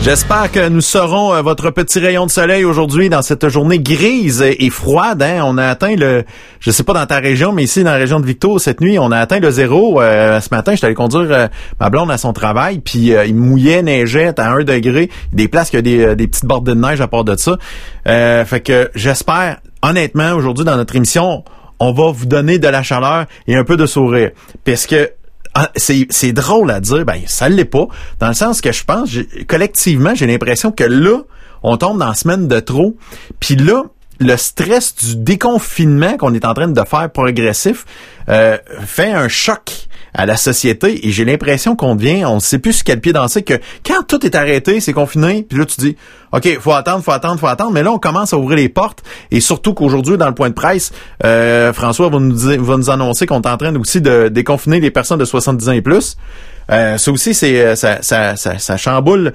J'espère que nous serons euh, votre petit rayon de soleil aujourd'hui dans cette journée grise et froide. Hein? On a atteint le, je sais pas dans ta région, mais ici dans la région de Victo, cette nuit, on a atteint le zéro. Euh, ce matin, j'étais allé conduire euh, ma blonde à son travail, puis il mouillait, neigeait à un degré. Des places qui a des, des petites bordées de neige à part de ça. fait que j'espère, honnêtement, aujourd'hui dans notre émission, on va vous donner de la chaleur et un peu de sourire. Parce que ah, c'est drôle à dire, ben ça l'est pas, dans le sens que je pense, collectivement, j'ai l'impression que là, on tombe dans la semaine de trop, puis là, le stress du déconfinement qu'on est en train de faire progressif euh, fait un choc à la société et j'ai l'impression qu'on devient, on ne sait plus sur quel pied danser, que quand tout est arrêté, c'est confiné, puis là tu dis, OK, faut attendre, faut attendre, faut attendre, mais là on commence à ouvrir les portes et surtout qu'aujourd'hui dans le point de presse, euh, François va nous, va nous annoncer qu'on est en train aussi de déconfiner les personnes de 70 ans et plus. Euh, ça aussi, c'est euh, ça, ça, ça, ça chamboule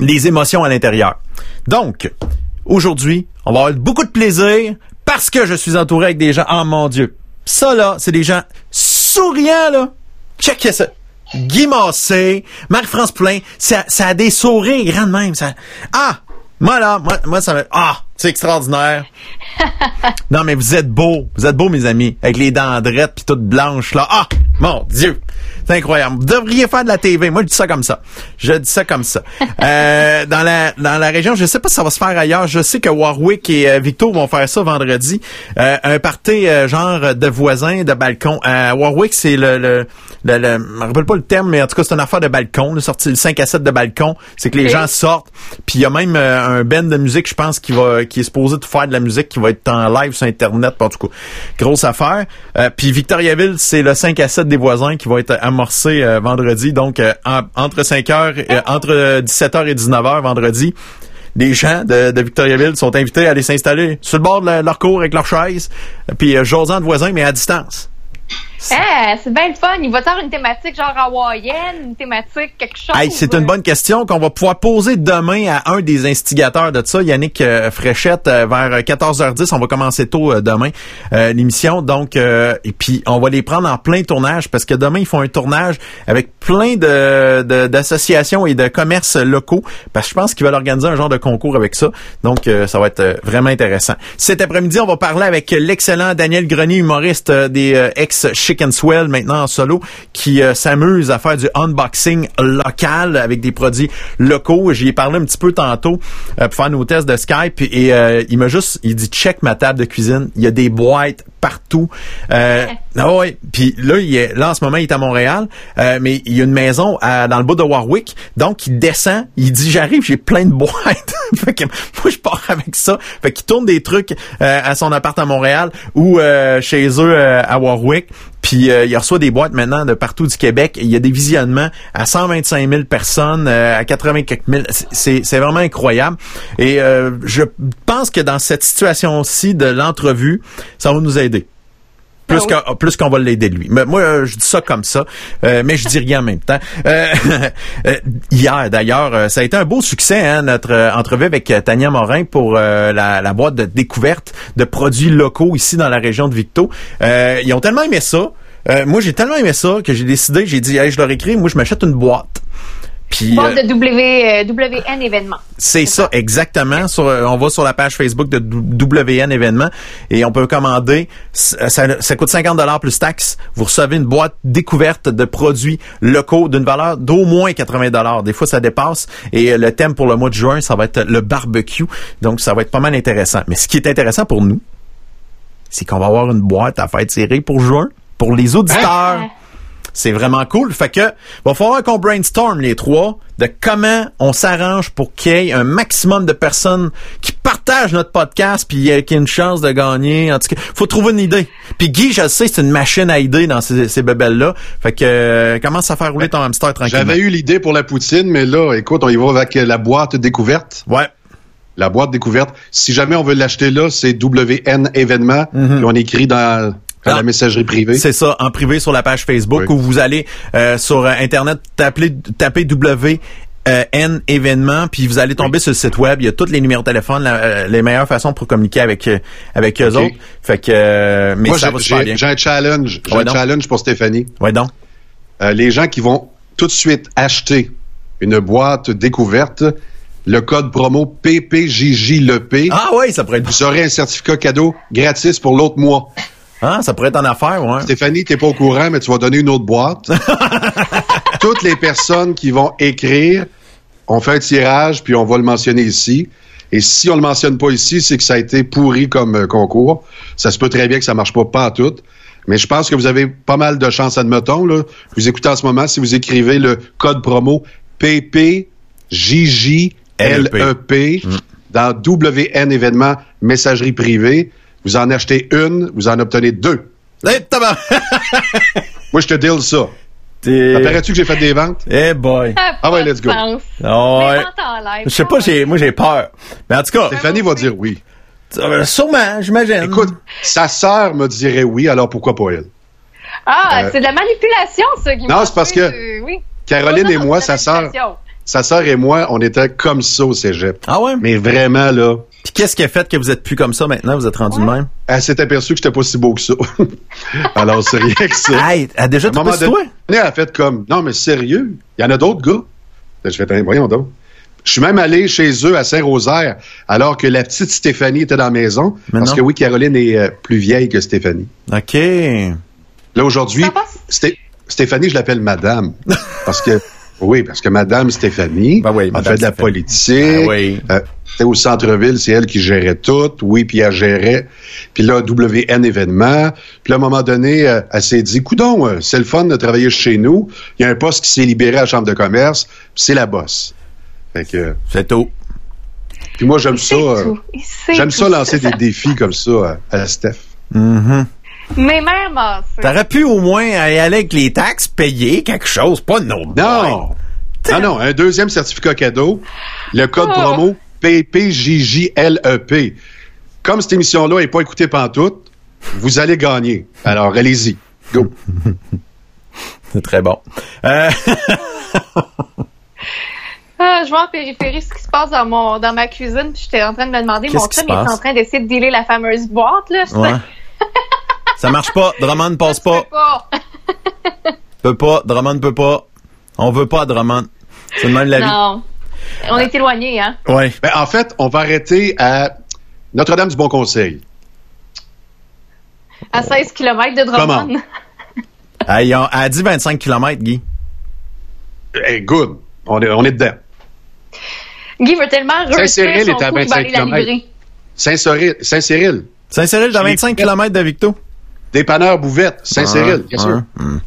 les émotions à l'intérieur. Donc, aujourd'hui, on va avoir beaucoup de plaisir parce que je suis entouré avec des gens, oh mon Dieu, ça là, c'est des gens souriants là. Checkez ça. Guy Massé, Marc-France Poulain, ça, ça a des sourires grands même. Ça... Ah! Moi là, moi, moi ça me... Ah! C'est extraordinaire. non, mais vous êtes beaux. Vous êtes beaux, mes amis. Avec les dents drettes puis toutes blanches, là. Ah! Mon Dieu! C'est incroyable. Vous devriez faire de la TV. Moi, je dis ça comme ça. Je dis ça comme ça. Euh, dans la dans la région, je sais pas si ça va se faire ailleurs. Je sais que Warwick et euh, Victo vont faire ça vendredi. Euh, un party euh, genre de voisins, de balcon. Warwick, c'est le, le, le, le, je me rappelle pas le terme, mais en tout cas, c'est une affaire de balcon. Le sorti le 5 à 7 de balcon. C'est que les gens sortent. Puis il y a même un band de musique, je pense, qui va qui est supposé de faire de la musique, qui va être en live sur Internet. En tout cas, grosse affaire. puis Victoriaville, c'est le 5 à 7 des voisins qui va être amorcé euh, vendredi. Donc, euh, entre 5h, euh, entre 17h et 19h vendredi, les gens de, Victoriaville sont invités à aller s'installer sur le bord de leur cour avec leur chaise, puis euh, de voisins, mais à distance. C'est bien le fun. Il va avoir une thématique genre hawaïenne, une thématique quelque chose. c'est une bonne question qu'on va pouvoir poser demain à un des instigateurs de ça, Yannick euh, Fréchette, euh, vers 14h10. On va commencer tôt euh, demain l'émission. Donc, et puis on va les prendre en plein tournage parce que demain ils font un tournage avec plein de d'associations et de commerces locaux. Parce que je pense qu'ils veulent organiser un genre de concours avec ça. Donc, ça va être vraiment intéressant. Cet après-midi, on va parler avec l'excellent Daniel Grenier, humoriste des ex Chicken Swell maintenant en solo qui euh, s'amuse à faire du unboxing local avec des produits locaux. J'y ai parlé un petit peu tantôt euh, pour faire nos tests de Skype et euh, il m'a juste il dit check ma table de cuisine, il y a des boîtes partout. Euh, ah ouais. Puis là, il est, là en ce moment, il est à Montréal, euh, mais il y a une maison dans le bout de Warwick. Donc, il descend, il dit j'arrive, j'ai plein de boîtes. fait que moi, je pars avec ça. Fait qu'il tourne des trucs euh, à son appart à Montréal ou euh, chez eux à Warwick. Puis il reçoit des boîtes maintenant de partout du Québec. Il y a des visionnements à 125 000 personnes, à 80 quelques mille. C'est, c'est vraiment incroyable. Et je pense que dans cette situation-ci de l'entrevue, ça va nous aider plus ah qu'on plus qu'on va l'aider lui. Mais moi, euh, je dis ça comme ça, euh, mais je dis rien en même temps. Euh, hier, d'ailleurs, ça a été un beau succès, hein, notre entrevue avec Tania Morin pour la, boîte de découverte de produits locaux ici dans la région de Victo. ils ont tellement aimé ça. moi, j'ai tellement aimé ça que j'ai décidé, j'ai dit, hey, je leur écris, moi, je m'achète une boîte. Puis, euh, de w, WN événement. C'est ça, exactement. Sur, euh, on va sur la page Facebook de WN événement et on peut commander. Ça, ça coûte 50 dollars plus taxes. Vous recevez une boîte découverte de produits locaux d'une valeur d'au moins 80 dollars. Des fois, ça dépasse. Et euh, le thème pour le mois de juin, ça va être le barbecue. Donc, ça va être pas mal intéressant. Mais ce qui est intéressant pour nous, c'est qu'on va avoir une boîte à faire tirer pour juin pour les auditeurs. Ah. C'est vraiment cool. Fait que va falloir qu'on brainstorm les trois de comment on s'arrange pour qu'il y ait un maximum de personnes qui partagent notre podcast puis qu'il y ait une chance de gagner. En tout cas, faut trouver une idée. Puis Guy, je sais, c'est une machine à idées dans ces, ces bébelles-là. Fait que euh, commence à faire rouler ton hamster tranquillement. J'avais eu l'idée pour la poutine, mais là, écoute, on y va avec la boîte découverte. Ouais la boîte découverte. Si jamais on veut l'acheter là, c'est WN événement. Mm-hmm. On écrit dans à la ah. messagerie privée. C'est ça, en privé sur la page Facebook où vous allez euh, sur euh, Internet taper, taper W euh, N événements, puis vous allez tomber sur le site web. Il y a tous les numéros de téléphone, les meilleures façons pour communiquer avec avec eux autres. Fait que, mais ça va super bien. J'ai un challenge. J'ai un challenge pour Stéphanie. Ouais, donc. 50 dollars plus taxes. vous recevez une boîte découverte de produits locaux d'une valeur d'au moins 80 dollars. Des fois, ça dépasse. Et le thème pour le mois de juin, ça va être le barbecue. les gens qui vont tout de suite acheter une boîte découverte, le code promo PPJJLEP, Ah oui, ça pourrait être... vous aurez un certificat cadeau gratis pour l'autre mois. Ah, ça pourrait être en affaire, ouais. Stéphanie, t'es pas au courant, mais tu vas donner une autre boîte. Toutes les personnes qui vont écrire, on fait un tirage, puis on va le mentionner ici. Et si on le mentionne pas ici, c'est que ça a été pourri comme euh, concours. Ça se peut très bien que ça marche pas pas à tout. Mais je pense que vous avez pas mal de chance, admettons. Là. Vous écoutez en ce moment, si vous écrivez le code promo PPJJLEP dans WN événements messagerie privée, vous en achetez une, vous en obtenez deux. Eh! Moi, je te deal ça. T'es- Apparaît-tu que j'ai fait des ventes? Eh boy. Ça a Ah ouais, let's go. Ah ouais. Je sais pas, j'ai, moi j'ai peur. Mais en tout cas, Stéphanie va dire oui. euh, sûrement, j'imagine. Écoute, sa sœur me dirait oui, alors pourquoi pas elle? Ah, Euh, c'est de la manipulation, ça, Guy Non, c'est parce que euh, oui. Caroline Non, et moi, sa sœur, sa sœur et moi, on était comme ça au cégep. Ah ouais? Mais vraiment, là, Puis qu'est-ce qui a fait que vous êtes plus comme ça maintenant? Vous êtes rendu de même? elle s'est aperçue que j'étais pas si beau que ça. alors, c'est rien que ça. Hey, elle a déjà donné, toi? elle a fait comme, non, mais sérieux, il y en a d'autres gars. Je fais, Tiens, voyons donc. Je suis même allé chez eux à Saint-Rosaire, alors que la petite Stéphanie était dans la maison. Mais parce non. que oui, Caroline est euh, plus vieille que Stéphanie. OK. Là, aujourd'hui. Sté- Stéphanie, je l'appelle Madame. parce que, oui, parce que Madame Stéphanie, Ben oui, elle Madame fait de la Stéphanie. politique. Ben oui. Euh, c'était au centre-ville, c'est elle qui gérait tout. Oui, puis elle gérait. Puis là, WN événements. Puis là, à un moment donné, euh, elle s'est dit, coudon, euh, c'est le fun de travailler chez nous. Il y a un poste qui s'est libéré à la Chambre de commerce. Puis c'est la bosse. Fait que, C'est tout. puis moi, j'aime ça. C'est euh, J'aime ça lancer des défis comme ça à, Steph. Mhm. Mes mères m'en T'aurais pu au moins y aller avec les taxes, payer quelque chose, pas non. Non! Non, non, un deuxième certificat cadeau, le code Oh. promo PPJJLEP. E Comme cette émission-là n'est pas écoutée pantoute, vous allez gagner. Alors, allez-y. Go. C'est très bon. Euh, Ah, je vois en périphérie ce qui se passe dans mon dans ma cuisine, puis j'étais en train de me demander, Qu'est-ce mon qui se chum il est passe? en train d'essayer de dealer la fameuse boîte, là. Ouais. Ça marche pas. Drummond ne passe pas. pas. Peut pas. Drummond peut pas. On veut pas Drummond. C'est le même de la vie. On est éloignés, hein? Ouais. Ben, en fait, on va arrêter à Notre-Dame du Bon Conseil. À 16 km de Drummond. Comment? A dit 25 km, Guy. Hey, good. On est, on est dedans. Guy veut tellement Saint-Cyril son est à coup qu'il va 25 aller la kilomètres. livrer. Saint-Cyril, Saint-Cyril. Saint-Cyril, l'ai 25 fait. km de Victo. Dépanneur Bouvette, Saint-Cyril, bien sûr. Ouais, hum.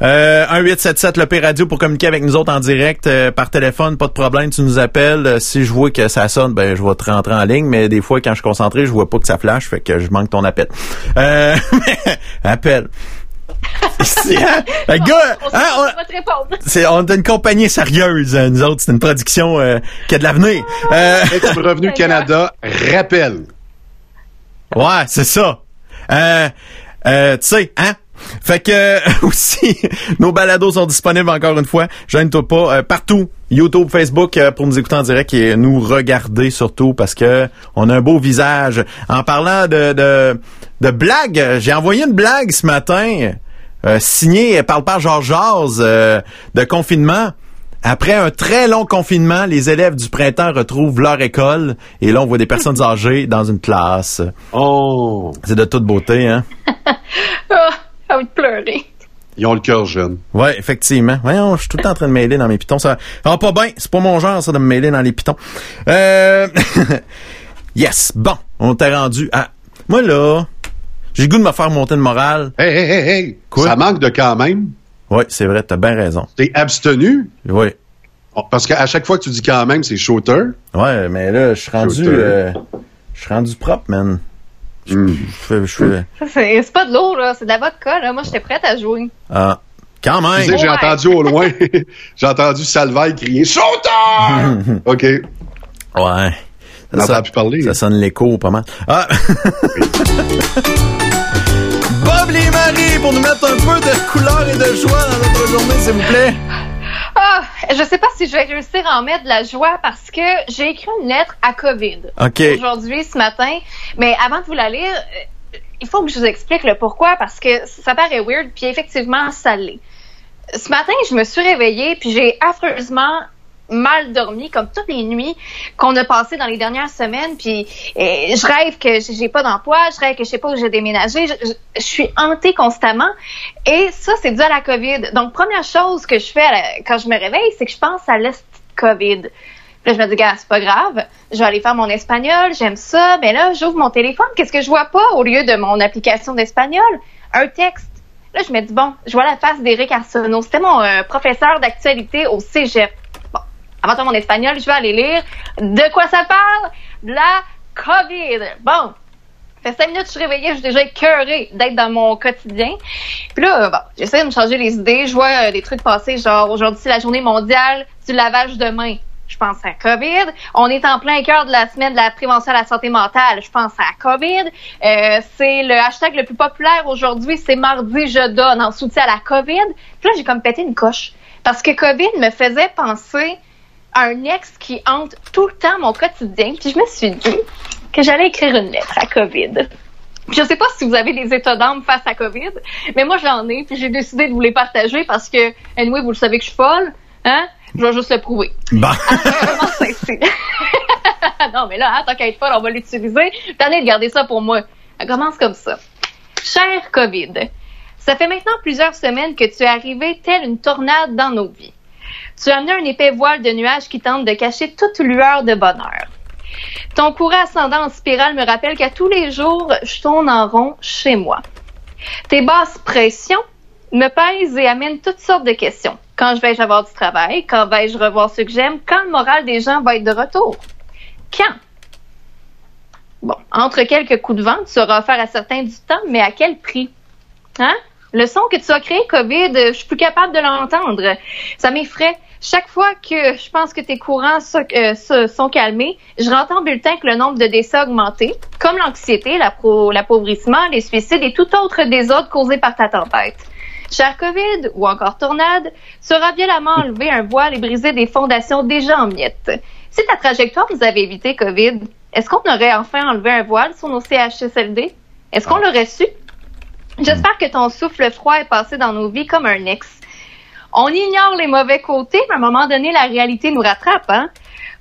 Euh, 1877 le P Radio pour communiquer avec nous autres en direct euh, par téléphone, pas de problème, tu nous appelles. Euh, si je vois que ça sonne, ben je vais te rentrer en ligne, mais des fois quand je suis concentré, je vois pas que ça flash, fait que je manque ton appel. Euh, appel. C'est, hein, le gars, On, hein, on- on va te répondre. c'est, on est une compagnie sérieuse, euh, nous autres, c'est une production euh, qui a de l'avenir. Euh, Et comme Revenu Canada rappelle. Ouais, c'est ça. Euh, euh, tu sais, hein? Fait que euh, aussi, nos balados sont disponibles encore une fois. Gêne-toi pas euh, partout. YouTube, Facebook euh, pour nous écouter en direct et nous regarder surtout parce que on a un beau visage. En parlant de de, de blagues, j'ai envoyé une blague ce matin euh, signée par par Georges Jazz euh, de confinement. Après un très long confinement, les élèves du printemps retrouvent leur école et là on voit des personnes âgées dans une classe. Oh, C'est de toute beauté, hein? Ah, j'ai envie de pleurer. ils ont le cœur jeune. Ouais, effectivement. Voyons, je suis tout le temps en train de mêler dans mes pitons. Ça va pas bien. C'est pas mon genre, ça, de me mêler dans les pitons. Euh... yes. Bon, on t'est rendu à... Moi, là, j'ai le goût de me faire monter le moral. Hey, hey, hey, hey! Quoi? Ça manque de quand même. Ouais, c'est vrai, t'as bien raison. T'es abstenu? Oui. Parce qu'à chaque fois que tu dis quand même, c'est shooter. Ouais, mais là, je suis rendu... Euh, Je suis rendu propre, man. Je Hmm. je fais... Je C'est pas de l'eau, là. C'est de la vodka, là. Moi, j'étais prête à jouer. Ah, quand Tu sais, même. j'ai entendu au loin, j'ai entendu Salvaille crier shooter! OK. Ouais. Ça, ça- plus parler. Ça sonne l'écho pas mal. Ah! Bob les Marie pour nous mettre un peu de couleur et de joie dans notre journée, s'il vous plaît. Ah, je sais pas si je vais réussir à en mettre de la joie parce que j'ai écrit une lettre à COVID aujourd'hui, ce matin. Mais avant de vous la lire, euh, il faut que je vous explique le pourquoi parce que ça paraît weird, puis effectivement, ça l'est. ce matin, je me suis réveillée, puis j'ai affreusement mal dormi, comme toutes les nuits qu'on a passées dans les dernières semaines. Puis euh, je rêve que j'ai pas d'emploi, je rêve que je sais pas où j'ai déménagé. Je, je, suis hantée constamment. Et ça, c'est dû à la COVID. Donc, première chose que je fais quand je me réveille, c'est que je pense à l'est COVID. Là, je me dis, gars, c'est pas grave. Je vais aller faire mon espagnol. J'aime ça. Mais là, j'ouvre mon téléphone. Qu'est-ce que je vois pas au lieu de mon application d'espagnol? Un texte. Là, je me dis, bon, je vois la face d'Éric Arsenault. C'était mon euh, professeur d'actualité au cégep avant mon espagnol, je vais aller lire. De quoi ça parle? De la COVID. Bon. Ça fait cinq minutes que je suis réveillée, je suis déjà écœurée d'être dans mon quotidien. Puis là, bon, j'essaie de me changer les idées. Je vois euh, des trucs passer, genre aujourd'hui c'est la journée mondiale du lavage de mains. Je pense à COVID. On est en plein cœur de la semaine de la prévention à la santé mentale. Je pense à COVID. Euh, c'est le hashtag le plus populaire aujourd'hui. C'est mardi, je donne en soutien à la COVID. Puis là, j'ai comme pété une coche. Parce que COVID me faisait penser un ex qui hante tout le temps mon quotidien. Puis je me suis dit que j'allais écrire une lettre à COVID. Je sais pas si vous avez des états d'âme face à COVID, mais moi j'en ai, puis j'ai décidé de vous les partager parce que, anyway, vous le savez que je suis folle, hein? Je vais juste le prouver. Bah. non, mais là, hein, tant qu'à être folle, on va l'utiliser. T'en de garder ça pour moi. Elle commence comme ça. Cher COVID, ça fait maintenant plusieurs semaines que tu es arrivé telle une tornade dans nos vies. Tu as amené un épais voile de nuages qui tente de cacher toute lueur de bonheur. Ton courant ascendant en spirale me rappelle qu'à tous les jours, je tourne en rond chez moi. Tes basses pressions me pèsent et amènent toutes sortes de questions. Quand je vais-je avoir du travail? Quand vais-je revoir ceux que j'aime? Quand le moral des gens va être de retour? Quand? Bon, entre quelques coups de vent, tu auras affaire à certains du temps, mais à quel prix? Hein? Le son que tu as créé, COVID, je suis plus capable de l'entendre. Ça m'effraie. Chaque fois que je pense que tes courants euh, sont calmés, je rentre en bulletin que le nombre de décès a augmenté, comme l'anxiété, l'appauvrissement, les suicides et tout autre désordre causé par ta tempête. Cher COVID ou encore tornade, sera violemment enlevé un voile et briser des fondations déjà en miettes. Si ta trajectoire nous avait évité COVID, est-ce qu'on aurait enfin enlevé un voile sur nos CHSLD? Est-ce qu'on ah. l'aurait su? J'espère que ton souffle froid est passé dans nos vies comme un ex. On ignore les mauvais côtés, mais à un moment donné, la réalité nous rattrape. Hein?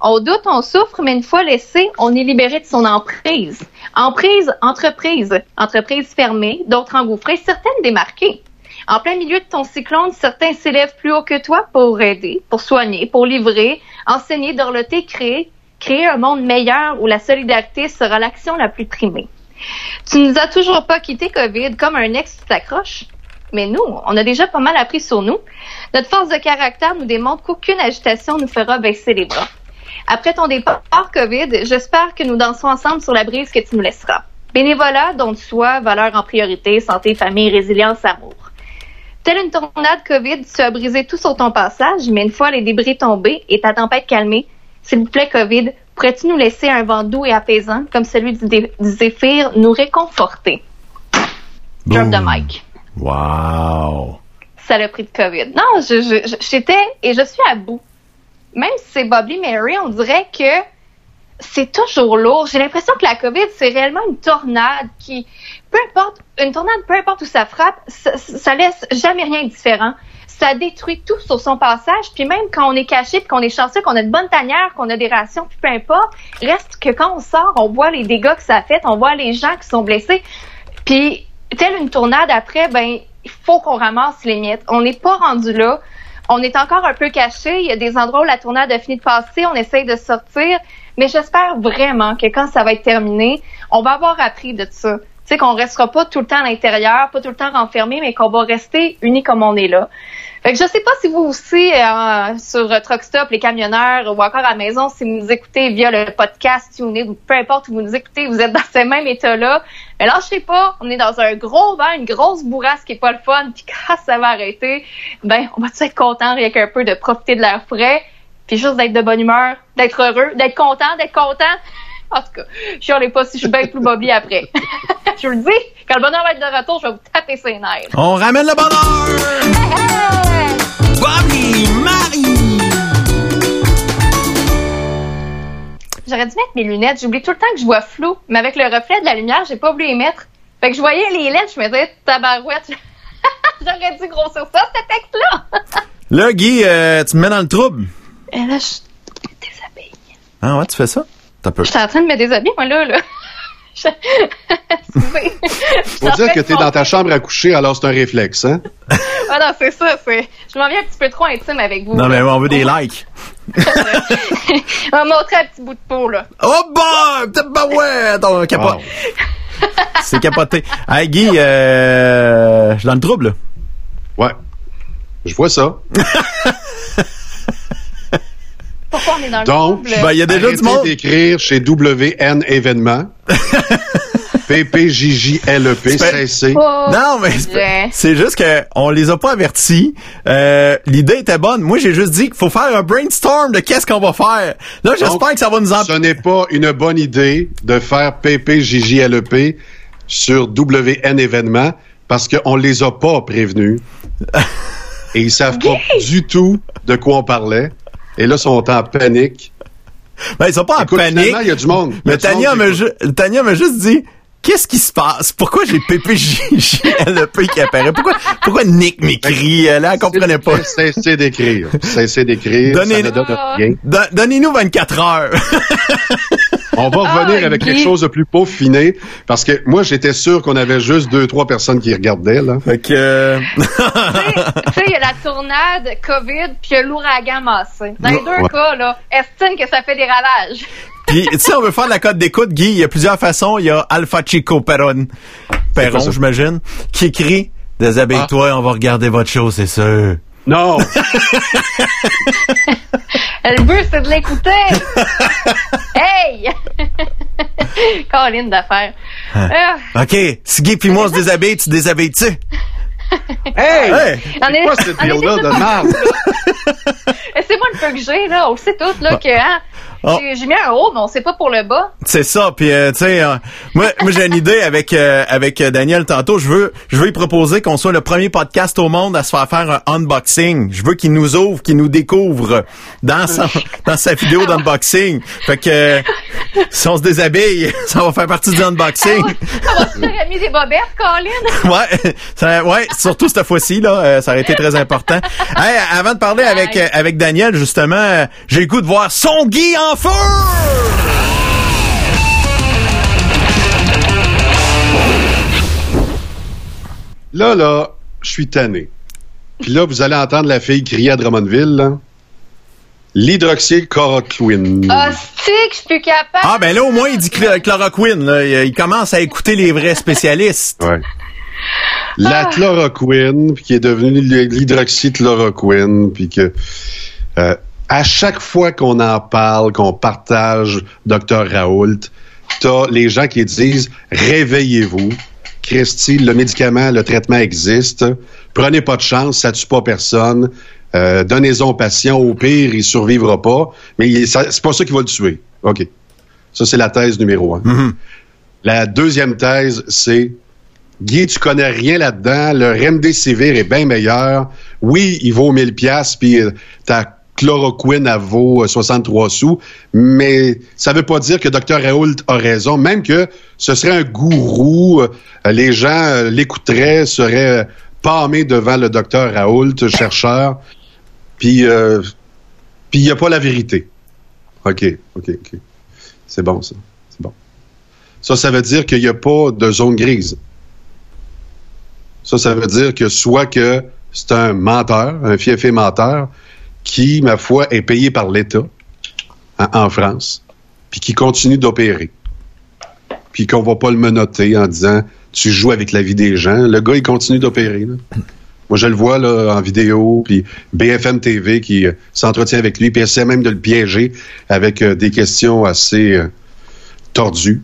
On doute, on souffre, mais une fois laissé, on est libéré de son emprise. Emprise, entreprise. Entreprise fermée, d'autres engouffrées, certaines démarquées. En plein milieu de ton cyclone, certains s'élèvent plus haut que toi pour aider, pour soigner, pour livrer, enseigner, dorloter, créer, créer un monde meilleur où la solidarité sera l'action la plus primée. Tu nous as toujours pas quitté COVID comme un ex qui t'accroche. Mais nous, on a déjà pas mal appris sur nous. Notre force de caractère nous démontre qu'aucune agitation nous fera baisser les bras. Après ton départ COVID, j'espère que nous dansons ensemble sur la brise que tu nous laisseras. Bénévolat, don de soi, valeur en priorité, santé, famille, résilience, amour. Telle une tornade COVID, tu as brisé tout sur ton passage, mais une fois les débris tombés et ta tempête calmée, s'il vous plaît, COVID, pourrais-tu nous laisser un vent doux et apaisant, comme celui du, du zéphyr, nous réconforter? Drop the mic. Wow! Saloperie de COVID. Non, j'étais et je suis à bout. Même si c'est Bobby Mary, on dirait que c'est toujours lourd. J'ai l'impression que la COVID, c'est réellement une tornade qui, peu importe, une tornade, peu importe où ça frappe, ça, ça laisse jamais rien de différent. Ça détruit tout sur son passage. Puis même quand on est caché, puis qu'on est chanceux, qu'on a de bonnes tanières, qu'on a des rations, puis peu importe, reste que quand on sort, on voit les dégâts que ça a fait, on voit les gens qui sont blessés. Puis telle une tournade après, ben il faut qu'on ramasse les miettes. On n'est pas rendu là. On est encore un peu caché. Il y a des endroits où la tournade a fini de passer. On essaye de sortir. Mais j'espère vraiment que quand ça va être terminé, on va avoir appris de ça. Tu sais, qu'on restera pas tout le temps à l'intérieur, pas tout le temps renfermé, mais qu'on va rester unis comme on est là. Fait que je sais pas si vous aussi, euh, sur Truckstop, les camionneurs, ou encore à la maison, si vous nous écoutez via le podcast ou peu importe où vous nous écoutez, vous êtes dans ce même état-là. Mais là, je sais pas, on est dans un gros vent, une grosse bourrasque qui est pas le fun, puis quand ça va arrêter, ben, on va tous être content avec un peu de profiter de l'air frais, puis juste d'être de bonne humeur, d'être heureux, d'être content, d'être content? En tout cas, je ne pas si je suis bien plus bobby après. je vous le dis, quand le bonheur va être de retour, je vais vous taper ses nerfs. On ramène le bonheur! Bobby Marie! J'aurais dû mettre mes lunettes. J'oublie tout le temps que je vois flou. Mais avec le reflet de la lumière, j'ai pas oublié les mettre. Fait que je voyais les lettres, je me disais, tabarouette. J'aurais dû grossir ça, ce texte-là. Là, Guy, euh, tu me mets dans le trouble. Et là, je me déshabille. Ah ouais, tu fais ça? T'as peu. Je suis en train de me déshabiller, moi, là. là. Je-. Faut dire que t'es dans ta chambre à coucher, alors c'est un réflexe, hein? Ah non, c'est ça. c'est- Je m'en viens un petit peu trop intime avec vous. Non, là. mais on veut des likes. On va montrer un petit bout de peau, là. Oh bah! Peut-être pas ouais! Ton capote. Wow. C'est capoté. Hey, Guy, euh, je suis dans le trouble, là. Ouais. Je vois ça. Pourquoi on est dans le Donc, trouble? ben, il y a déjà du monde. d'écrire chez WN événements. PPJJLEP, C'est. Oh, Non, mais c'est juste que on les a pas avertis. Euh, L'idée était bonne. Moi, j'ai juste dit qu'il faut faire un brainstorm de qu'est-ce qu'on va faire. Là, j'espère que ça va nous en... Ce n'est pas une bonne idée de faire PPJJLEP E sur WN événements parce qu'on les a pas prévenus. Et ils savent pas du tout de quoi on parlait. Et là, ils sont en panique. Ben, ils sont pas en Écoute, panique. il y a du monde. Mais m'a, ju- Tania m'a juste dit, qu'est-ce qui se passe? Pourquoi j'ai PPJLEP qui apparaît? Pourquoi, pourquoi Nick m'écrit? Là, elle comprenait pas. Cessez d'écrire. Cessez d'écrire. Donne Donnez-nous 24 heures. On va revenir Ah, avec Guy. quelque chose de plus peaufiné parce que moi, j'étais sûr qu'on avait juste deux, trois personnes qui regardaient, là. fait que, euh, Tu sais, il y a la tournade COVID puis il y a l'ouragan massé. Dans les Ouais. deux cas, là, estime que ça fait des ravages. Puis, tu sais, on veut faire la cote d'écoute, Guy. Il y a plusieurs façons. Il y a Alpha Chico Perron, Perron, j'imagine, qui écrit Déshabille-toi, on va regarder votre show, c'est sûr. Non! Le but, c'est de l'écouter. hey! Colline d'affaires. Ah, OK, si Guy puis moi on se déshabille, tu te déshabilles-tu? Hey! Hey! on est- Quoi cette tous- de merde? C'est moi le peu que j'ai, là. On le sait tous, là, que, hein, Oh. j'ai- mis un haut, mais on sait pas pour le bas. C'est ça. Puis euh, tu sais, euh, moi, moi j'ai une idée avec euh, avec euh, Daniel tantôt. Je veux je veux lui proposer qu'on soit le premier podcast au monde à se faire faire un unboxing. Je veux qu'il nous ouvre, qu'il nous découvre dans sa dans sa vidéo d'unboxing. Fait que euh, si on se déshabille, ça va faire partie du unboxing. On va se faire mis des bobettes, Colin? Ouais, ça, ouais, surtout cette fois-ci là, euh, ça aurait été très important. Hey, avant de parler avec euh, avec Daniel justement, euh, j'ai le goût de voir son Guy en feu. Là, là, je suis tanné. Puis là, vous allez entendre la fille crier à Drummondville, là. L'hydroxychloroquine. Ah, c'est que je suis plus capable. Ah ben là au moins il dit chl- chloroquine. Là. Il, il commence à écouter les vrais spécialistes. Ouais. La Ah. chloroquine, puis qui est devenue l'hydroxychloroquine, puis que euh, à chaque fois qu'on en parle, qu'on partage Dr Raoult, t'as les gens qui disent réveillez-vous. Christy, le médicament, le traitement existe. Prenez pas de chance, ça tue pas personne. Euh, Donnez-en au patient. Au pire, il survivra pas. Mais c'est pas ça qui va le tuer. OK. Ça, c'est la thèse numéro un. Mhm. La deuxième thèse, c'est Guy, tu connais rien là-dedans. Le remdesivir est bien meilleur. Oui, il vaut 1000 pièces puis euh, ta chloroquine, elle vaut euh, 63 sous. Mais ça veut pas dire que Dr Raoult a raison. Même que ce serait un gourou. euh, les gens euh, l'écouteraient, seraient euh, pâmés devant le Dr Raoult, chercheur. Puis, euh, puis il n'y a pas la vérité. OK, OK, OK. C'est bon, ça. C'est bon. Ça, ça veut dire qu'il n'y a pas de zone grise. Ça, ça veut dire que soit que c'est un menteur, un fiefé menteur, qui, ma foi, est payé par l'État en, en France, puis qui continue d'opérer. Puis qu'on va pas le menotter en disant tu joues avec la vie des gens. Le gars, il continue d'opérer. Moi, je le vois là, en vidéo, puis BFM TV qui euh, s'entretient avec lui, puis essaie même de le piéger avec euh, des questions assez euh, tordues.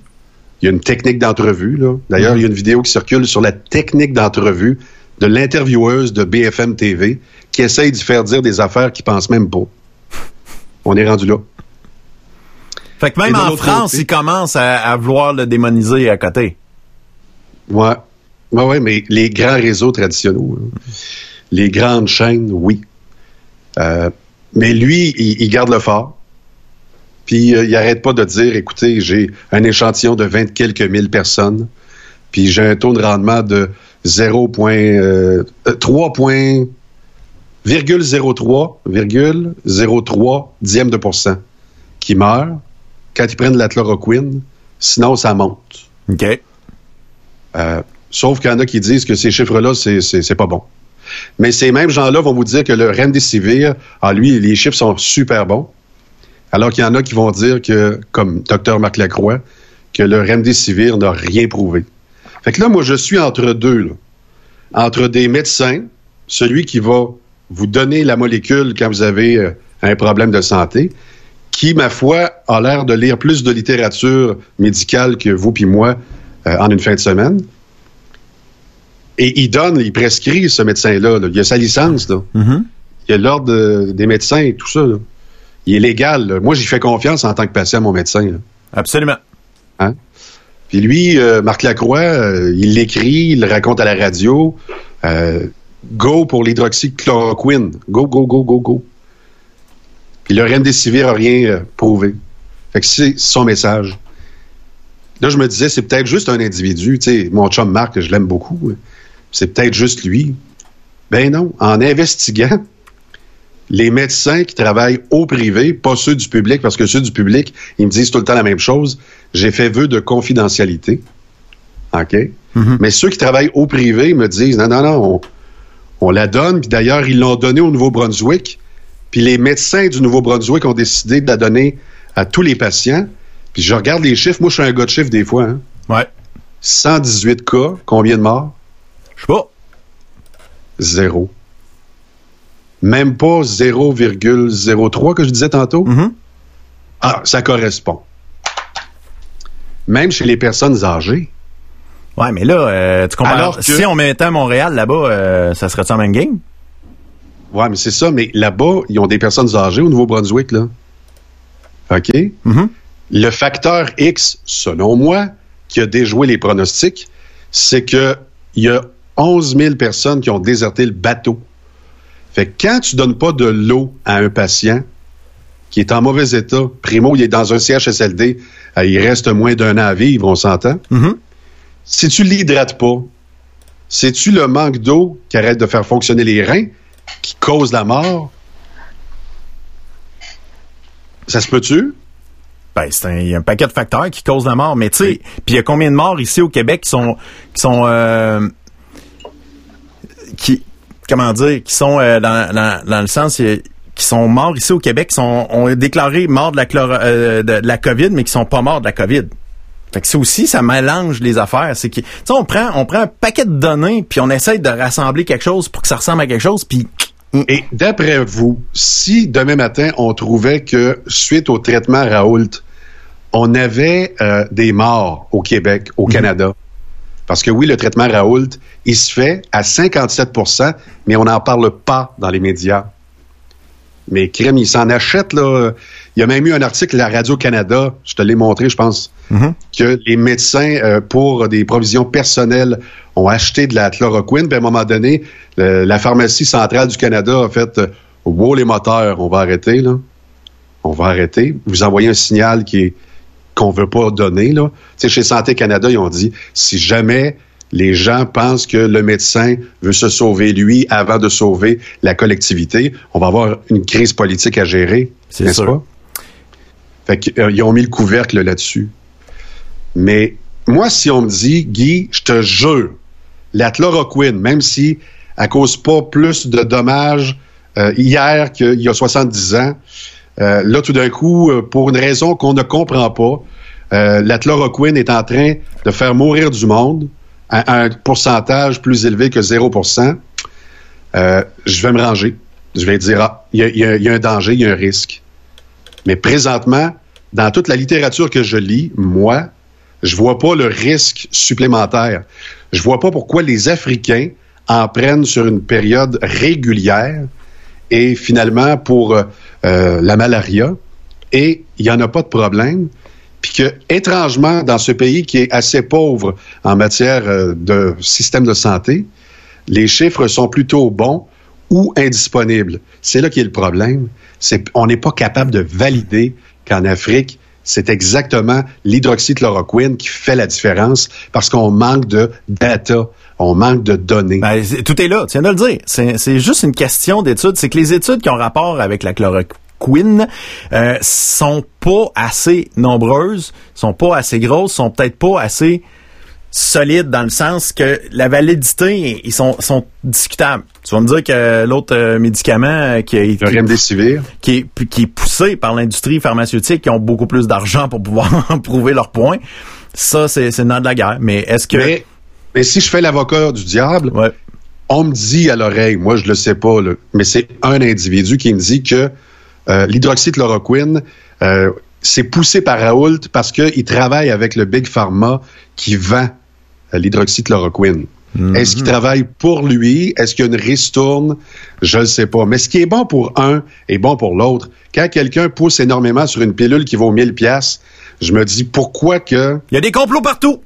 Il y a une technique d'entrevue. là. D'ailleurs, il y a une vidéo qui circule sur la technique d'entrevue de l'intervieweuse de BFM TV qui essaye de faire dire des affaires qu'il pense même pas. On est rendu là. Fait que même en France, côté- ils commencent à, à vouloir le démoniser à côté. Ouais. Ouais, ouais, mais les grands réseaux traditionnels, hein. les grandes chaînes, oui. Euh, mais lui, il, il garde le fort. Puis euh, il arrête pas de dire, écoutez, j'ai un échantillon de vingt quelques mille personnes. puis j'ai un taux de rendement de 0,3 0,03 dixième de pourcent qui meurt quand ils prennent de la chloroquine. Sinon, ça monte. OK. Euh, sauf qu'il y en a qui disent que ces chiffres-là, c'est pas bon. Mais ces mêmes gens-là vont vous dire que le Remdesivir, ah, lui, les chiffres sont super bons. Alors qu'il y en a qui vont dire que, comme Dr. Marc Lacroix, que le Remdesivir n'a rien prouvé. Fait que là, moi, je suis entre deux. Entre des médecins, celui qui va vous donner la molécule quand vous avez euh, un problème de santé, qui, ma foi, a l'air de lire plus de littérature médicale que vous puis moi euh, en une fin de semaine. Et il donne, il prescrit ce médecin-là. Il a sa licence. Là. Mm-hmm. Il a l'ordre des médecins et tout ça. Il est légal. Moi, j'y fais confiance en tant que patient à mon médecin. Absolument. Hein? Puis lui, euh, Marc Lacroix, il l'écrit, il le raconte à la radio go pour l'hydroxychloroquine. Go, go, go, go, go. Puis le remdesivir n'a rien euh, prouvé. Fait que c'est son message. Là, je me disais, c'est peut-être juste un individu. Tu sais, mon chum Marc, je l'aime beaucoup. C'est peut-être juste lui. Ben non. En investiguant, les médecins qui travaillent au privé, pas ceux du public, parce que ceux du public, ils me disent tout le temps la même chose. J'ai fait vœu de confidentialité. OK? Mm-hmm. Mais ceux qui travaillent au privé me disent, non, non, non, on la donne, puis d'ailleurs, ils l'ont donnée au Nouveau-Brunswick. Puis les médecins du Nouveau-Brunswick ont décidé de la donner à tous les patients. Puis je regarde les chiffres. Moi, je suis un gars de chiffres des fois. Hein. Ouais. 118 cas. Combien de morts? Je sais pas. Zéro. Même pas 0,03 que je disais tantôt? Mm-hmm. Ah, ça correspond. Même chez les personnes âgées. Ouais, mais là, euh, tu comprends. Alors Si on mettait à Montréal là-bas, euh, ça serait ça même game? Ouais, mais c'est ça. Mais là-bas, ils ont des personnes âgées au Nouveau-Brunswick, là. OK? Mm-hmm. Le facteur X, selon moi, qui a déjoué les pronostics, c'est qu'il y a 11 000 personnes qui ont déserté le bateau. Fait que quand tu donnes pas de l'eau à un patient qui est en mauvais état, primo, il est dans un CHSLD, euh, il reste moins d'un an à vivre, on s'entend? Mm-hmm si tu l'hydrates pas, c'est-tu le manque d'eau qui arrête de faire fonctionner les reins qui cause la mort? Ça se peut-tu? Ben, c'est un, y a un paquet de facteurs qui causent la mort, mais tu sais, puis il y a combien de morts ici au Québec qui sont, qui sont, euh, qui, comment dire, qui sont euh, dans, dans, dans, le sens, qui sont morts ici au Québec, qui sont, ont déclaré morts de la, euh, de, de la COVID, mais qui sont pas morts de la COVID. Fait que c'est aussi, ça mélange les affaires. C'est que, on prend, on prend un paquet de données, puis on essaye de rassembler quelque chose pour que ça ressemble à quelque chose, puis... Et d'après vous, si demain matin, on trouvait que, suite au traitement Raoult, on avait euh, des morts au Québec, au mhm. Canada, parce que oui, le traitement Raoult, il se fait à 57% mais on n'en parle pas dans les médias. Mais crème, il s'en achète, là. Il y a même eu un article à Radio-Canada, je te l'ai montré, je pense, mm-hmm. que les médecins, euh, pour des provisions personnelles, ont acheté de la chloroquine. Puis à un moment donné, la pharmacie centrale du Canada a fait euh, Wow, les moteurs, on va arrêter, là. On va arrêter. Vous envoyez un signal qui est qu'on veut pas donner, là. Tu sais, chez Santé Canada, ils ont dit si jamais les gens pensent que le médecin veut se sauver lui avant de sauver la collectivité, on va avoir une crise politique à gérer. C'est -ce pas? Fait qu'ils euh, ont mis le couvercle là-dessus. Mais moi, si on me dit, Guy, je te jure, la chloroquine, même si elle cause pas plus de dommages euh, hier qu'il y a 70 ans, euh, là, tout d'un coup, pour une raison qu'on ne comprend pas, la chloroquine est en train de faire mourir du monde à un pourcentage plus élevé que 0% je vais me ranger. Je vais dire, ah, il y, a un danger, il y a un risque. Mais présentement, dans toute la littérature que je lis, moi, je vois pas le risque supplémentaire. Je vois pas pourquoi les Africains en prennent sur une période régulière et finalement pour euh, euh, la malaria et il n'y en a pas de problème. Puis que, étrangement, dans ce pays qui est assez pauvre en matière euh, de système de santé, les chiffres sont plutôt bons ou indisponibles. C'est là qui est le problème. On n'est pas capable de valider qu'en Afrique, c'est exactement l'hydroxychloroquine qui fait la différence parce qu'on manque de data, on manque de données. Ben, tout est là, tu viens de le dire. C'est juste une question d'études. C'est que les études qui ont rapport avec la chloroquine euh, sont pas assez nombreuses, sont pas assez grosses, sont peut-être pas assez solides dans le sens que la validité, ils sont, sont discutables. Tu vas me dire que l'autre euh, médicament euh, qui, est, qui, est, qui est poussé par l'industrie pharmaceutique, qui ont beaucoup plus d'argent pour pouvoir prouver leur point, ça, c'est le de la guerre. Mais est-ce que... Mais, si je fais l'avocat du diable, on me dit à l'oreille, moi je le sais pas, mais c'est un individu qui me dit que euh, l'hydroxychloroquine, euh, c'est poussé par Raoult parce qu'il travaille avec le Big Pharma qui vend l'hydroxychloroquine. Mhm. Est-ce qu'il travaille pour lui? Est-ce qu'il y a une ristourne? Je ne sais pas. Mais ce qui est bon pour un est bon pour l'autre. Quand quelqu'un pousse énormément sur une pilule qui vaut 1000 pièces, je me dis pourquoi que... Il y a des complots partout!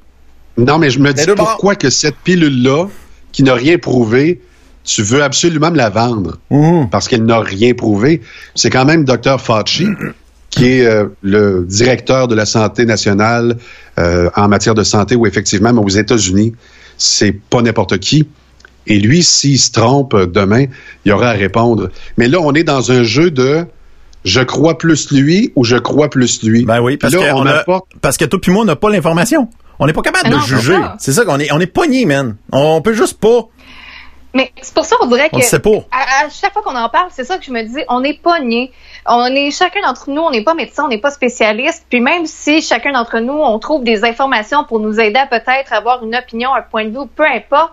Non, mais je me dis pourquoi que cette pilule-là, qui n'a rien prouvé, tu veux absolument me la vendre? Mhm. parce qu'elle n'a rien prouvé. C'est quand même Dr. Fauci qui est euh, le directeur de la santé nationale euh, en matière de santé, ou effectivement, mais aux États-Unis, c'est pas n'importe qui. Et lui, s'il se trompe demain, il aura à répondre. Mais là, on est dans un jeu de je crois plus lui ou je crois plus lui. Ben oui, parce, que, on a, parce que toi puis moi, on n'a pas l'information. On n'est pas capable de juger. C'est ça qu'on est, on est pogné, man. On peut juste pas mais c'est pour ça qu'on dirait que À, chaque fois qu'on en parle, c'est ça que je me dis, on est pogné. On est chacun d'entre nous, on n'est pas médecin, on n'est pas spécialiste. Puis même si chacun d'entre nous, on trouve des informations pour nous aider à peut-être avoir une opinion, un point de vue, peu importe,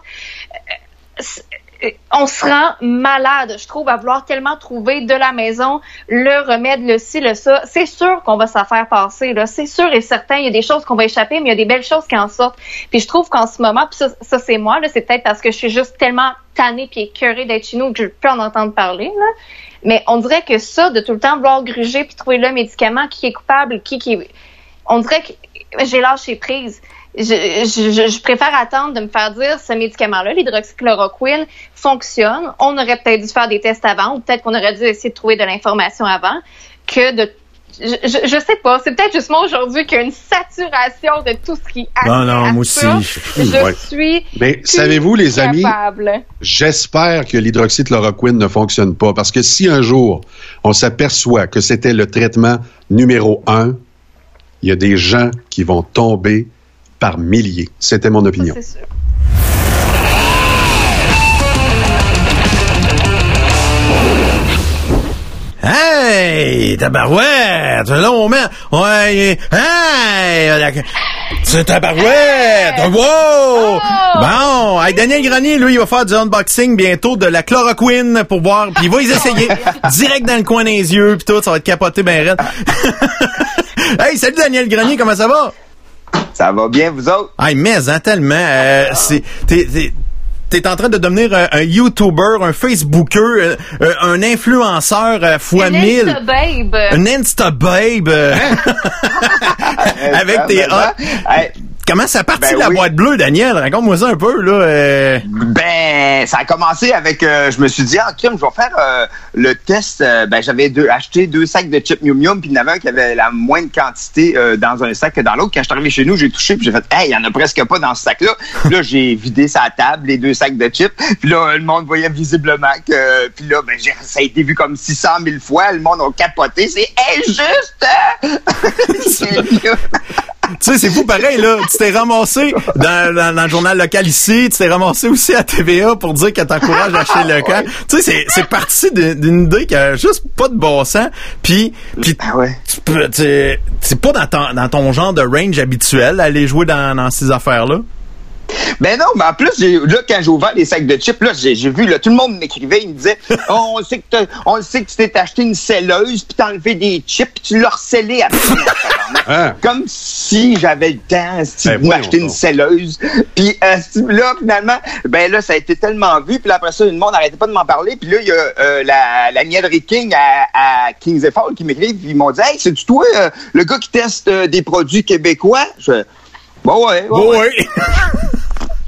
on se rend malade, je trouve, à vouloir tellement trouver de la maison le remède, le ci, le ça. C'est sûr qu'on va s'en faire passer, là. C'est sûr et certain. Il y a des choses qu'on va échapper, mais il y a des belles choses qui en sortent. Puis je trouve qu'en ce moment, puis ça, c'est moi, c'est peut-être parce que je suis juste tellement tannée puis écœurée d'être chez nous que je peux en entendre parler. Mais on dirait que ça, de tout le temps vouloir gruger puis trouver le médicament qui est coupable, qui, qui on dirait que j'ai lâché prise je, je, préfère attendre de me faire dire ce médicament-là, l'hydroxychloroquine, fonctionne. On aurait peut-être dû faire des tests avant, ou peut-être qu'on aurait dû essayer de trouver de l'information avant, que de je, je, sais pas, c'est peut-être juste moi aujourd'hui qu'il y a une saturation de tout ce qui Non, non, moi aussi. Je, suis. Mais savez-vous, les amis, j'espère que l'hydroxychloroquine ne fonctionne pas parce que si un jour on s'aperçoit que c'était le traitement numéro un, il y a des gens qui vont tomber par milliers. C'était mon opinion. C'est sûr. Hey, tabarouette! Là, on met... Ouais, hey! C'est tabarouette! Wow! Oh! Bon, hey, Daniel Granier, lui, il va faire du unboxing bientôt de la chloroquine pour voir, puis il va y essayer direct dans le coin des yeux, puis tout, ça va être capoté ben raide. hey, salut Daniel Granier, comment ça va? Ça va bien, vous autres? Ah, mais hein, tellement. Euh, c'est, t'es, en train de devenir un, YouTuber, un Facebooker, euh, euh, un influenceur euh, fois mille. Insta babe. Un Insta babe. Avec tes... Comment ça partit ben la boîte bleue, Daniel? Raconte-moi ça un peu, là. Euh. Ben, ça a commencé avec, euh, je me suis dit, ah, crime, je vais faire euh, le test. ben, j'avais deux, acheté deux sacs de chips Mium Mium, puis il y en avait un qui avait la moindre quantité dans un sac que dans l'autre. Quand je suis arrivé chez nous, j'ai touché, puis j'ai fait, hey, il y en a presque pas dans ce sac-là. là, j'ai vidé sa table, les deux sacs de chips. Puis là, le monde voyait visiblement que, puis là, ben, ça a été vu comme 600 000 fois. Le monde a capoté. C'est injuste! tu sais, c'est fou pareil, là. Tu t'es ramassé dans, dans, le journal local ici, tu t'es ramassé aussi à TVA pour dire qu'elle t'encourage à acheter le local. Tu sais, c'est parti d'une idée qui a juste pas de bon sens. Puis, puis ah ouais. c'est pas dans ton, dans ton genre de range habituel aller jouer dans, dans ces affaires-là. Ben non, mais en plus, là, quand j'ai ouvert les sacs de chips, là, j'ai, vu, là, tout le monde m'écrivait, il me disait, oh, on sait que on sait que tu t'es acheté une selleuse, puis t'as enlevé des chips, puis tu l'as recellé après. Hein? Comme si j'avais le temps, si ben, acheter une selleuse. Puis euh, là, finalement, ben là, ça a été tellement vu, puis après ça, le monde n'arrêtait pas de m'en parler, puis là, il y a euh, la, la mielerie King à, à Kings Fall qui m'écrit, puis ils m'ont dit, hey, c'est toi euh, le gars qui teste des produits québécois? Je, bon ouais, bon, ouais.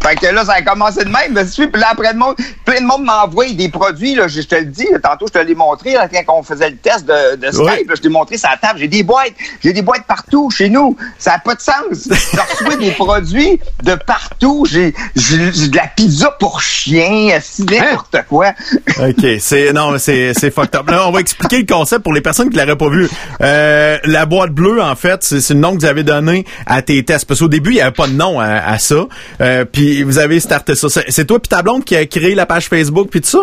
Fait que là, ça a commencé de même. Puis là, après, le monde, plein de monde m'envoie des produits. Là, je, te le dis, tantôt, je te l'ai montré là, quand on faisait le test de, de Skype. Là, je t'ai montré à table. J'ai des boîtes. J'ai des boîtes partout chez nous. Ça n'a pas de sens. J'ai reçu des produits de partout. J'ai de la pizza pour chien, n'importe quoi. OK. C'est non, c'est c'est fucked up. Là, on va expliquer le concept pour les personnes qui l'auraient pas vu. Euh, la boîte bleue, en fait, c'est le nom que vous avez donné à tes tests. Parce qu'au début, il n'y avait pas de nom à, ça. Euh, puis vous avez starté ça. C'est toi puis ta blonde qui a créé la page Facebook puis tout ça?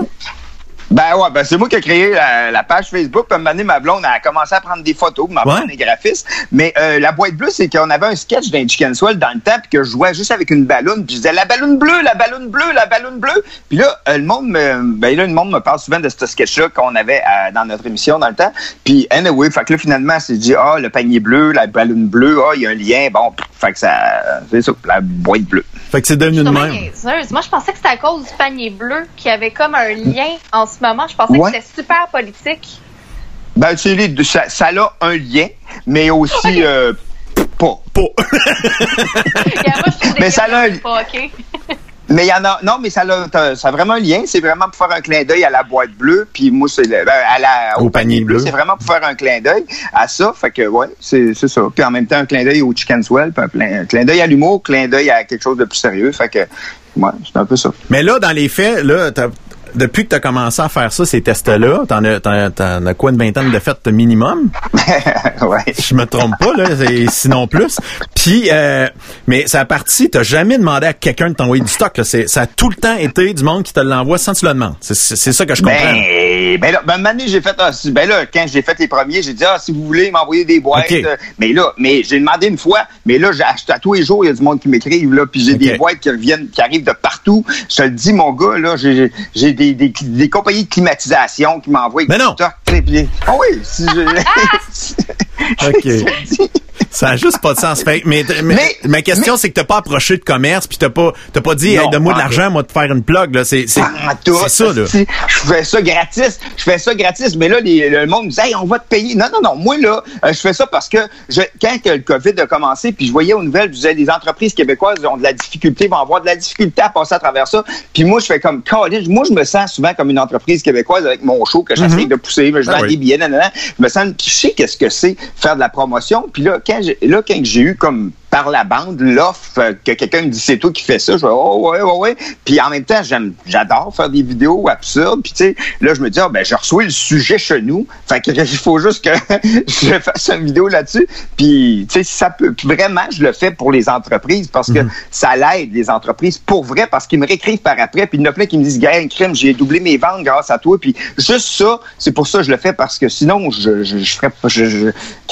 Ben ouais, ben c'est moi qui ai créé la, page Facebook. Puis à ma blonde a commencé à prendre des photos. Ma blonde est graphiste. Mais euh, la boîte bleue, c'est qu'on avait un sketch d'un Chicken Swell dans le temps, puis que je jouais juste avec une ballonne. Puis je disais la ballonne bleue, la ballonne bleue, la ballonne bleue. Puis là, euh, le monde me, ben là, le monde me parle souvent de ce sketch-là qu'on avait euh, dans notre émission dans le temps. Puis anyway, fait que là, finalement, c'est dit, ah, le panier bleu, la ballonne bleue, ah, il y a un lien. Bon, fait que ça, c'est ça, la boîte bleue. Fait que c'est devenu de même. Moi, je pensais que c'était à cause du panier bleu qui avait comme un lien en ce moment. Je pensais que c'était super politique. Ben, ça, ça a un lien, mais aussi euh, pas. Pas. mais ça a un lien. Mais il y en a. Non, mais ça a, ça a vraiment un lien. C'est vraiment pour faire un clin d'œil à la boîte bleue. Puis moi, c'est ben, à la, au, panier, bleu. C'est vraiment pour faire un clin d'œil à ça. Fait que ouais, c'est ça. Puis en même temps, un clin d'œil au chicken swell, puis un, clin d'œil à l'humour, clin d'œil à quelque chose de plus sérieux. Fait que ouais, c'est un peu ça. Mais là, dans les faits, là, depuis que tu as commencé à faire ça, ces tests-là, t'en as, t'en, as quoi une vingtaine de fêtes minimum? ouais. Je me trompe pas, là, sinon plus. Puis, euh, mais ça a parti, t'as jamais demandé à quelqu'un de t'envoyer du stock. Là. ça a tout le temps été du monde qui te l'envoie sans que tu le demandes. C'est, ça que je comprends. Ben, ben là, ben, j'ai fait, ah, ben là, quand j'ai fait les premiers, j'ai dit, ah, si vous voulez m'envoyer des boîtes. Euh, mais là, mais j'ai demandé une fois, mais là, j'ai acheté à tous les jours, il y a du monde qui m'écrive, là, puis j'ai des boîtes qui reviennent, qui arrivent de partout. Je te le dis, mon gars, là, j'ai, j'ai des des, compagnies de climatisation qui m'envoient Mais non! Ah oui! Si je... OK. Ça a juste pas de sens. mais, ma question, c'est que t'as pas approché de commerce, puis t'as pas, t'as pas dit, hey, donne-moi de l'argent, moi, de faire une plug, là. C'est, c'est, ça, là. Je fais ça gratis. Je fais ça gratis. Mais là, le monde me dit, hey, on va te payer. Non, non, non. Moi, là, euh, je fais ça parce que je, quand le COVID a commencé, puis je voyais aux nouvelles, je disais, les entreprises québécoises ont de la difficulté, vont avoir de la difficulté à passer à travers ça. Puis moi, je fais comme, moi, je me sens souvent comme une entreprise québécoise avec mon show que j'essaie mm-hmm. de pousser. Je vends ah des billets, Je me sens, je sais qu'est-ce que c'est faire de la promotion. Puis là, quand là, quand j'ai eu comme par la bande l'offre euh, que quelqu'un me dit c'est toi qui fais ça. Je fais oh ouais ouais ouais. Puis en même temps j'aime j'adore faire des vidéos absurdes. Puis tu sais là je me dis ah ben je reçois le sujet chez nous. Fait que il faut juste que je fasse une vidéo là-dessus. Puis tu sais ça peut vraiment je le fais pour les entreprises parce que mhm. ça l'aide les entreprises pour vrai parce qu'ils me réécrivent par après. Puis il y en a plein qui me disent gars crime j'ai doublé mes ventes grâce à toi. Puis juste ça c'est pour ça que je le fais parce que sinon je je, je ferais pas je, je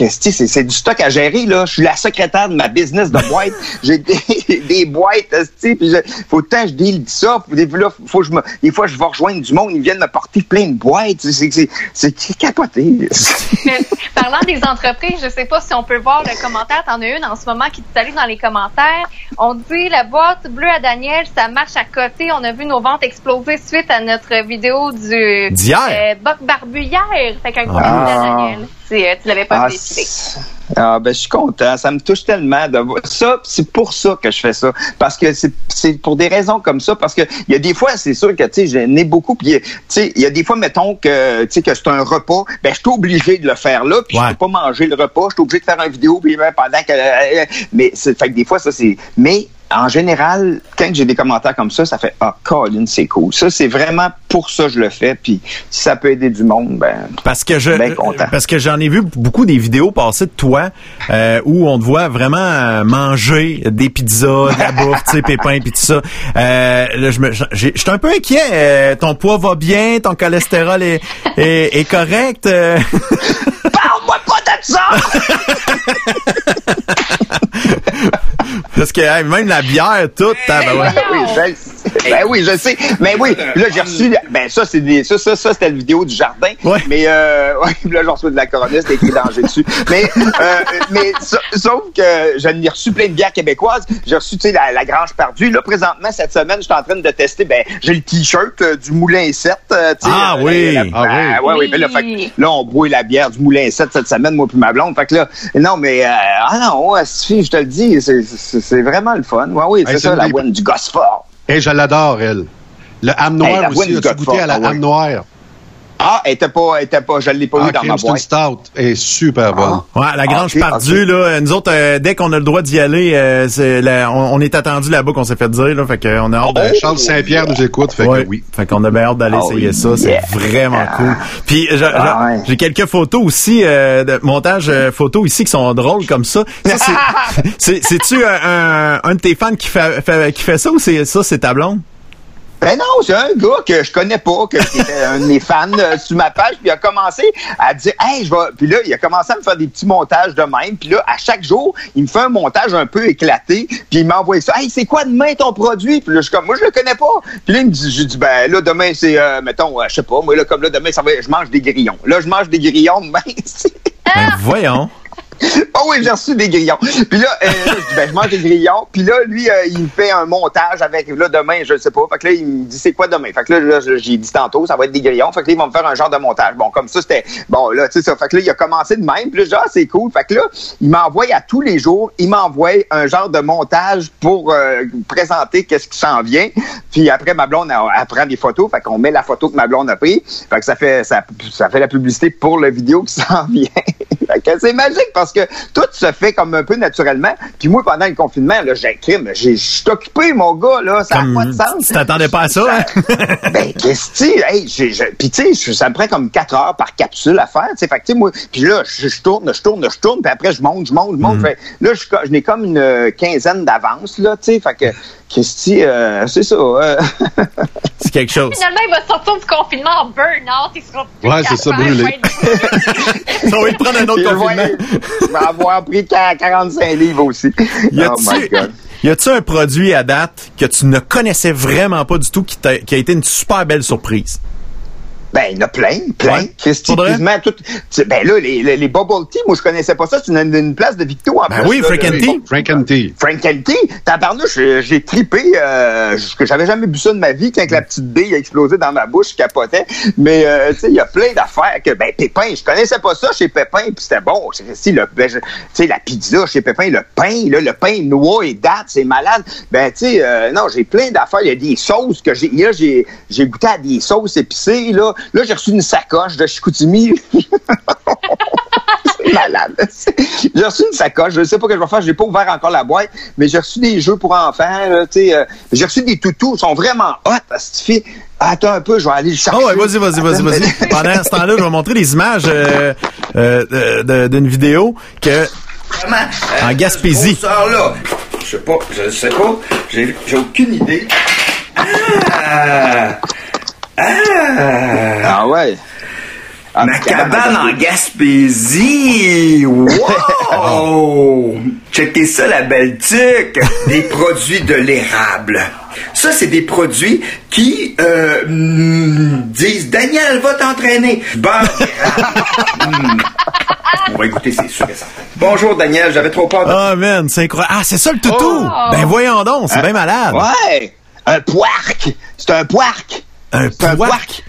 c'est c'est du stock à gérer là. Je suis la secrétaire de ma business de boîtes. J'ai des, des boîtes, tu puis faut tant que je deal ça. Des, là, faut je me, des fois, je vais rejoindre du monde, ils viennent me porter plein de boîtes. C'est capoté. parlant des entreprises, je sais pas si on peut voir le commentaire. T'en as une en ce moment qui te salue dans les commentaires. On dit la boîte bleue à Daniel, ça marche à côté. On a vu nos ventes exploser suite à notre vidéo du d'hier. Euh, Boc barbu hier. Fait qu'un gros ah. Daniel. Euh, tu l'avais pas ah, décidé. Ah, ben, je suis content. Ça me touche tellement de Ça, c'est pour ça que je fais ça. Parce que c'est pour des raisons comme ça. Parce que il y a des fois, c'est sûr que, tu sais, j'en ai beaucoup. Puis, tu sais, il y a des fois, mettons que, tu sais, que c'est un repas. Ben, je suis obligé de le faire là. Puis, je peux pas manger le repas. Je suis obligé de faire une vidéo. Puis, ben, pendant que, euh, mais, fait que des fois, ça, c'est, mais, en général, quand j'ai des commentaires comme ça, ça fait Ah, Colin, c'est cool. Ça, c'est vraiment pour ça que je le fais. Puis si ça peut aider du monde, ben. Parce que je, parce que j'en ai vu beaucoup des vidéos passer de toi euh, où on te voit vraiment euh, manger des pizzas, de la bouffe, tu sais, pépins puis tout ça. Euh, là, je me, suis un peu inquiet. Euh, ton poids va bien, ton cholestérol est, est, est correct. Parle-moi pas de ça. Parce que même la bière, toute, ben, ben, oui, je, ben oui, je sais. Mais oui, là, j'ai reçu. Ben ça, c'est des, ça, ça, ça c'était la vidéo du jardin. Mais euh, ouais, là, j'en reçois de la coronesse, c'était écrit danger dessus. Mais, euh, mais sauf que j'en ai reçu plein de bières québécoises. J'ai reçu, tu sais, la, la, Grange Perdue. Là, présentement, cette semaine, je suis en train de tester. Ben, j'ai le t-shirt euh, du Moulin 7. Euh, ah, oui. ah oui. Ouais, oui. Ben, là, fait, là, on brouille la bière du Moulin 7 cette semaine, moi puis ma blonde. Fait que là, non, mais ah non, je te le dis, c'est vraiment le fun. Ouais, oui, Hey, c'est ça, la des- du Gosford. Et je l'adore, elle. Le âme Hey, noire la aussi. As-tu goûté à la ouais. noire? Ah, elle était pas, elle était pas, je l'ai pas Ah, eu dans ma boîte. Stout est super bonne. Ah. Ouais, la Grange ok, Pardue, ok. là, nous autres, euh, dès qu'on a le droit d'y aller, euh, c'est la- on, on est attendu là-bas qu'on s'est fait dire, là, fait qu'on a hâte de... Euh, Charles Saint-Pierre nous écoute, fait Ouais. que oui. Fait qu'on a bien hâte d'aller Oh, essayer ça. C'est yeah. vraiment Ah. cool. Puis j'ai- Ah, ouais. quelques photos aussi, euh, de montage euh, photos ici qui sont drôles comme ça. Ça, c'est- un, un, un de tes fans qui fait, fait- qui fait ça ou c'est ça, c'est ta blonde? Ben non, c'est un gars que je connais pas, que c'était un de fans euh, sur ma page, puis il a commencé à dire Hey, je vais. Puis là, il a commencé à me faire des petits montages de même. Puis là, à chaque jour, il me fait un montage un peu éclaté, puis il m'a envoyé ça. Hey, c'est quoi demain ton produit? Puis là, je suis comme moi, je le connais pas. Puis là, il me dit, j'ai dit, ben là, demain, c'est euh, mettons, euh, je sais pas, moi là, comme là, demain, ça va je mange des grillons. Là, je mange des grillons demain. Ben, voyons. Ah oui, j'ai reçu des grillons. Puis là, euh, je ben, je mange des grillons. Puis là, lui, euh, il me fait un montage avec, là, demain, je ne sais pas. Fait que là, il me dit, c'est quoi demain? Fait que là, j'ai dit tantôt, ça va être des grillons. Fait que là, il va me faire un genre de montage. Bon, comme ça, c'était, bon, là, tu sais ça. Fait que là, il a commencé de même. Puis là, ah, c'est cool. Fait que là, il m'envoie à tous les jours, il m'envoie un genre de montage pour euh, présenter qu'est-ce qui s'en vient. Puis après, ma blonde, elle, elle prend des photos. Fait qu'on met la photo que ma blonde a pris. Fait que ça fait, ça, fait la publicité pour la vidéo qui s'en vient. fait que c'est magique que tout se fait comme un peu naturellement. Puis moi, pendant le confinement, là, j'ai crime, j'ai, je suis occupé, mon gars, là, ça n'a pas de sens. tu t'attendais pas à ça, hein? ben, qu'est-ce que hey, puis tu sais, ça me prend comme quatre heures par capsule à faire, tu sais, fait que moi, puis là, je, tourne, je tourne, je tourne, puis après, je monte, je monte, je monte, Mm. Fait- là, je, je n'ai comme une quinzaine d'avance, là, tu sais, fait que, qu'est-ce que tu sais, euh, c'est ça, euh, C'est quelque chose. Finalement, il va sortir du confinement en burn-out. Il sera plus Ouais, c'est ça, brûlé. il va être Ça va lui prendre un autre confinement. je vais avoir pris 45 livres aussi. Y oh my God. y a-tu un produit à date que tu ne connaissais vraiment pas du tout qui a été une super belle surprise? Ben, il y en a plein, plein. Ouais. Christy, tout. Ben là, les, les, les bubble tea, moi, je connaissais pas ça. C'est une, une place de Victo, en Ben plus. oui, là, Frank and Tea. Frank and Tea. Frank and Tea, tabarnouche, j'ai- j'ai trippé, euh, j'avais jamais bu ça de ma vie, quand la petite bille a explosé dans ma bouche, je capotais. Mais, euh, tu sais, il y a plein d'affaires que, ben, Pépin, je connaissais pas ça chez Pépin, puis c'était bon. Si le, ben, je- tu sais, la pizza chez Pépin, le pain, là, le pain noix et date, c'est malade. Ben, tu sais, euh, non, j'ai plein d'affaires. Il y a des sauces que j'ai, là, j'ai, j'ai goûté à des sauces épicées, là. Là, j'ai reçu une sacoche de Chicoutimi. C'est malade. J'ai reçu une sacoche. Je sais pas ce que je vais faire. J'ai pas ouvert encore la boîte, mais j'ai reçu des jeux pour enfants. là, tu sais, euh, j'ai reçu des toutous. Ils sont vraiment hot. cette fille. Attends un peu, je vais aller le chercher. Oh ouais, vas-y, vas-y, vas-y, vas-y. Pendant ce temps-là, je vais montrer des images euh, euh, d'une vidéo que Vraiment, euh, En Gaspésie. là je sais pas, je sais pas, j'ai j'ai aucune idée. Ah! Ah! Ah ouais. Ah, Ma cabane en Gaspésie! Wow! Checkez ça, la belle tuque! Des produits de l'érable. Ça, c'est des produits qui euh, mm, disent Daniel, va t'entraîner. Beurre d'érable. Mm. On va écouter, c'est sûr et certain. Bonjour, Daniel, j'avais trop peur de Ah man, c'est incroyable. Ah, c'est ça le toutou! Oh. Ben voyons donc, c'est bien malade. Ouais. Un poirc. C'est un poirc. Un C'est un poirc.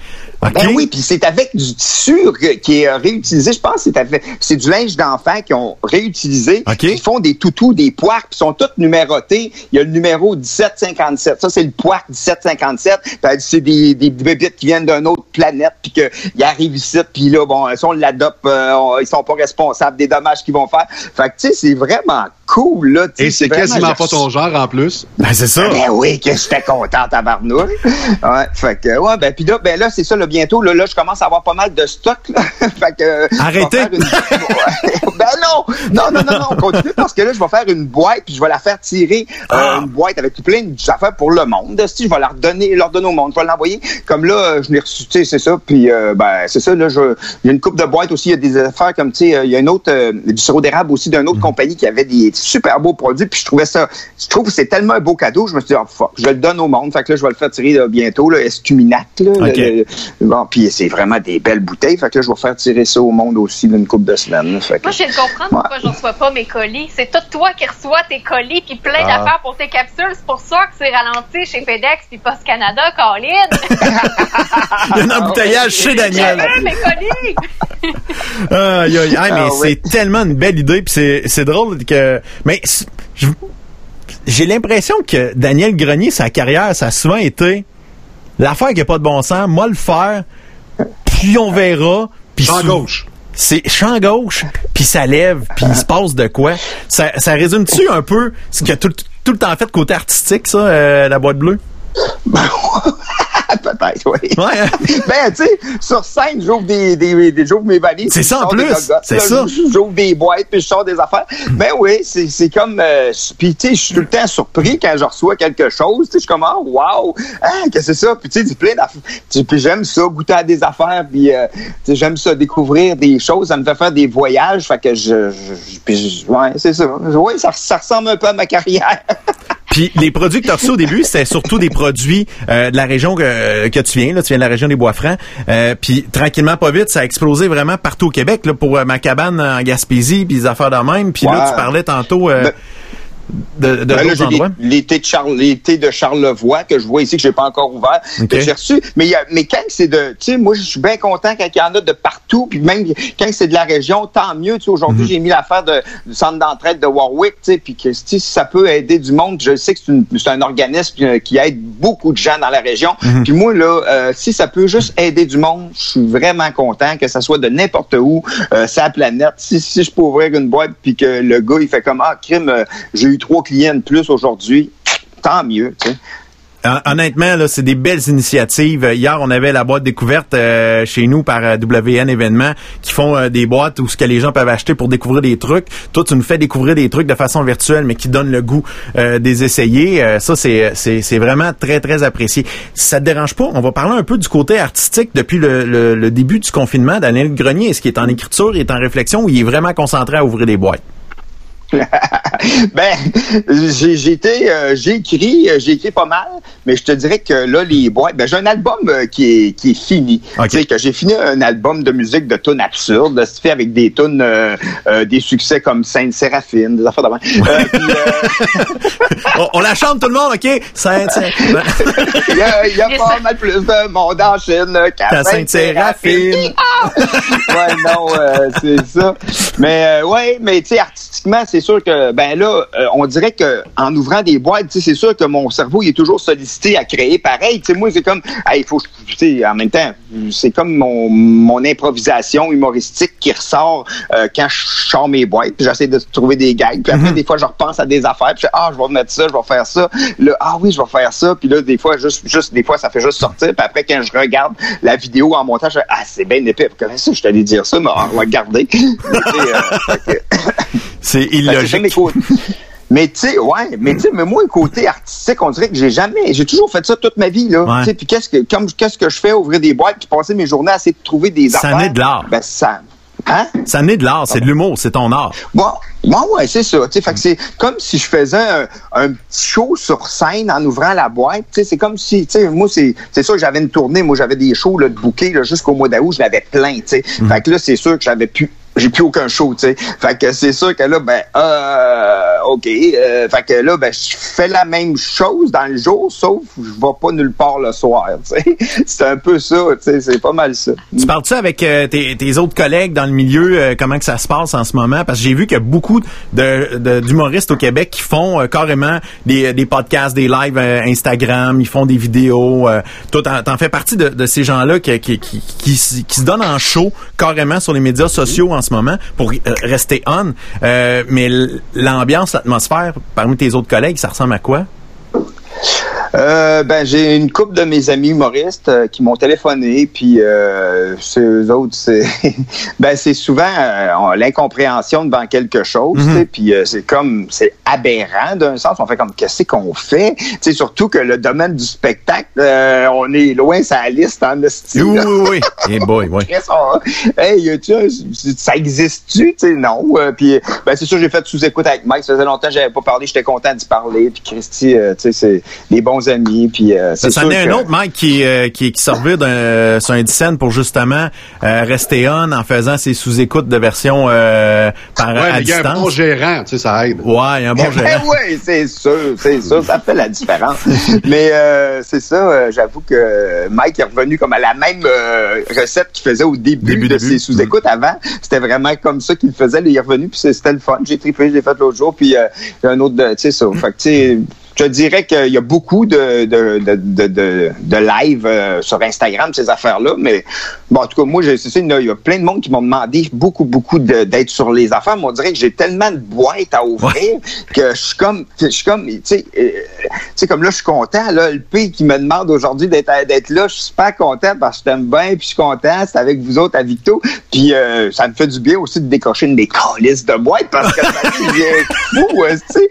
OK. Ben oui, puis c'est avec du tissu qui est euh, réutilisé. Je pense que c'est avec c'est du linge d'enfant qui ont réutilisé. OK. Ils font des toutous, des poires, puis sont toutes numérotés. Il y a le numéro 1757. Ça, c'est le poire 1757. Puis elle dit, c'est des, des bébites qui viennent d'une autre planète, puis qu'ils arrivent ici, puis là, bon, si on l'adopte, euh, ils sont pas responsables des dommages qu'ils vont faire. Fait que, tu sais, c'est vraiment cool, là. Et c'est quasiment pas ton genre en plus. Ben c'est ça. ben oui, que j'étais content à Barnouche. Ouais, fait que, ouais, ben, puis là, ben là, c'est ça, là, bientôt, là, là, je commence à avoir pas mal de stock, là. fait que. Arrêtez. une- ben non! Non, non, non, non, on continue parce que là, je vais faire une boîte, puis je vais la faire tirer, euh, Ah. une boîte avec plein d'affaires pour le monde. Si, je vais la redonner, leur donner au monde. Je vais l'envoyer. Comme là, je l'ai reçu, tu sais, c'est ça. Puis, euh, ben, c'est ça, là, je, il y a une coupe de boîtes aussi. Il y a des affaires comme, tu sais, euh, il y a une autre, euh, du sirop d'érable aussi d'une Mm. autre compagnie qui avait des super beaux produits. Puis, je trouvais ça, je trouve que c'est tellement un beau cadeau. Je me suis dit, oh, fuck, je le donne au monde. Fait que là, je vais le faire tirer là, bientôt, là, Escuminac, là. OK. Le- le- bon, puis c'est vraiment des belles bouteilles. Fait que là, je vais faire tirer ça au monde aussi d'une coupe de semaines. là. Fait que- Moi, je viens de comprendre pourquoi je reçois pas mes colis. C'est tout toi qui reçois tes colis puis plein Ah. d'affaires pour tes capsules. C'est pour ça que c'est ralenti chez FedEx puis Post Canada, Colin. Il y a un embouteillage chez Daniel. J'avais mes colis. Aïe, aïe, aïe, mais Ah, c'est tellement une belle idée, puis c'est, c'est drôle que... Mais j'ai l'impression que Daniel Grenier, sa carrière, ça a souvent été l'affaire qui n'a pas de bon sens, moi le faire, puis on verra. Puis Champ gauche. C'est champ gauche, puis ça lève, puis il se passe de quoi. Ça, ça résume-tu un peu ce que tout, tout le temps fait côté artistique, ça, euh, la boîte bleue? Peut-être, oui. Ouais, hein? ben, tu sais, sur scène, j'ouvre des, des, des- j'ouvre mes valises. C'est ça, en plus. C'est ça. J'ouvre des boîtes, puis je sors des affaires. Ben oui, c'est, c'est comme... Euh, puis, tu sais, je suis tout le temps surpris quand je reçois quelque chose. Tu sais, je suis comme, ah, wow! Ah, qu'est-ce que c'est ça? Puis, tu sais, c'est plein d'affaires. Puis j'aime ça, goûter à des affaires, puis euh, j'aime ça, découvrir des choses. Ça me fait faire des voyages, fait que je... je- je- ouais, c'est ça. Oui, ça, ça ressemble un peu à ma carrière. Puis les produits que tu as reçus au début, c'était surtout des produits euh, de la région que, que tu viens. Là, tu viens de la région des Bois-Francs. Euh, puis tranquillement, pas vite, ça a explosé vraiment partout au Québec là, pour euh, ma cabane en Gaspésie, puis les affaires de même. Puis là, tu parlais tantôt euh, Ben- de, de Ben là, endroits. les- l'été de Charles, l'été de Charlevoix que je vois ici que j'ai pas encore ouvert. Ok. que J'ai reçu, mais il y a, mais quand c'est de, tu sais, moi je suis bien content quand il y en a de partout, puis même quand c'est de la région, tant mieux. Tu sais, Mhm. aujourd'hui j'ai mis l'affaire de, du centre d'entraide de Warwick, tu sais, puis que si ça peut aider du monde, je sais que c'est, un organisme euh, qui aide beaucoup de gens dans la région. Mhm. Puis moi là, euh, si ça peut juste aider du monde, je suis vraiment content que ça soit de n'importe où, euh, la planète. Si, si je peux ouvrir une boîte puis que le gars il fait comme ah crime, euh, j'ai eu trois clients de plus aujourd'hui, tant mieux. Honnêtement, là, c'est des belles initiatives. Hier, on avait la boîte découverte euh, chez nous par euh, WN Événements qui font euh, des boîtes où ce que les gens peuvent acheter pour découvrir des trucs. Toi, tu nous fais découvrir des trucs de façon virtuelle, mais qui donnent le goût des essayer. Euh, ça, c'est, c'est, vraiment très, très apprécié. Ça te dérange pas, on va parler un peu du côté artistique depuis le, début du confinement. Daniel Grenier, est-ce qu'il est en écriture, il est en réflexion ou il est vraiment concentré à ouvrir des boîtes? Ben, j'ai été, euh, j'ai écrit, euh, j'ai écrit pas mal, mais je te dirais que là, les boîtes, ben, j'ai un album euh, qui est, qui est fini. Ok. Tu sais, que j'ai fini un album de musique de tunes absurdes, c'est fait avec des tunes, euh, euh, des succès comme Sainte Séraphine, des affaires de même. Euh, puis, euh, on, on la chante tout le monde, OK? Sainte- Sainte- Il y a, il y a pas mal plus de monde en Chine qu'à Qu'à Sainte-Séraphine. Sainte-Séraphine. ouais, non, euh, c'est ça. Mais euh, ouais, mais tu sais, artistiquement, c'est sûr que ben là, euh, on dirait que en ouvrant des boîtes, tu sais, c'est sûr que mon cerveau il est toujours sollicité à créer pareil. Tu sais, moi, c'est comme, hey, il faut, tu sais, en même temps, c'est comme mon, mon improvisation humoristique qui ressort euh, quand je sors mes boîtes. puis J'essaie de trouver des gags. Puis après, des fois, je repense à des affaires. Puis je fais, ah, je vais mettre ça, je vais faire ça. Là, ah oui, je vais faire ça. Puis là, des fois, juste, juste, des fois, ça fait juste sortir. Puis après, quand je regarde la vidéo en montage, je fais, ah, c'est bien épais. Comment ça, je t'allais dire ça, mais on va garder. C'est ça, mes illogique. Mais tu sais, ouais, mais tu sais, mais moi, côté artistique, on dirait que j'ai jamais, j'ai toujours fait ça toute ma vie, là. Ouais. Tu sais, puis qu'est-ce que, comme, qu'est-ce que je fais, ouvrir des boîtes, puis passer mes journées à essayer de trouver des Ça affaires. naît de l'art. Ben, ça, hein? Ça naît de l'art, c'est de l'humour, c'est ton art. Bon, bon ouais, c'est ça. Tu sais, fait que c'est comme si je faisais un, un petit show sur scène en ouvrant la boîte. Tu sais, c'est comme si, tu sais, moi, c'est, c'est sûr que j'avais une tournée. Moi, j'avais des shows, là, de bouquets, là, jusqu'au mois d'août, je l'avais plein, tu sais. Fait que là, c'est sûr que j'avais plus, j'ai plus aucun show, tu sais. Fait que c'est sûr que là, ben, euh, OK. euh, fait que là, ben, je fais la même chose dans le jour, sauf que je vais pas nulle part le soir, tu sais. C'est un peu ça, tu sais, c'est pas mal ça. Tu parles-tu avec euh, tes, tes autres collègues dans le milieu, euh, comment que ça se passe en ce moment? Parce que j'ai vu qu'il y a beaucoup de, de- d'humoristes au Québec qui font euh, carrément des, des podcasts, des lives Instagram, ils font des vidéos. toi, t'en, t'en fais partie de, de ces gens-là qui, qui, qui, qui, s- qui se donnent en show carrément sur les médias sociaux en ce moment pour euh, rester on. Euh, mais l'ambiance, l'atmosphère parmi tes autres collègues, ça ressemble à quoi? Euh, ben j'ai une couple de mes amis humoristes euh, qui m'ont téléphoné puis euh, eux autres c'est ben c'est souvent on- l'incompréhension devant quelque chose sais, puis c'est comme c'est aberrant d'un sens on fait comme qu'est-ce qu'on fait? Sais surtout que le domaine du spectacle on est loin sa liste en style Oui, oui, oui. Eh boy, oui. On- Hey, tu ça existe-tu? Non. Puis, ben, c'est sûr, j'ai fait sous-écoute avec Mike. Ça faisait longtemps que j'avais pas parlé. J'étais content d'y parler. Puis, Christy, tu sais, c'est des bons amis. Puis, euh, Ça, c'est c'en sûr est un autre, Mike, qui, euh, qui, qui servait d'un, sur un scène pour justement euh, rester on en faisant ses sous-écoutes de version euh, par Ouais, à mais il y a un bon distance. gérant, tu sais, ça aide. Ouais, il y a un bon Ben gérant. oui, c'est sûr, c'est sûr, ça fait la différence. Mais euh, c'est ça. euh, j'avoue que Mike est revenu comme à la même euh, recette qu'il faisait au début, Début, de début. ses sous-écoutes avant. C'était vraiment comme ça qu'il faisait. Il est revenu, puis c'était le fun. J'ai trippé, je l'ai fait l'autre jour, puis euh, il y a un autre, de- tu sais, ça. Fait que, tu sais, je dirais qu'il y a beaucoup de, de, de, de, live euh, sur Instagram, ces affaires-là, mais bon, en tout cas, moi, je- c'est ça, il y a- plein de monde qui m'ont demandé beaucoup, beaucoup d'être sur les affaires, mais on dirait que j'ai tellement de boîtes à ouvrir que je suis comme, je suis comme, tu sais, euh, tu sais, comme là, je suis content, là, le P qui me demande aujourd'hui d'être là, je suis super content parce que je t'aime bien, puis je suis content, c'est avec vous autres à Victo, puis euh, ça me fait du bien aussi de décocher une des calices de boîtes parce que ça devient fou, euh, tu sais,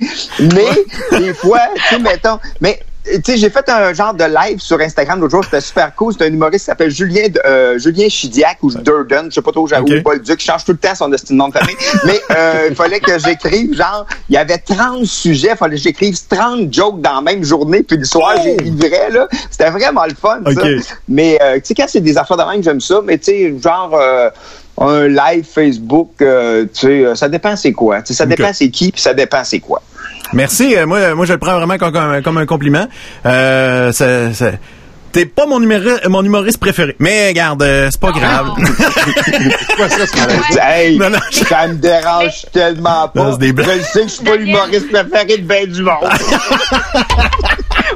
mais des fois, tu mettons, mais tu sais, j'ai fait un genre de live sur Instagram l'autre jour, c'était super cool. C'est un humoriste qui s'appelle Julien euh, Julien Chidiac ou Durden, je sais pas trop, j'avoue Ok. pas le duc, change tout le temps son destin de nom de famille. Mais euh, il fallait que j'écrive, genre, il y avait 30 sujets, il fallait que j'écrive 30 jokes dans la même journée, puis le soir, j'ai livré, là. C'était vraiment le fun, ça. Mais, euh, tu sais, quand c'est des affaires de même, j'aime ça, mais tu sais, genre... euh, un live Facebook, euh, tu sais, ça dépend c'est quoi. Tu sais, ça dépend c'est qui, puis ça dépend c'est quoi. Merci. euh, moi, moi, je le prends vraiment comme, comme, comme un compliment. Euh, ça- ça- T'es pas mon, numéri- mon humoriste préféré. Mais regarde, euh, c'est pas grave. Quoi, ça, ce? Hey, Non, non, je- ça me dérange tellement pas. Non, c'est des je sais que je suis pas l'humoriste préféré de ben du monde.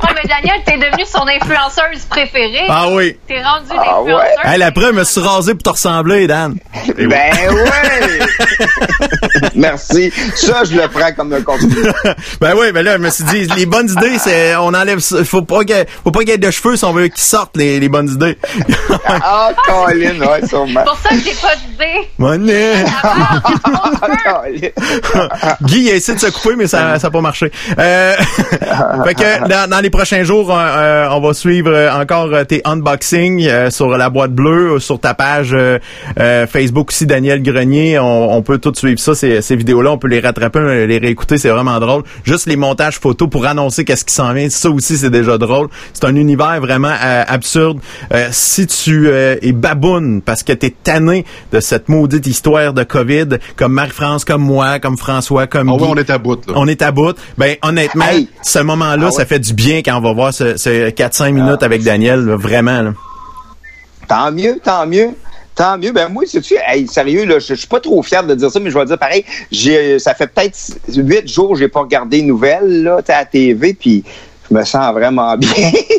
Oh, mais Daniel, t'es devenue son influenceuse préférée. ah oui. T'es rendu Ah ouais? l'influenceuse. Hey, la preuve, me suis rasé pour te ressembler, Dan. ben ouais! Merci. Ça, je le prends comme un compliment. ben oui, ben là, je me suis dit, les bonnes idées, c'est, on enlève ça. Faut pas qu'il faut pas qu'il y ait de cheveux si on veut qu'ils sortent, les, les bonnes idées. Ah, Colin, ouais, sûrement. C'est pour ça que j'ai pas d'idée. Colin. Guy il a essayé de se couper, mais ça n'a pas marché. Euh, fait que dans, dans les prochains jours, euh, euh, on va suivre euh, encore euh, tes unboxings euh, sur la boîte bleue, sur ta page euh, euh, Facebook aussi, Daniel Grenier. On, on peut tout suivre ça, ces, ces vidéos-là. On peut les rattraper, les réécouter, c'est vraiment drôle. Juste les montages photos pour annoncer qu'est-ce qui s'en vient, ça aussi, c'est déjà drôle. C'est un univers vraiment euh, absurde. Euh, si tu euh, es baboune parce que t'es tanné de cette maudite histoire de COVID, comme Marie-France, comme moi, comme François, comme Guy, on est à bout, là. on est à bout. Ben honnêtement, Hey. ce moment-là, Ah ouais. ça fait du bien quand on va voir ce, ce 4-5 minutes avec Daniel, là, vraiment. Là. Tant mieux, tant mieux. Tant mieux. Ben moi, c'est-tu, hey, sérieux, là, je, je suis pas trop fier de dire ça, mais je vais dire pareil. J'ai, ça fait peut-être huit jours que j'ai pas regardé les nouvelles, là, à la TV, puis je me sens vraiment bien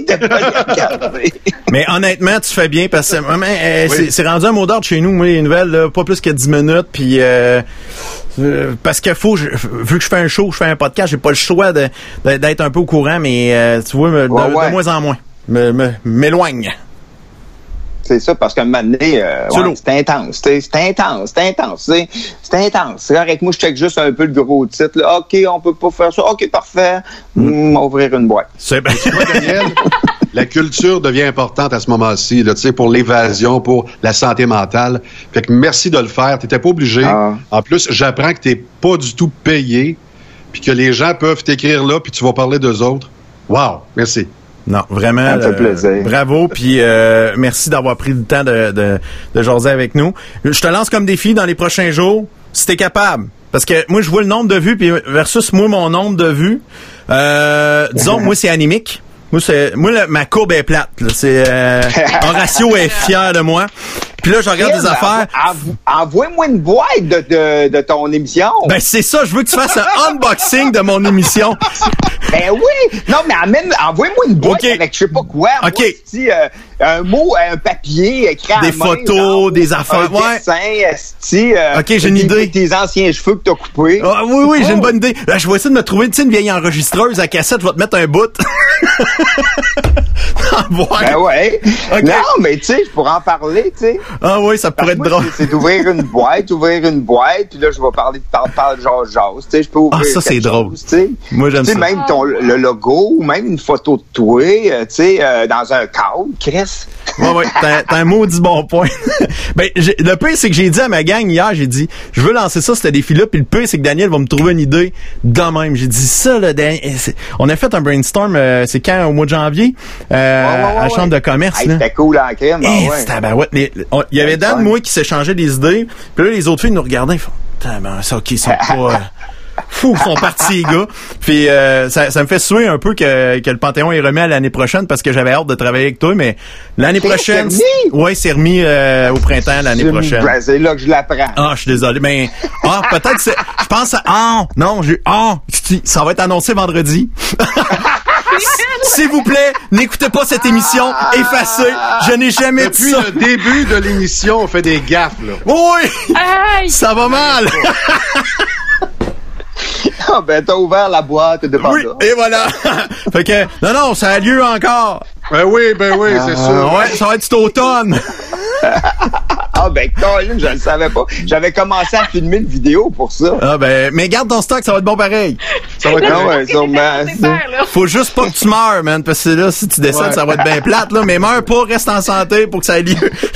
de pas les regarder. Mais honnêtement, tu fais bien parce que euh, Oui. c'est- c'est rendu un mot d'ordre chez nous, moi, les nouvelles, là, pas plus que 10 minutes, puis euh, euh, parce que faut, je- vu que je fais un show, je fais un podcast, j'ai pas le choix d'être un peu au courant, mais euh, tu vois, me- de, Ouais, ouais. de moins en moins, me- me- m'éloigne. C'est ça, parce qu'à un moment donné, euh, C'est ouais, lourd. c'est intense, c'est intense, c'est intense, c'est intense. C'est correct, moi, je check juste un peu le gros titre, là. OK, on peut pas faire ça. OK, parfait. Hmm, ouvrir une boîte. C'est Daniel, la culture devient importante à ce moment-ci, tu sais, pour l'évasion, pour la santé mentale. Fait que merci de le faire. T'étais pas obligé. Ah. En plus, j'apprends que t'es pas du tout payé, puis que les gens peuvent t'écrire là, puis tu vas parler d'eux autres. Wow, merci. Non, vraiment. Ça me fait euh, plaisir. bravo, puis euh, merci d'avoir pris le temps de, de, de jaser avec nous. Je te lance comme défi dans les prochains jours, si t'es capable. Parce que moi, je vois le nombre de vues, puis versus moi, mon nombre de vues. Euh, disons, moi, c'est animique. Moi, c'est, moi ma courbe est plate. là. C'est euh, Horatio est fier de moi. Puis là, je regarde des affaires. envo- envo- Envoie-moi une boîte de, de, de ton émission. Ben c'est ça, je veux que tu fasses un unboxing de mon émission. Ben oui! Non, mais envoie-moi une boîte Ok. avec je sais pas quoi. Moi, Ok. euh, un mot, un papier écrit à Des main, photos, genre, des affaires, Un ouais. dessin, esti, euh, Ok, j'ai une idée. Tes anciens cheveux que t'as coupés. Ah, oui, oui, j'ai Oh. une bonne idée. Là, je vais essayer de me trouver une vieille enregistreuse à cassette, je vais te mettre un bout. Envoie. Ben ouais. Non, mais tu sais, je pourrais en parler, tu sais. Ah oui, ça pourrait être Moi, drôle. c'est- d'ouvrir une boîte, ouvrir une boîte, puis là, je vais parler de parle, parle, genre, jase, tu sais, je peux ouvrir Ah, ça, c'est drôle. chose, tu sais. Moi, j'aime Tu sais, ça. même ton, le logo, ou même une photo de toi, euh, tu sais, euh, dans un cadre, Chris. Ouais, ouais, t'as, un maudit bon point. ben, le pire, c'est que j'ai dit à ma gang hier, j'ai dit, je veux lancer ça, ce défi-là, puis le pire, c'est que Daniel va me trouver une idée de même. J'ai dit ça, là, Dan- eh, on a fait un brainstorm, euh, c'est quand, au mois de janvier, euh, Ouais, ouais, ouais, à la Chambre de commerce, Hey. C'était cool en crème, ah Eh, ben ouais, Il y avait Dan, moi, qui s'échangeait des idées. Puis là, les autres filles nous regardaient. Ils font, ben, ça, OK, ils sont pas... euh, Fou, ils sont partis les gars. Puis euh, ça, ça me fait suer un peu que, que le Panthéon est remis à l'année prochaine parce que j'avais hâte de travailler avec toi, mais l'année prochaine. Ouais, c'est remis euh, au printemps l'année prochaine. ben, c'est là que je l'apprends. Ah, je suis désolé, mais ah peut-être c'est je pense à ah non, j'ai ah ça va être annoncé vendredi. S'il vous plaît, n'écoutez pas cette émission, effacez. Je n'ai jamais dit Depuis ça. le début de l'émission, on fait des gaffes, là. Oui, Aïe! ça va mal. Ah, ben, t'as ouvert la boîte de Oui, Pandore. et voilà. fait que non non, ça a lieu encore. Ben oui, ben oui, c'est sûr. Ouais, ça va être cet automne. Ah, ben, Colin, je le savais pas. J'avais commencé à filmer une vidéo pour ça. Ah ben mais garde ton stock, ça va être bon pareil. Ça va être Non, ouais, sûrement. Faut juste pas que tu meurs, man, parce que là, si tu décèdes, Ouais. ça va être bien plate, là. Mais meurs pas, reste en santé pour que ça ait lieu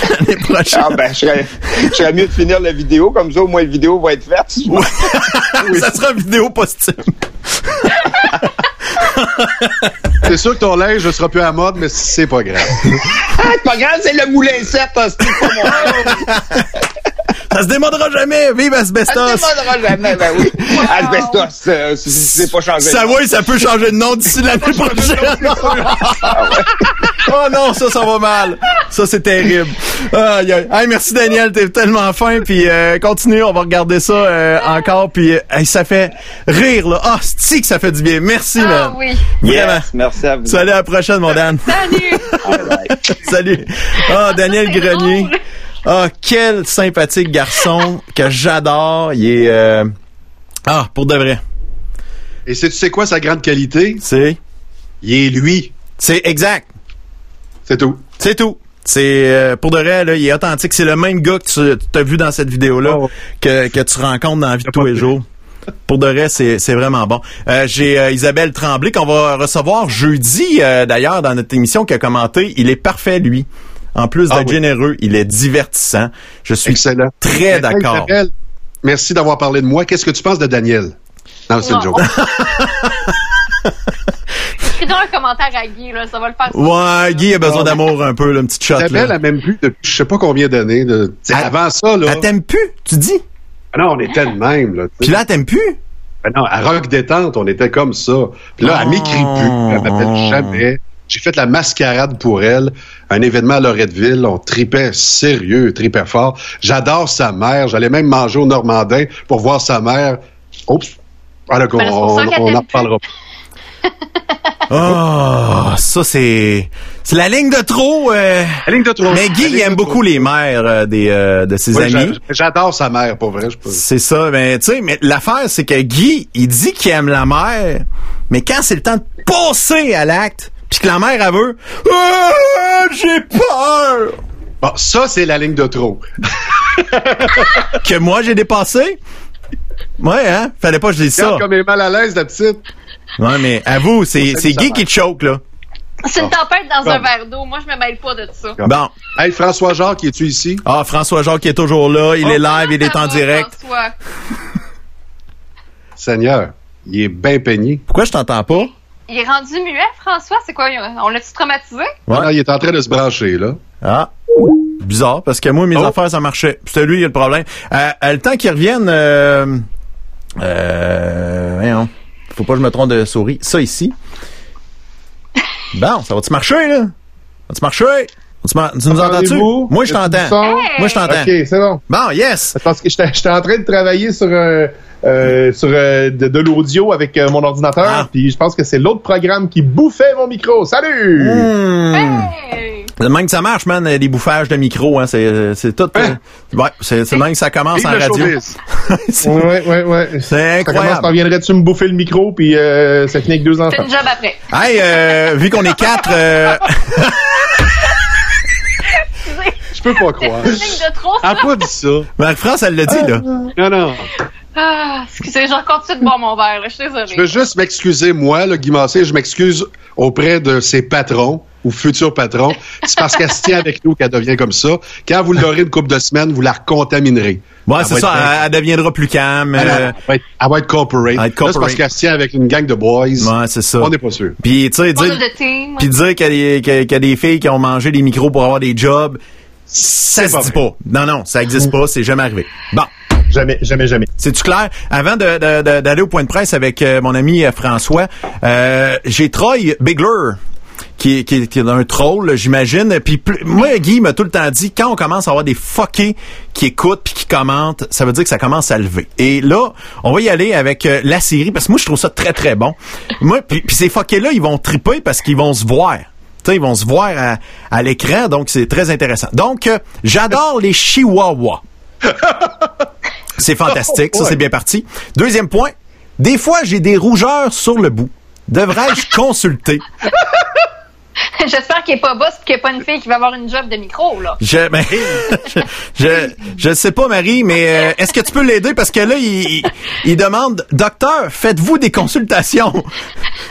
l'année prochaine. Ah, ben, je serais, je serais mieux de finir la vidéo, comme ça, au moins, la vidéo va être faite. ça sera une vidéo posthume. C'est sûr que ton linge ne sera plus à mode, mais c'est pas grave. Ah, c'est pas grave, c'est le moulin 7, c'est pas mon Ça se démodera jamais. Vive Ça Asbestos. se démodera jamais, ben oui. Asbestos, euh, c'est- pas changé. Ça va, ça peut changer de nom d'ici l'année prochaine. oh non, ça, ça va mal. Ça, c'est terrible. Aïe. Hey, merci Daniel, t'es tellement fin. Puis euh, continue, on va regarder ça euh, encore. Puis euh, hey, ça fait rire, là. Ah, c'est que ça fait du bien. Merci, Ah man. oui. Vraiment. Yes, merci à vous. Salut à la prochaine, mon Dan. Salut! Salut. Ah, Daniel C'est Grenier. drôle. Ah, quel sympathique garçon que j'adore. Il est... euh, Ah, pour de vrai. Et sais- tu sais quoi sa grande qualité? C'est... Il est lui. C'est exact. C'est tout. C'est tout. C'est euh, pour de vrai, là, il est authentique. C'est le même gars que tu as vu dans cette vidéo-là Oh. que, que tu rencontres dans la vie de tous les jours. Pour de vrai, c'est c'est vraiment bon. Euh, J'ai euh, Isabelle Tremblay qu'on va recevoir jeudi, euh, d'ailleurs, dans notre émission, qui a commenté. Il est parfait, lui. En plus d'être Ah oui. généreux, il est divertissant. Je suis Excellent. très d'accord. Merci d'avoir parlé de moi. Qu'est-ce que tu penses de Daniel? Non, c'est une joke. Un commentaire à Guy, là, ça va le faire. Ouais, Guy a besoin d'amour un peu, là, une petite shot. Isabelle Là. a même vu depuis je sais pas combien d'années. de- tu sais, Elle- Avant ça, là. Elle t'aime plus, tu dis? Ah Non, on était de même. Là. Puis là, elle t'aime plus? Ben non, à Rock Détente, on était comme ça. Puis là, elle m'écrit plus. Elle m'appelle jamais. J'ai fait la mascarade pour elle, un événement à Loretteville. On tripait sérieux, tripait fort. J'adore sa mère. J'allais même manger au Normandin pour voir sa mère. Oups. Alors qu'on Ben, on, ça qu'elle on t'aime en reparlera. Oh, ça c'est c'est la ligne de trop. euh. La ligne de trop. Mais Guy il aime beaucoup trop. les mères euh, des euh, de ses amis. j'a- J'adore sa mère, pour vrai. C'est ça, mais tu sais, mais l'affaire c'est que Guy, il dit qu'il aime la mère, mais quand c'est le temps de passer à l'acte, puis que la mère elle veut, Ah, j'ai peur Bon, ça, c'est la ligne de trop. que moi j'ai dépassé? Ouais, hein, fallait pas que je dise ça. Comme elle est mal à l'aise, la petite. Ouais, mais avoue, c'est c'est Guy qui te choque là. C'est une tempête dans un verre d'eau. Moi, je me mêle pas de ça. Bon, Hey, François Jacques, es-tu ici? ah François Jacques qui est toujours là, il est live, il est en va, direct. François? Seigneur, il est bien peigné. Pourquoi je t'entends pas? Il est rendu muet, François? C'est quoi? On l'a-tu traumatisé? Ouais. Il est en train de se brancher, là. Ah. Bizarre, parce que moi, mes Oh. affaires, ça marchait. C'était lui, il y a le problème. Euh, euh, le temps qu'il revienne, euh, euh, voyons. faut pas que je me trompe de souris. Ça ici. Bon, ça va-tu marcher, là? Ça va-tu marcher? Tu, nous entends-tu? Moi, je t'entends. Hey! Moi, je t'entends. Ok, c'est bon. Bon, yes! Parce que j'étais j'étais en train de travailler sur un euh, sur euh, de, de l'audio avec euh, mon ordinateur, Ah. puis je pense que c'est l'autre programme qui bouffait mon micro. Salut. Hmm. Hey! C'est le même que ça marche, man, les bouffages de micro, hein. C'est, c'est tout. Hein? euh, ouais, c'est, c'est le même que ça commence en radio. c'est, Ouais, ouais, ouais. c'est Ça commence, incroyable. t'en viendrais-tu me bouffer le micro, puis euh, ça finit avec deux C'est enfants? une job après. Hey, euh, vu qu'on est quatre, euh, Je peux pas croire. Elle ça. a pas dit ça. Marie-France, elle l'a dit, là. Non, non. Ah, excusez, je continue de boire mon verre, là. Je suis désolée. Je veux juste m'excuser, moi, le Guy Massé, je m'excuse auprès de ses patrons ou futurs patrons. C'est parce qu'elle se tient avec nous qu'elle devient comme ça. Quand vous l'aurez une couple de semaines, vous la recontaminerez. Ouais, c'est ça. être- Elle, deviendra plus calme. Elle, euh, elle va être, elle va être corporate. Elle va être Là, c'est parce qu'elle se tient avec une gang de boys. ouais, c'est ça. On n'est pas sûr. Puis, tu sais, dire, puis dire y, qu'il y a des filles qui ont mangé des micros pour avoir des jobs, ça se pas dit pas. Non, non, ça existe pas, c'est jamais arrivé. Bon. Jamais, jamais, jamais. C'est-tu clair? Avant de- de- de- d'aller au point de presse avec euh, mon ami euh, François, euh, j'ai Troy Bigler. Qui est, qui, est, qui est un troll, j'imagine. Puis plus- moi, Guy m'a tout le temps dit, quand on commence à avoir des fuckés qui écoutent puis qui commentent, ça veut dire que ça commence à lever. Et là, on va y aller avec euh, la série, parce que moi, je trouve ça très, très bon. Moi, puis, puis ces fuckés-là, ils vont triper parce qu'ils vont se voir. Tu sais, ils vont se voir à, à l'écran, donc c'est très intéressant. Donc, euh, j'adore les chihuahuas. C'est fantastique, ça c'est bien parti. Deuxième point, des fois j'ai des rougeurs sur le bout. Devrais-je consulter? J'espère qu'il est pas boss et qu'il n'y a pas une fille qui va avoir une job de micro, là. Je, ben, je, je, je sais pas, Marie, mais euh, est-ce que tu peux l'aider? Parce que là, il, il, il demande, docteur, faites-vous des consultations?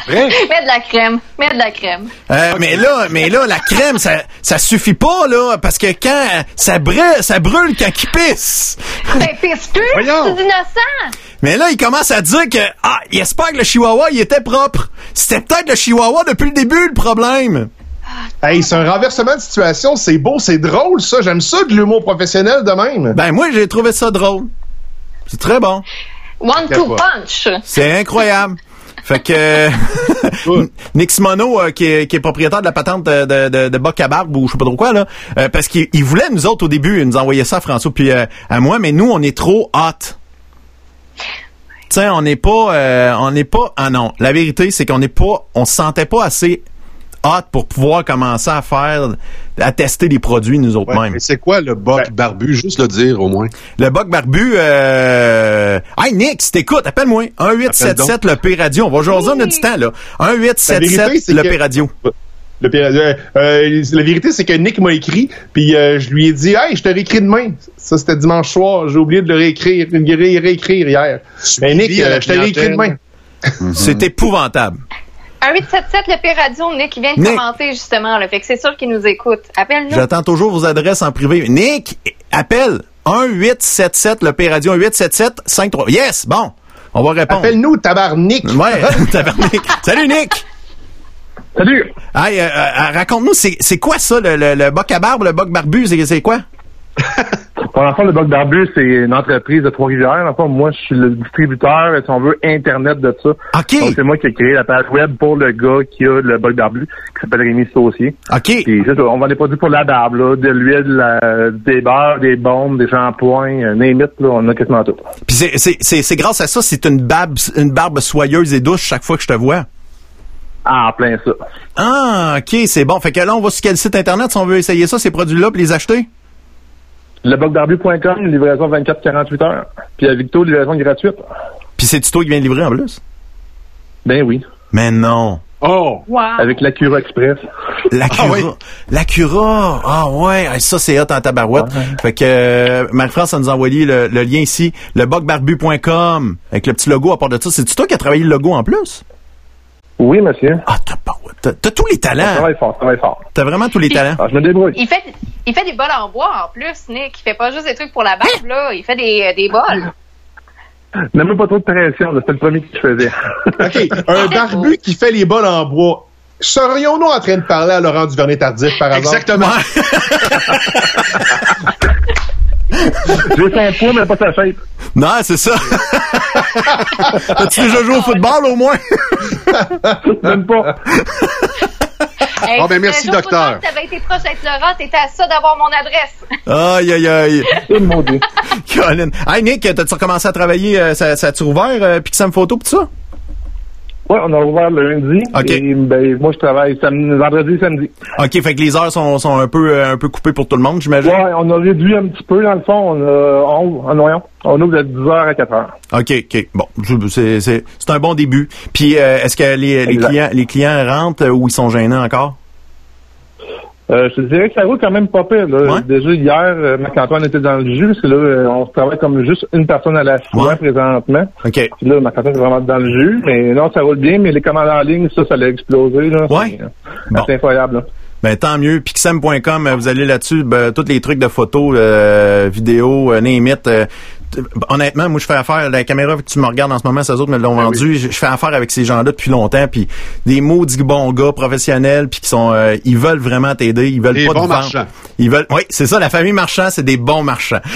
Vrai? Mets de la crème. Mets de la crème. Euh, mais là, mais là, la crème, ça, ça suffit pas, là, parce que quand ça brûle, ça brûle quand il pisse. Ben, pisse plus, Voyons. c'est innocent. Mais là, il commence à dire que, ah, il espère que le chihuahua, il était propre. C'était peut-être le chihuahua depuis le début, le problème. Hey, c'est un renversement de situation. C'est beau, c'est drôle, ça. J'aime ça de l'humour professionnel de même. Ben, moi, j'ai trouvé ça drôle. C'est très bon. One two punch. C'est incroyable. Fait que Nick Simono, euh, qui, est, qui est propriétaire de la patente de, de, de, de Boc à Barbe ou je sais pas trop quoi, là, euh, parce qu'il il voulait nous autres au début, il nous envoyait ça à François puis euh, à moi, mais nous, on est trop hot. Tu sais, on n'est pas, euh, on n'est pas, ah non, la vérité, c'est qu'on n'est pas, on se sentait pas assez hot pour pouvoir commencer à faire, à tester des produits nous autres Ouais, mêmes. mais c'est quoi le boc Ben- barbu? Juste le dire, au moins. Le Boc Barbu, euh... Hey, Nick, si t'écoutes, appelle-moi. 1877 le P Radio. On va jaser, on a du temps, là. La vérité, 1877 c'est le P Radio. Le pire- euh, euh, la vérité, c'est que Nick m'a écrit, puis euh, je lui ai dit, hey, je te réécris demain. Ça, c'était dimanche soir. J'ai oublié de le réécrire, de le ré- réécrire hier. Mais Nick, euh, je te réécris demain. C'est épouvantable. Un 877 le P Radio, Nick, il vient de Nick. commenter justement, là. Fait que c'est sûr qu'il nous écoute. Appelle-nous. J'attends toujours vos adresses en privé. Nick, appelle 1877 le P Radio. 1877 53. Yes, bon. On va répondre. Appelle-nous, tabarnak. Ouais, tabarnak. Salut, Nick. Salut! Hey, euh, euh, raconte-nous, c'est c'est quoi ça, le, le, le boc à barbe, le boc barbu? C'est c'est quoi? Pour l'enfant, le Boc Barbu, c'est une entreprise de Trois-Rivières. Enfin, moi, je suis le distributeur, si on veut, Internet de ça. OK. Donc, c'est moi qui ai créé la page web pour le gars qui a le Boc Barbu, qui s'appelle Rémi Saucier. OK. Puis, c'est ça, on vend des produits pour la barbe, là, de l'huile, la- des beurres, des bombes, des shampoings, euh, name it, là, on a quasiment tout. Puis c'est- c'est c'est- c'est grâce à ça, c'est une barbe, une barbe soyeuse et douce chaque fois que je te vois? Ah, plein ça. Ah, OK, c'est bon. Fait que là, on va sur quel site Internet si on veut essayer ça, ces produits-là, puis les acheter? Lebocbarbu.com, livraison 24-48 heures. Puis à Victo, livraison gratuite. Puis c'est toi qui viens de livrer en plus? Ben oui. Mais non. Oh! Wow. Avec l'Acura Express. L'Acura. Ah oui. L'Acura. Ah ouais, ça c'est hot en tabarouette. Fait que euh, Marie-France a nous envoyé le, le lien ici, le bocbarbu.com, avec le petit logo à part de ça. C'est-tu toi qui as travaillé le logo en plus? Oui, monsieur. Ah. T'as t'as tous les Ça talents. travaille fort, ça travaille fort. T'as vraiment tous les talents. Ah, je me débrouille. Il fait, il fait des bols en bois en plus, Nick. Il fait pas juste des trucs pour la barbe, là. Il fait des, euh, des bols. Ne mets pas trop de pression, c'était le premier que je faisais. OK. Un barbu qui fait les bols en bois. Serions-nous en train de parler à Laurent Duvernay-Tardif, par hasard? Exactement. J'ai son poids, mais pas sa shape. Non, c'est ça. As-tu déjà joué au football au moins? Même pas. Hey, Bon, ben, merci, docteur. Tu avais été proche d'être Laurent, t'étais à ça d'avoir mon adresse. Aïe, aïe, aïe. C'est mon dieu. Colin. Hey Nick, t'as-tu recommencé à travailler, euh, ça, ça a-tu rouvert, euh, Pixam Photo pis tout ça? Ouais, on a ouvert le lundi. OK. Et ben, moi, je travaille samedi, vendredi, samedi. OK, fait que les heures sont, sont un peu euh, un peu coupées pour tout le monde, j'imagine? Ouais, on a réduit un petit peu, dans le fond. On, a, on, on, voyons, on ouvre de 10h à 4h. OK, OK. Bon, c'est c'est c'est un bon début. Puis euh, est-ce que les, les clients les clients rentrent euh, ou ils sont gênés encore? Euh, je te dirais que ça roule quand même pas pire. Là. Ouais. Déjà, hier, euh, Marc-Antoine était dans le jus, parce que là, euh, on travaille comme juste une personne à la fois Ouais. présentement. OK. Puis là, Marc-Antoine est vraiment dans le jus. Mais non, ça roule bien, mais les commandes en ligne, ça, ça l'a explosé. Là. Ouais. C'est, Bon. Incroyable. Là. Ben tant mieux. Pixem.com, vous allez là-dessus, ben, tous les trucs de photos, euh, vidéos, euh, name it, euh, honnêtement, moi, je fais affaire, la caméra que tu me regardes en ce moment, ces autres me l'ont Ben vendu. Je, je fais affaire avec ces gens-là depuis longtemps, puis des maudits bons gars professionnels, puis qui sont, euh, ils veulent vraiment t'aider, ils veulent Des pas bons te vendre. marchands. Ils veulent, oui, c'est ça, la famille marchand, c'est des bons marchands.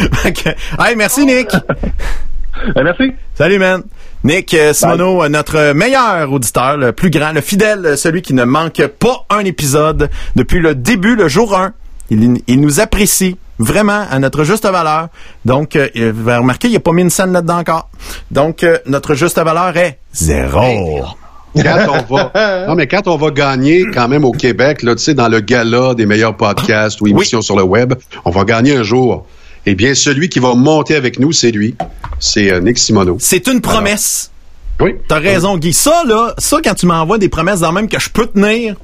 Hey, merci Nick. Euh, merci. Salut, man. Nick euh, Simoneau, euh, notre meilleur auditeur, le plus grand, le fidèle, euh, celui qui ne manque pas un épisode depuis le début, le jour 1. Il, il nous apprécie vraiment à notre juste valeur. Donc, euh, vous avez remarqué, il n'y a pas mis une scène là-dedans encore. Donc, euh, notre juste valeur est zéro. Quand on va, non, mais quand on va gagner quand même au Québec, là, tu sais, dans le gala des meilleurs podcasts ou émissions sur le web, on va gagner un jour. Eh bien, celui qui va monter avec nous, c'est lui. C'est euh, Nick Simoneau. C'est une promesse. Oui. T'as raison, Guy. Ça, là, ça, quand tu m'envoies des promesses dans le même que je peux tenir,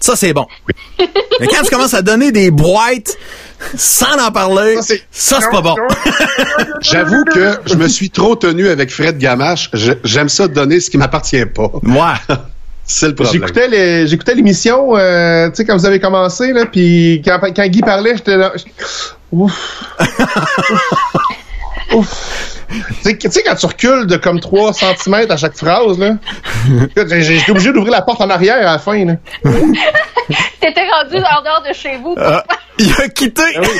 ça, c'est bon. Mais quand tu commences à donner des boîtes sans en parler, Ça, c'est- pas bon. J'avoue que je me suis trop tenu avec Fred Gamache. J'aime ça donner ce qui m'appartient pas. Moi. C'est le problème. J'écoutais les- j'écoutais l'émission, euh, tu sais, quand vous avez commencé, là, puis quand, quand Guy parlait, j'étais là. Ouf. Tu sais, quand tu recules de comme 3 cm à chaque phrase, là, j'étais obligé d'ouvrir la porte en arrière à la fin, là. T'étais rendu en dehors de chez vous. Ah, il a quitté. Donc.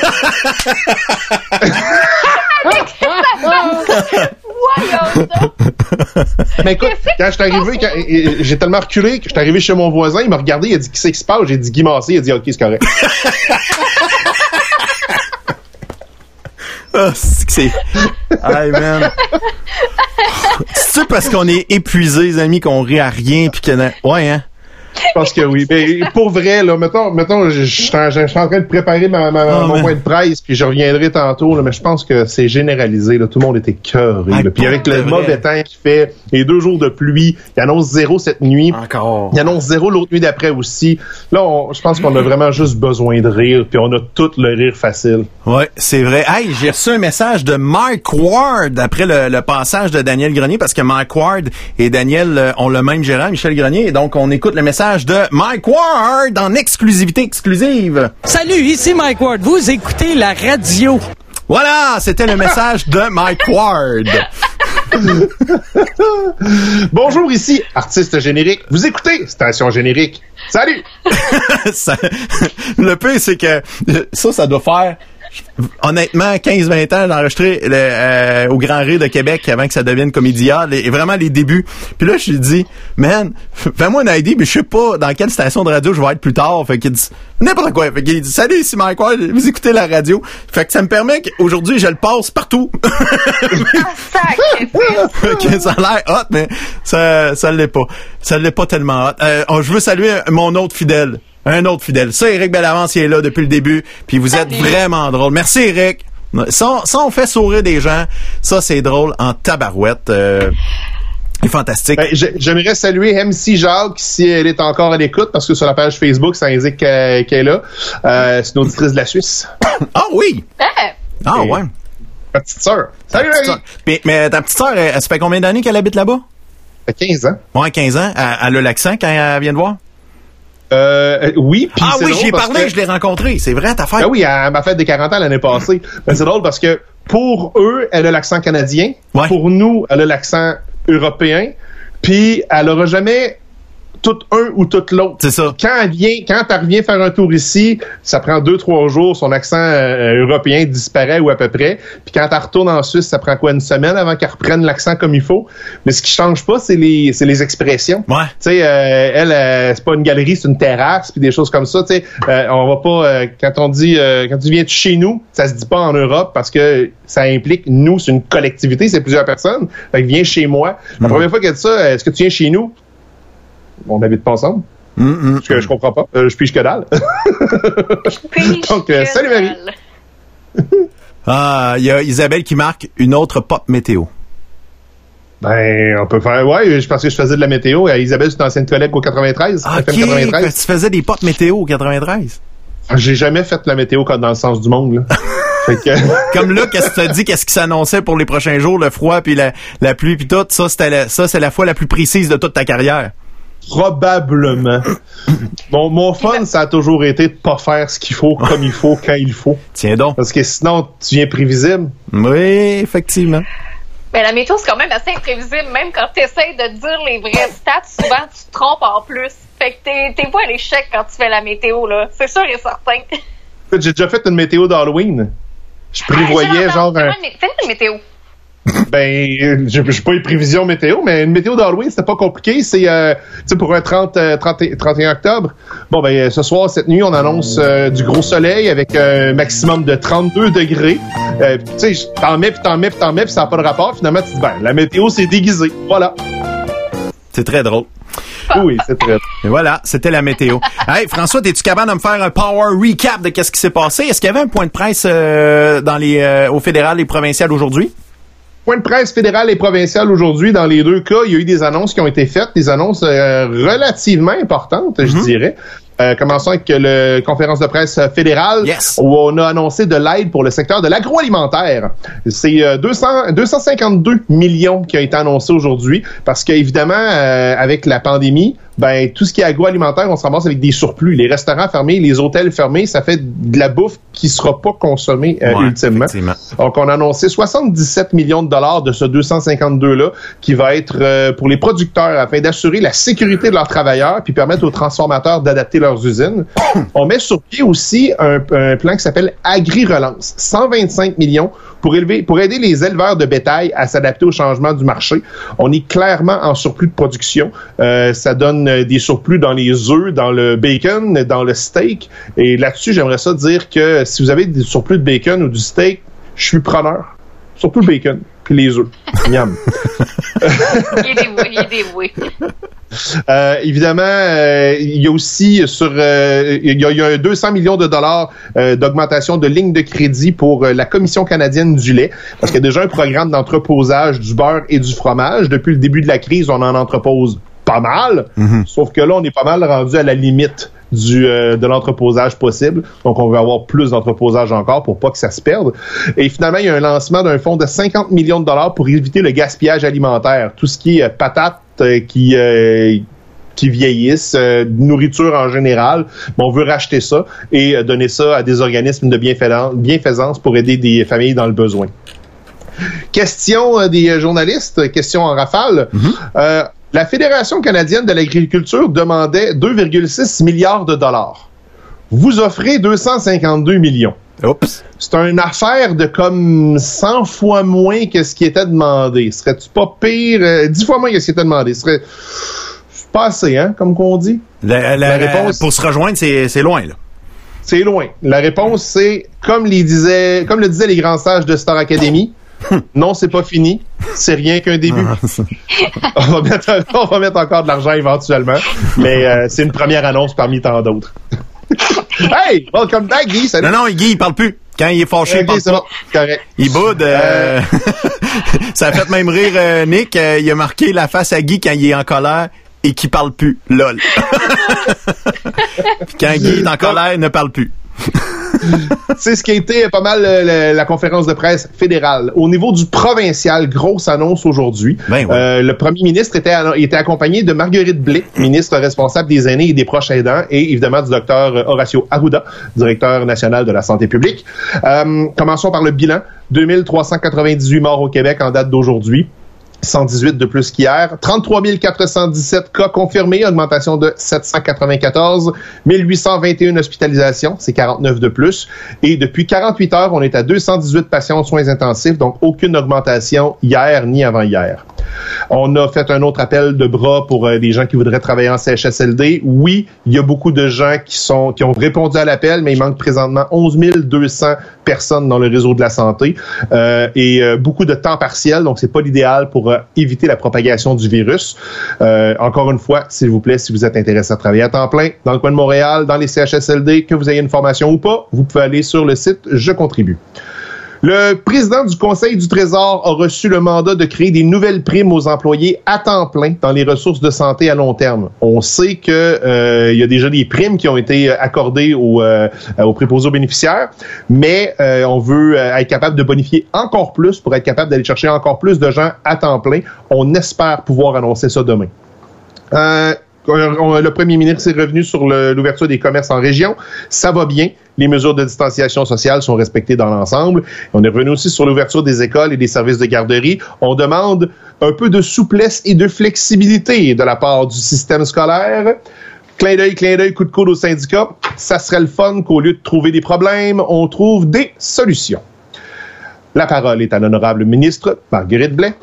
Mais écoute, quand je suis arrivé, j'ai tellement reculé que je suis arrivé chez mon voisin, il m'a regardé, il a dit Qu'est-ce qui se passe? J'ai dit Guy Massé, il a dit Ok, c'est correct. Ah, c'est que c'est. Hey, man. C'est parce qu'on est épuisés, les amis, qu'on rit à rien, puis que. Ouais, hein? Je pense que oui. Mais pour vrai, là, mettons, mettons je, suis en train de préparer ma, ma- Ah, mon point de presse, puis je reviendrai tantôt, là, mais je pense que c'est généralisé. Là, tout le monde était cœuré. Ah. Puis avec le vrai. mauvais temps qu'il fait, les deux jours de pluie, il annonce zéro cette nuit. Encore. Il annonce zéro l'autre nuit d'après aussi. Là, on- je pense qu'on a vraiment juste besoin de rire, puis on a tout le rire facile. Ouais, c'est vrai. Hey, j'ai reçu un message de Mark Ward après le, le passage de Daniel Grenier parce que Mark Ward et Daniel euh, ont le même gérant, Michel Grenier. Et donc, on écoute le message de Mike Ward en exclusivité exclusive. Salut, ici Mike Ward. Vous écoutez la radio. Voilà, c'était le message de Mike Ward. Bonjour, ici, artiste générique. Vous écoutez Station Générique. Salut! Ça- le pire, c'est que ça, ça doit faire honnêtement 15-20 ans d'enregistrer le, euh, au Grand Rire de Québec avant que ça devienne Comédia, les- vraiment les débuts. Puis là, je lui dis, man, fais-moi une idée, mais je sais pas dans quelle station de radio je vais être plus tard. Fait qu'il dit, n'importe quoi. Fait qu'il dit, salut, ici Mike vous écoutez la radio. Fait que ça me permet qu'aujourd'hui, je le passe partout. Ça a l'air hot, mais ça, ça l'est pas. Ça l'est pas tellement hot. Euh, je veux saluer mon autre fidèle. Un autre fidèle. Ça, Eric Bellavance, il est là depuis le début. Puis vous êtes Salut. vraiment drôle. Merci, Eric. Ça, ça, on fait sourire des gens. Ça, c'est drôle en tabarouette. Euh, c'est fantastique. Ben, j'ai- J'aimerais saluer MC Jacques si elle est encore à l'écoute, parce que sur la page Facebook, ça indique qu'elle est là. Euh, c'est une auditrice de la Suisse. Ah oui! Hein? Ah ouais. Ma petite sœur. Salut, Petite sœur. Mais, mais ta petite sœur, elle, ça fait combien d'années qu'elle habite là-bas? Ça fait 15 ans. Ouais, 15 ans. Elle, elle a l'accent quand elle vient de voir? Euh, euh, oui, puis Ah oui, parce parlé, que- je l'ai rencontré. C'est vrai, ta fête? Ben oui, à ma fête des 40 ans l'année passée. Ben, c'est drôle parce que pour eux, elle a l'accent canadien. Ouais. Pour nous, elle a l'accent européen. Puis elle aura jamais tout un ou tout l'autre. C'est ça. Quand elle vient, quand elle revient faire un tour ici, ça prend deux, trois jours, son accent euh, européen disparaît ou à peu près. Puis quand elle retourne en Suisse, ça prend quoi, une semaine avant qu'elle reprenne l'accent comme il faut. Mais ce qui change pas, c'est les, c'est les expressions. Ouais. Tu sais, euh, elle, euh, c'est pas une galerie, c'est une terrasse, puis des choses comme ça. Tu sais, euh, on va pas euh, quand on dit euh, quand tu viens de chez nous, ça se dit pas en Europe parce que ça implique nous, c'est une collectivité, c'est plusieurs personnes. Fait que viens chez moi. La première fois qu'elle dit ça, est-ce que tu viens chez nous? On n'habite pas ensemble. Hum. Parce que je comprends pas. Euh, je pige que dalle. Puis, Donc, euh, salut, Marie. Ah, il y a Isabelle qui marque une autre pop météo. ben, on peut faire. Ouais, je pense que je faisais de la météo. Euh, Isabelle, c'est une ancienne collègue au 93. Ah, FM ok, 93. tu faisais des pop météo au 93. J'ai jamais fait la météo comme dans le sens du monde. Là. fait que. Comme là, qu'est-ce que tu as dit, qu'est-ce qui s'annonçait pour les prochains jours, le froid puis la, la pluie puis tout, ça c'était la, ça c'est la fois la plus précise de toute ta carrière. Probablement. Mon, mon fun, ça a toujours été de pas faire ce qu'il faut, comme il faut, quand il faut. Tiens donc. Parce que sinon, tu viens prévisible. Oui, effectivement. Mais la météo, c'est quand même assez imprévisible. Même quand tu essaies de dire les vraies stats, souvent, tu te trompes en plus. Fait que t'es, t'es pas à l'échec quand tu fais la météo, là. C'est sûr et certain. J'ai déjà fait une météo d'Halloween. Je prévoyais genre un... Fais une météo. Ben, je j'ai pas eu prévision météo, mais une météo d'Halloween, c'était pas compliqué. C'est euh, pour un 30, euh, 30 et- 31 octobre. Bon, ben, euh, ce soir, cette nuit, on annonce euh, du gros soleil avec un maximum de 32 degrés. Euh, tu sais, t'en mets, puis t'en mets, puis t'en mets, puis ça n'a pas de rapport. Finalement, tu te dis, ben, la météo, c'est déguisé. Voilà. C'est très drôle. Oui, c'est très Et voilà, c'était la météo. hey, François, es-tu capable de me faire un power recap de qu'est-ce qui s'est passé? Est-ce qu'il y avait un point de presse euh, dans les euh, au fédéral et provincial aujourd'hui? Point de presse fédéral et provincial aujourd'hui. Dans les deux cas, il y a eu des annonces qui ont été faites, des annonces euh, relativement importantes, je dirais. Euh, commençons avec la conférence de presse fédérale où on a annoncé de l'aide pour le secteur de l'agroalimentaire. C'est euh, 200, 252 millions qui ont été annoncés aujourd'hui parce qu'évidemment, euh, avec la pandémie, ben tout ce qui est agroalimentaire, on se ramasse avec des surplus. Les restaurants fermés, les hôtels fermés, ça fait de la bouffe qui sera pas consommée euh, Ouais, ultimement. Donc, on a annoncé 77 millions de dollars de ce 252-là qui va être euh, pour les producteurs afin d'assurer la sécurité de leurs travailleurs puis permettre aux transformateurs d'adapter leurs usines. on met sur pied aussi un, un plan qui s'appelle Agri-Relance. 125 millions pour, élever, pour aider les éleveurs de bétail à s'adapter au changement du marché. On est clairement en surplus de production. Euh, ça donne euh, des surplus dans les œufs, dans le bacon, dans le steak. Et là-dessus, j'aimerais ça dire que si vous avez des surplus de bacon ou du steak, je suis preneur. Surtout le bacon, puis les œufs. Miam. Il est dévoué, il est dévoué. Euh, évidemment, euh, il y a aussi sur euh, il y a, il y a un 200 millions de dollars d'augmentation de lignes de crédit pour la Commission canadienne du lait, parce qu'il y a déjà un programme d'entreposage du beurre et du fromage. Depuis le début de la crise, on en entrepose pas mal, sauf que là, on est pas mal rendu à la limite du euh, de l'entreposage possible. Donc, on veut avoir plus d'entreposage encore pour pas que ça se perde. Et finalement, il y a un lancement d'un fonds de 50 millions de dollars pour éviter le gaspillage alimentaire. Tout ce qui est euh, patates euh, qui euh, qui vieillissent, nourriture en général. Mais on veut racheter ça et donner ça à des organismes de bienfaisan- bienfaisance pour aider des familles dans le besoin. Question des journalistes, question en rafale. Euh, la Fédération canadienne de l'agriculture demandait 2,6 milliards de dollars. Vous offrez 252 millions. Oups. C'est une affaire de comme 100 fois moins que ce qui était demandé. Serais-tu pas pire? euh, 10 fois moins que ce qui était demandé? Ce serait pas assez, hein, comme qu'on dit? La, la- La réponse- Pour se rejoindre, c'est c'est loin, là. C'est loin. La réponse, c'est comme les disait, comme le disaient les grands sages de Star Academy. non, c'est pas fini. C'est rien qu'un début. on, va mettre, on va mettre encore de l'argent éventuellement, mais euh, c'est une première annonce parmi tant d'autres. hey, welcome back, Guy. Salut. Non, non, Guy, il parle plus. Quand il est fâché, il parle pas. correct. Il boude. euh, ça a fait même rire euh, Nick. euh, il a marqué la face à Guy quand il est en colère et qui parle plus. Lol. Quand Guy est en colère, il ne parle plus. C'est ce qui a été pas mal euh, la, la conférence de presse fédérale. Au niveau du provincial, grosse annonce aujourd'hui. Ben ouais. Euh, le premier ministre était, était accompagné de Marguerite Blais, ministre responsable des aînés et des proches aidants, et évidemment du docteur Horacio Arruda, directeur national de la santé publique. Euh, commençons par le bilan. 2398 morts au Québec en date d'aujourd'hui. 118 de plus qu'hier. 33 417 cas confirmés, augmentation de 794. 1821 hospitalisations, c'est 49 de plus. Et depuis 48 heures, on est à 218 patients aux soins intensifs, donc aucune augmentation hier ni avant-hier. On a fait un autre appel de bras pour euh, des gens qui voudraient travailler en CHSLD. Oui, il y a beaucoup de gens qui ont répondu à l'appel, mais il manque présentement 11 200 personnes dans le réseau de la santé euh, et euh, beaucoup de temps partiel. Donc, c'est pas l'idéal pour euh, éviter la propagation du virus. Encore une fois, s'il vous plaît, si vous êtes intéressé à travailler à temps plein dans le coin de Montréal, dans les CHSLD, que vous ayez une formation ou pas, vous pouvez aller sur le site Je contribue. Le président du Conseil du Trésor a reçu le mandat de créer des nouvelles primes aux employés à temps plein dans les ressources de santé à long terme. On sait que euh, il y a déjà des primes qui ont été accordées aux, euh, préposés aux bénéficiaires, mais euh, on veut euh, être capable de bonifier encore plus pour être capable d'aller chercher encore plus de gens à temps plein. On espère pouvoir annoncer ça demain. Le premier ministre est revenu sur l'ouverture des commerces en région. Ça va bien. Les mesures de distanciation sociale sont respectées dans l'ensemble. On est revenu aussi sur l'ouverture des écoles et des services de garderie. On demande un peu de souplesse et de flexibilité de la part du système scolaire. Clin d'œil, clin d'œil, coup de coude aux syndicats. Ça serait le fun qu'au lieu de trouver des problèmes, on trouve des solutions. La parole est à l'honorable ministre Marguerite Blais.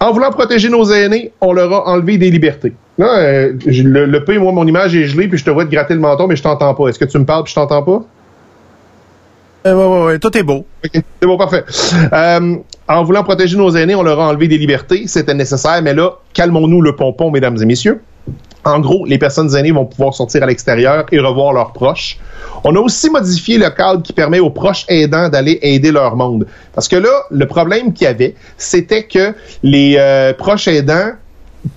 En voulant protéger nos aînés, on leur a enlevé des libertés. Là, euh, le, le P, moi, mon image est gelée, puis je te vois te gratter le menton, mais je t'entends pas. Est-ce que tu me parles, puis je t'entends pas? Ouais, ouais, ouais, tout est beau. OK, c'est bon, parfait. Euh, en voulant protéger nos aînés, on leur a enlevé des libertés. C'était nécessaire, mais là, calmons-nous le pompon, mesdames et messieurs. En gros, les personnes aînées vont pouvoir sortir à l'extérieur et revoir leurs proches. On a aussi modifié le cadre qui permet aux proches aidants d'aller aider leur monde. Parce que là, le problème qu'il y avait, c'était que les euh, proches aidants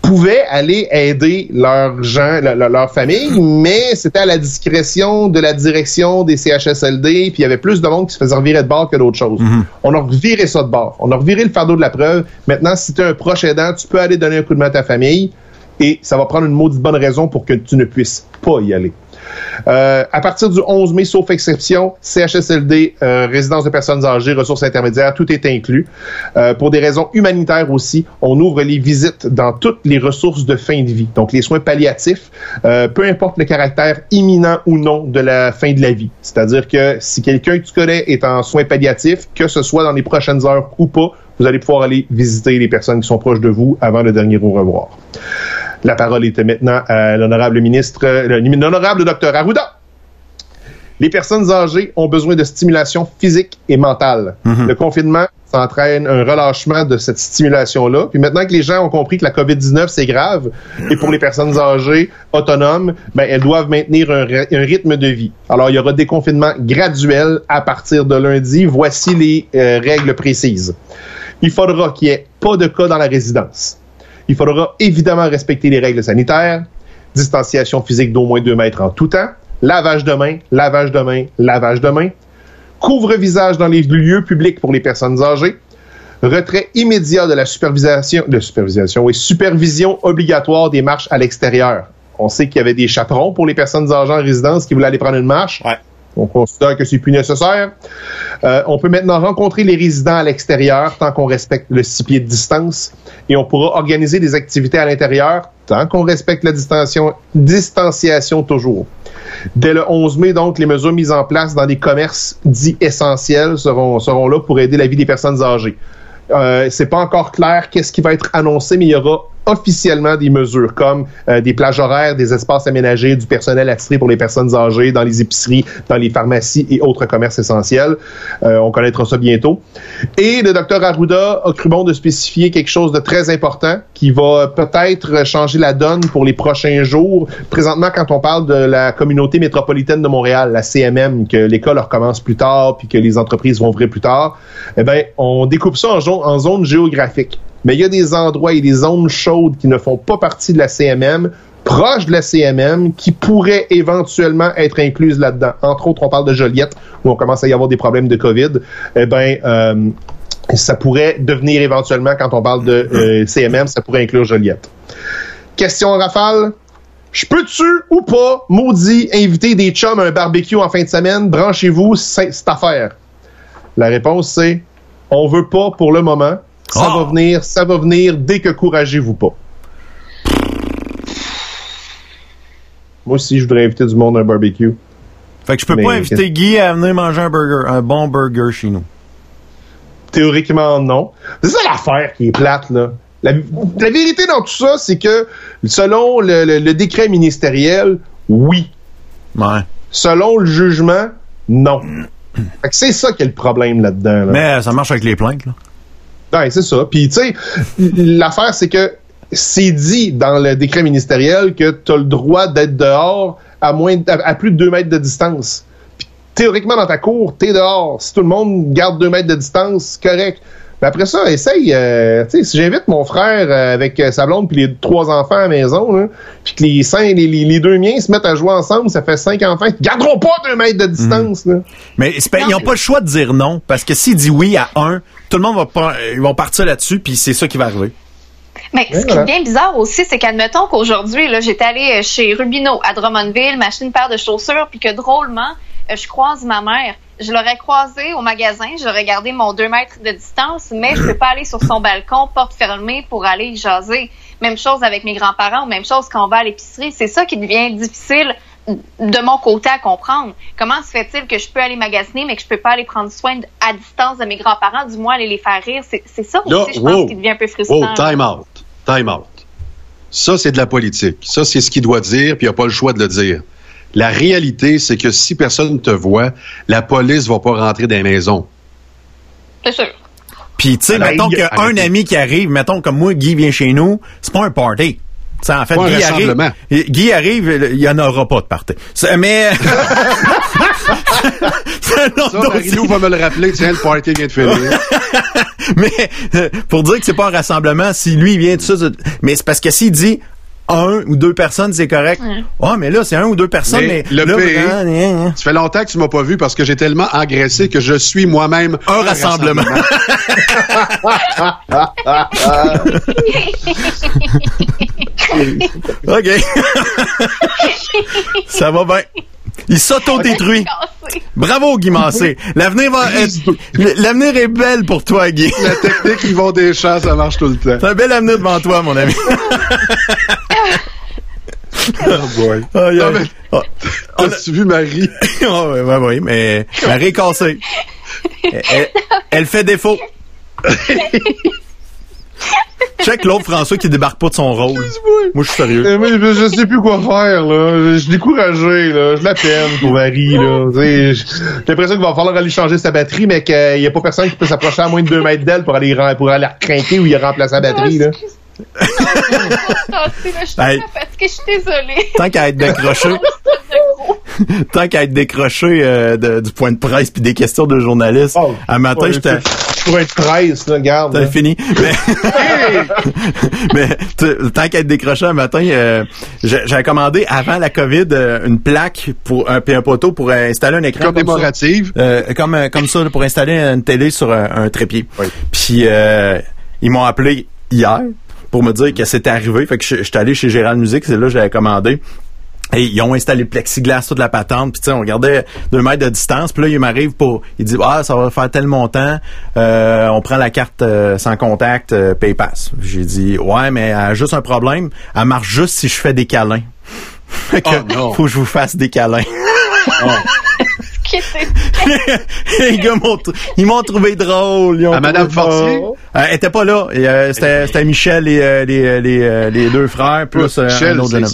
pouvaient aller aider leurs gens, le- le- leur famille, mais c'était à la discrétion de la direction des CHSLD, puis il y avait plus de monde qui se faisait revirer de bord que d'autres choses. On a reviré ça de bord. On a reviré le fardeau de la preuve. Maintenant, si tu es un proche aidant, tu peux aller donner un coup de main à ta famille et ça va prendre une maudite bonne raison pour que tu ne puisses pas y aller. Euh, à partir du 11 mai, sauf exception, CHSLD, euh, résidence de personnes âgées, ressources intermédiaires, tout est inclus. Euh, pour des raisons humanitaires aussi, on ouvre les visites dans toutes les ressources de fin de vie, donc les soins palliatifs, peu importe le caractère imminent ou non de la fin de la vie. C'est-à-dire que si quelqu'un que tu connais est en soins palliatifs, que ce soit dans les prochaines heures ou pas, vous allez pouvoir aller visiter les personnes qui sont proches de vous avant le dernier au revoir. La parole était maintenant à l'honorable ministre, euh, l'honorable docteur Arruda. Les personnes âgées ont besoin de stimulation physique et mentale. Le confinement, ça entraîne un relâchement de cette stimulation-là. Puis maintenant que les gens ont compris que la COVID-19, c'est grave, et pour les personnes âgées autonomes, ben, elles doivent maintenir un rythme de vie. Alors, il y aura des confinements graduels à partir de lundi. Voici les euh, règles précises. Il faudra qu'il n'y ait pas de cas dans la résidence. Il faudra évidemment respecter les règles sanitaires, distanciation physique d'au moins 2 mètres en tout temps, lavage de mains, lavage de mains, lavage de mains, couvre-visage dans les lieux publics pour les personnes âgées, retrait immédiat de la supervision, de supervision, oui, supervision obligatoire des marches à l'extérieur. On sait qu'il y avait des chaperons pour les personnes âgées en résidence qui voulaient aller prendre une marche. On considère que c'est plus nécessaire. Euh, on peut maintenant rencontrer les résidents à l'extérieur tant qu'on respecte le six pieds de distance et on pourra organiser des activités à l'intérieur tant qu'on respecte la distanciation, toujours. Dès le 11 mai, donc, les mesures mises en place dans des commerces dits essentiels seront, seront là pour aider la vie des personnes âgées. Euh, c'est pas encore clair qu'est-ce qui va être annoncé, mais il y aura officiellement des mesures comme euh, des plages horaires, des espaces aménagés, du personnel attitré pour les personnes âgées dans les épiceries, dans les pharmacies et autres commerces essentiels. Euh, on connaîtra ça bientôt. Et le docteur Arruda a cru bon de spécifier quelque chose de très important qui va peut-être changer la donne pour les prochains jours. Présentement, quand on parle de la communauté métropolitaine de Montréal, la CMM, que l'école recommence plus tard puis que les entreprises vont ouvrir plus tard, eh ben, on découpe ça en, en zones géographiques. Mais il y a des endroits et des zones chaudes qui ne font pas partie de la CMM, proches de la CMM, qui pourraient éventuellement être incluses là-dedans. Entre autres, on parle de Joliette, où on commence à y avoir des problèmes de COVID. Eh ben, euh, ça pourrait devenir éventuellement, quand on parle de euh, CMM, ça pourrait inclure Joliette. Question rafale. Je peux-tu ou pas, maudit, inviter des chums à un barbecue en fin de semaine? Branchez-vous, c'est affaire. La réponse, c'est on veut pas pour le moment. Ça Ah! va venir, ça va venir dès que couragez-vous pas. Moi aussi, je voudrais inviter du monde à un barbecue. Fait que je peux Mais pas inviter Guy à venir manger un burger, un bon burger chez nous. Théoriquement, non. C'est ça l'affaire qui est plate, là. La, la vérité dans tout ça, c'est que selon le, le- le décret ministériel, oui. Ouais. Selon le jugement, non. Fait que c'est ça qui est le problème là-dedans. là. Mais ça marche avec les plaintes, là. Ouais, c'est ça. Puis, tu sais, l'affaire, c'est que c'est dit dans le décret ministériel que tu as le droit d'être dehors à, moins à, plus de 2 mètres de distance. Puis, théoriquement, dans ta cour, t'es dehors. Si tout le monde garde 2 mètres de distance, correct. Mais après ça, essaye. euh, tu sais, si j'invite mon frère euh, avec euh, sa blonde puis les trois enfants à la maison, là, puis que les, cinq, les, les- les deux miens se mettent à jouer ensemble, ça fait cinq enfants. Ils garderont pas 2 mètres de distance. là. Mais c'est pas- ils n'ont pas le choix de dire non, parce que s'il dit oui à un, tout le monde va pas, ils vont partir là-dessus, puis c'est ça qui va arriver. Mais ce qui est bien bizarre aussi, c'est qu'admettons qu'aujourd'hui, là, j'étais allée chez Rubino à Drummondville, m'acheter une paire de chaussures, puis que drôlement, je croise ma mère. Je l'aurais croisée au magasin, j'aurais gardé mon 2 mètres de distance, mais je peux pas aller sur son balcon, porte fermée, pour aller jaser. Même chose avec mes grands-parents, même chose quand on va à l'épicerie. C'est ça qui devient difficile de mon côté à comprendre. Comment se fait-il que je peux aller magasiner, mais que je peux pas aller prendre soin de- à distance de mes grands-parents, du moins aller les faire rire? C'est ça aussi, je wow. pense, qui devient un peu frustrant. Oh, là. time out. Time out. Ça, c'est de la politique. Ça, c'est ce qu'il doit dire, puis il n'a pas le choix de le dire. La réalité, c'est que si personne ne te voit, la police va pas rentrer dans les maisons. C'est sûr. Puis, tu sais, Alors, mettons il- qu'un ami qui arrive, mettons comme moi, Guy vient chez nous, c'est pas un party. Tu sais, en fait, Pas un Guy arrive, rassemblement. Guy arrive, il y en aura pas de party. Mais... Ça. Marie-Lou va me le rappeler. Tiens, le party vient de finir. Mais euh, pour dire que c'est pas un rassemblement, si lui il vient de ça, mais c'est parce que s'il dit un ou deux personnes, c'est correct. Ah, mais là, c'est un ou deux personnes, mais, Mais le là, pire, vraiment, hein, hein. Ça fait longtemps que tu m'as pas vu parce que j'ai tellement engraissé que je suis moi-même un rassemblement. OK. Ça va bien. Il s'auto-détruit. Bravo, Guy Massé. L'avenir va être, l'avenir est belle pour toi, Guy. La technique, ils vont des champs, ça marche tout le temps. C'est un bel avenir devant toi, mon ami. Oh boy. Aïe, Non, aïe. mais- Ah, As-tu vu Marie? Ah ouais, ouais, ouais, mais Marie est cassée. Elle, elle- elle fait défaut. Check l'autre François qui débarque pas de son rôle. Moi, je suis sérieux. Euh, moi, je, je sais plus quoi faire, là. Je, suis découragé, là. Je la peine pour Marie, là. J'ai l'impression qu'il va falloir aller changer sa batterie, mais qu'il y a pas personne qui peut s'approcher à moins de 2 mètres d'elle pour aller, pour aller la recrinquer ou y remplacer la batterie, là. Cassé, là, je suis je désolée. Tant qu'à être décroché, tant qu'à être décroché euh, de- du point de presse puis des questions de journalistes, Oh, un matin, Ouais, j'étais... Je pourrais être 13, là, garde. T'as là. fini. Mais, tant qu'à être décroché un matin, euh, j'ai j'avais commandé avant la COVID euh, une plaque pour un, puis un poteau pour installer un écran comme. Commémorative. Euh, comme comme ça pour installer une télé sur un, un trépied. Oui. Puis euh, ils m'ont appelé hier pour me dire que c'était arrivé. Fait que je je suis allé chez Gérald Musique, c'est là que j'avais commandé. Et ils ont installé le plexiglas, toute la patente, puis tu sais, on regardait deux mètres de distance, puis là, il m'arrive pour... Il dit, ah, ça va faire tel montant, euh, on prend la carte euh, sans contact, euh, PayPass. J'ai dit, ouais, mais elle a juste un problème, elle marche juste si je fais des câlins. Fait que, Oh, faut que je vous fasse des câlins. Était- les gars m'ont tr- ils m'ont trouvé drôle. Ils ont À Madame Fortier? Euh, elle était pas là. Et, euh, c'était, c'était Michel et euh, les, les, les deux frères plus euh, Michel, un autre c'est, jeune homme.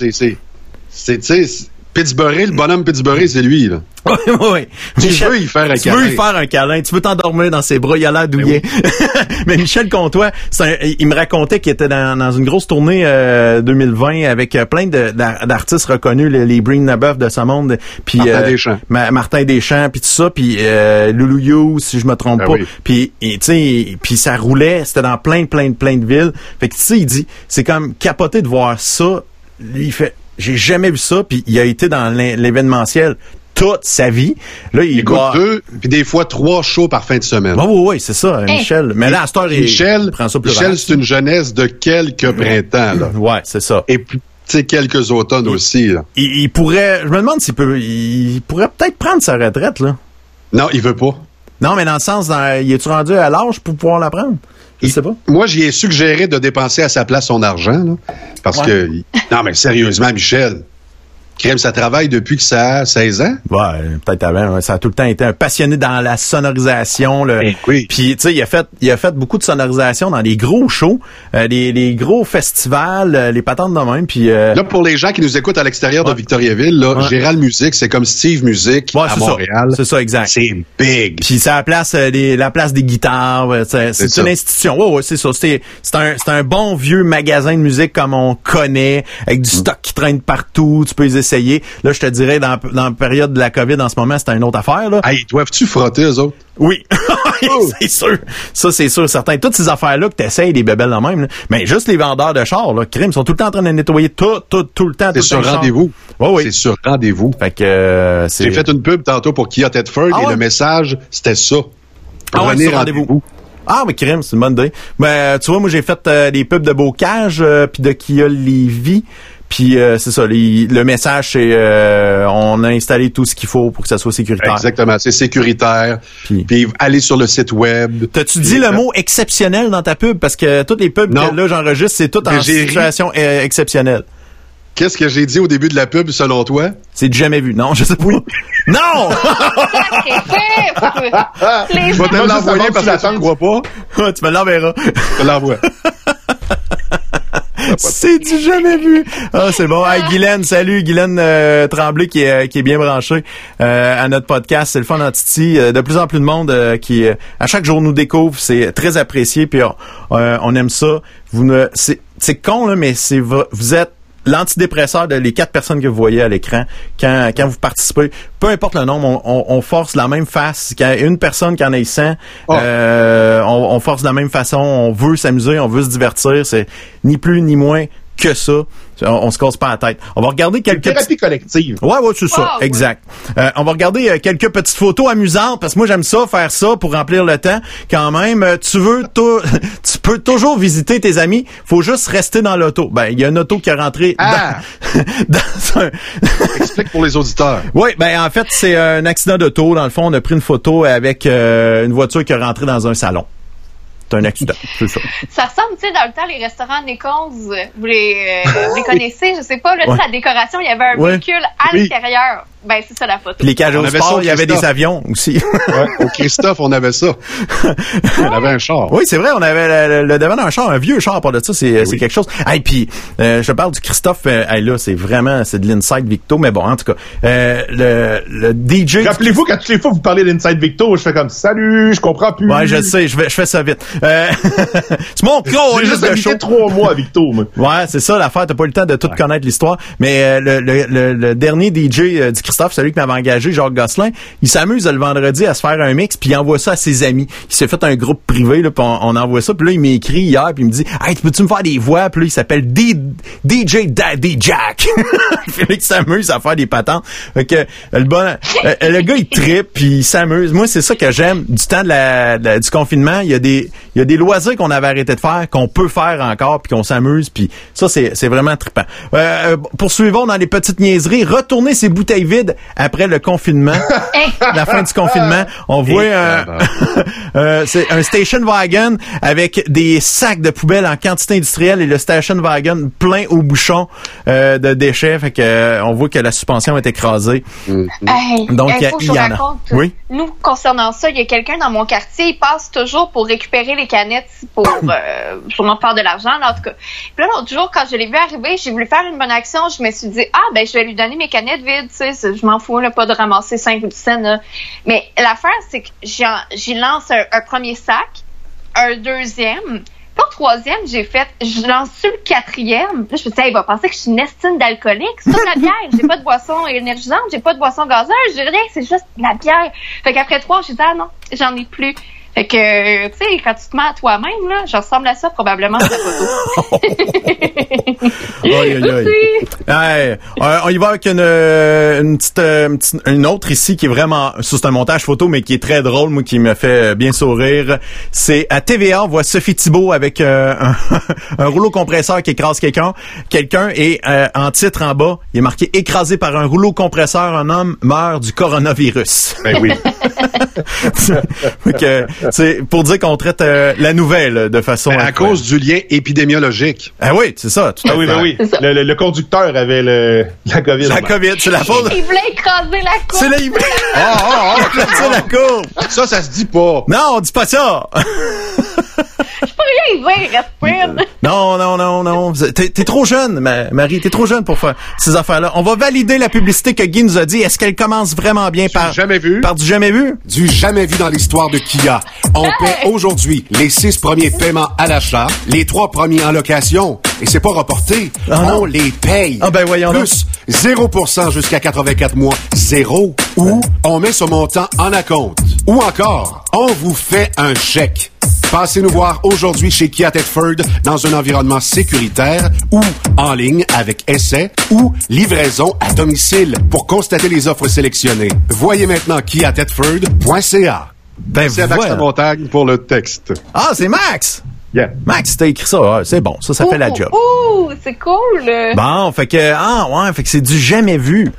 c'est, c'est, Pittsburgh, le bonhomme Pittsburgh, c'est lui, là. Oui, oui, oui. Tu Michel, veux y faire un tu veux câlin. y faire un câlin, tu veux t'endormir dans ses bras, il a l'air douillet. Mais Michel Comtois, un- il me racontait qu'il était dans, dans une grosse tournée euh, 2020 avec euh, plein d'artistes reconnus, les, les Breen Nabeuf de ce monde, puis Martin euh, Deschamps. Ma- Martin Deschamps, puis tout ça, puis euh, Loulou You, si je me trompe Ah pas. oui. Puis et, tu sais, puis ça roulait, c'était dans plein, plein, plein de villes. Fait que tu sais, il dit, c'est comme capoté de voir ça. Lui, il fait, j'ai jamais vu ça, puis il a été dans l'é- l'événementiel toute sa vie. Là, il Écoute, doit... deux, puis des fois trois shows par fin de semaine. Oui, oui, oui, c'est ça, Michel. Mais là, à cette heure, il Michel, prend ça plus Michel, c'est une jeunesse de quelques printemps, là. Ouais, c'est ça. Et puis, tu sais, quelques automnes aussi, là. Il, il pourrait, je me demande s'il peut, il pourrait peut-être prendre sa retraite, là. Non, il veut pas. Non, mais dans le sens, dans, il est-tu rendu à l'âge pour pouvoir la prendre? Je Il- sais pas. Moi, j'y ai suggéré de dépenser à sa place son argent, là, parce Ouais. que... Non, mais sérieusement, Michel, Crème, ça travaille depuis que ça a 16 ans? Ouais, peut-être avant. Ça a tout le temps été un passionné dans la sonorisation. Le... Eh oui. Puis, tu sais, il a fait, il a fait beaucoup de sonorisation dans les gros shows, euh, les, les gros festivals, euh, les patentes de même. Puis, euh, Là, pour les gens qui nous écoutent à l'extérieur Ouais. de Victoriaville, là, Ouais. Gérald Musique, c'est comme Steve Music ouais, à. Montréal. C'est ça, exact. C'est big. Puis c'est la place, euh, des- la place des guitares. C'est, une institution. Ouais, ouais, c'est ça. C'est, c'est un, c'est un bon vieux magasin de musique comme on connaît, avec Mm. du stock qui traîne partout. Tu peux les essayer. Là, je te dirais, dans, dans la période de la COVID en ce moment, c'est une autre affaire. Là. Hey, doivent-tu frotter, eux autres? Oui, Oh. c'est sûr. Ça, c'est sûr, certain. Toutes ces affaires-là que t'essayes, des bébelles de même, là. mais juste les vendeurs de chars, là, crime, sont tout le temps en train de nettoyer tout, tout, tout le temps. C'est sur les rendez-vous. Ouais, oui. C'est sur rendez-vous. Fait que euh. J'ai fait une pub tantôt pour Kia Tedford Ah et ouais? le message, c'était ça. Ah ouais, Prenez sur rendez-vous. Ah, mais crème, c'est une bonne idée. Ben, tu vois, moi, j'ai fait euh, des pubs de bocage, euh, puis de Kia Levy. Puis euh, c'est ça, les- le message, c'est euh, on a installé tout ce qu'il faut pour que ça soit sécuritaire. Exactement, c'est sécuritaire. Puis- Puis, allez sur le site web. T'as-tu dit le euh, mot exceptionnel dans ta pub? Parce que toutes les pubs Non. que là j'enregistre, c'est tout en ri. situation euh, exceptionnelle. Qu'est-ce que j'ai dit au début de la pub, selon toi? C'est du jamais vu. Non, je sais pas. Non! Je vais te l'envoyer parce que tu que tu ne crois pas. tu me l'enverras. Je te l'envoie. C'est du jamais vu? Ah, c'est bon. Hey, Guylaine, salut. Guylaine euh, Tremblay qui est, qui est bien branchée euh, à notre podcast. C'est le fun en Titi. Euh, de plus en plus de monde euh, qui, euh, à chaque jour, nous découvre. C'est très apprécié. Puis on, euh, on aime ça. Vous ne, c'est, con là, mais c'est vous êtes l'antidépresseur de les quatre personnes que vous voyez à l'écran quand, quand vous participez. Peu importe le nombre, on, on- on force la même face. A une personne qui en ait 100, Oh. euh, on, on force de la même façon. On veut s'amuser, on veut se divertir. C'est ni plus ni moins que ça. On, on se casse pas la tête. On va regarder quelques petits- Thérapie collective. Ouais, ouais, c'est ça, ouais. exact. Euh, on va regarder euh, quelques petites photos amusantes parce que moi j'aime ça faire ça pour remplir le temps. Quand même, euh, tu veux, tu peux toujours visiter tes amis. Faut juste rester dans l'auto. Ben, il y a une auto qui est rentrée Ah! dans, dans un. Explique pour les auditeurs. Oui, ben en fait c'est un accident d'auto. Dans le fond, on a pris une photo avec euh, une voiture qui est rentrée dans un salon. C'est un accident, c'est ça. Ça ressemble, tu sais, dans le temps, les restaurants Nichols, vous les, euh, vous les connaissez, je sais pas, là, Ouais. la décoration, il y avait un Ouais. véhicule à Oui. l'intérieur. Ben, c'est ça la photo. Puis les cages On au avait sport, il y avait des Christophe. avions aussi. Ouais, au Christophe, on avait ça. on avait un char. Oui, c'est vrai, on avait le, le, le devant d'un char, un vieux char, pas de ça, c'est c'est quelque chose. Hey, puis euh, je parle du Christophe, euh, hey, là, c'est vraiment, c'est de l'inside Victo, mais bon, en tout cas, euh, le, le DJ... Rappelez-vous, quand toutes les fois vous parlez d'Inside Victor, je fais comme Salut, je comprends plus. Ouais, je sais, je, vais, je fais ça vite. Euh, c'est mon J'ai juste de show. trois mois à Victo, moi. Ouais, c'est ça l'affaire. T'as pas eu le temps de tout connaître l'histoire. Mais euh, le, le, le, le dernier DJ euh, du Christophe, celui qui m'avait engagé, Jacques Gosselin, il s'amuse le vendredi à se faire un mix, puis il envoie ça à ses amis. Il s'est fait un groupe privé, là, puis on, envoie ça. Puis là, il m'écrit hier, puis il me dit « Hey, peux-tu me faire des voix? » Puis là, il s'appelle DJ Daddy Jack. il s'amuse à faire des patentes. Fait que euh, le bon, euh, le gars, il trippe, puis il s'amuse. Moi, c'est ça que j'aime du temps de la, du confinement. Il y a des, il y a des loisirs qu'on avait arrêté de faire, qu'on peut faire encore, puis qu'on s'amuse, puis ça, c'est, vraiment trippant. Euh, euh, poursuivons dans les petites niaiseries. Retourner ses bouteilles vides après le confinement. la fin du confinement. On voit un, euh, c'est un station wagon avec des sacs de poubelles en quantité industrielle et le station wagon plein au bouchon euh, de déchets. Fait que euh, on voit que la suspension est écrasée. Hey, Donc, hey, il y en a. Oui? Nous, concernant ça, il y a quelqu'un dans mon quartier, il passe toujours pour récupérer les canettes pour euh, sûrement faire de l'argent, là, en tout cas. Puis là, l'autre jour, quand je l'ai vu arriver, j'ai voulu faire une bonne action. Je me suis dit, ah, ben, je vais lui donner mes canettes vides, tu sais, c'est- je m'en fous, là, pas de ramasser 5 ou 10 cents, là. Mais l'affaire, c'est que j'y lance un, premier sac, un deuxième, pas troisième, j'ai fait, je lance le quatrième. Là, je me Hey, il va penser que je suis une estime d'alcoolique. C'est la bière. J'ai pas de boisson énergisante, j'ai pas de boisson gazeuse, j'ai rien, c'est juste de la bière. Fait qu'après trois, j'ai dit, ah non, j'en ai plus. Fait que, tu sais, quand tu te mets à toi-même, là, je ressemble à ça probablement sur la photo. Aïe, aïe, aïe. Hey, euh, on y va avec une, euh, une petite, euh, une petite- une autre ici qui est vraiment, ça, c'est un montage photo, mais qui est très drôle, moi, qui me fait bien sourire. C'est à TVA, on voit Sophie Thibault avec euh, un, un rouleau compresseur qui écrase quelqu'un, quelqu'un, et euh, en titre en bas, il est marqué écrasé par un rouleau compresseur, un homme meurt du coronavirus. Ben oui. Fait que, c'est pour dire qu'on traite euh, la nouvelle de façon Ben, à cause du lien épidémiologique. Ah oui, c'est ça. Tout Ah oui, ben oui. Le, le- le conducteur avait le, la COVID. La COVID, c'est la faute. il voulait écraser la courbe. C'est la Ah, ah, ah, C'est la courbe. ça, ça se dit pas. Non, on dit pas ça. Je peux rien dire, Respire. Non, non, non, non. T'es, trop jeune, Ma- Marie. T'es trop jeune pour faire ces affaires-là. On va valider la publicité que Guy nous a dit. Est-ce qu'elle commence vraiment bien par, jamais vu. par du jamais vu? Du jamais vu dans l'histoire de Kia. On paie aujourd'hui les six premiers paiements à l'achat, les trois premiers en location. Et c'est pas reporté. Ah non. on les paye. Ah ben voyons donc. Plus 0% jusqu'à 84 mois. Zéro. Ou on met ce montant en acompte. Ou encore, on vous fait un chèque. Passez nous voir aujourd'hui chez Kia Thetford dans un environnement sécuritaire ou en ligne avec essai ou livraison à domicile pour constater les offres sélectionnées. Voyez maintenant kiathetford.ca. Ben, C'est Max voilà. montagne pour le texte. Ah, c'est Max! Yeah. Max, t'as écrit ça. Ah, c'est bon. Ça, ça fait la job. Ouh, c'est cool. Bon, fait que, ah, ouais, fait que c'est du jamais vu.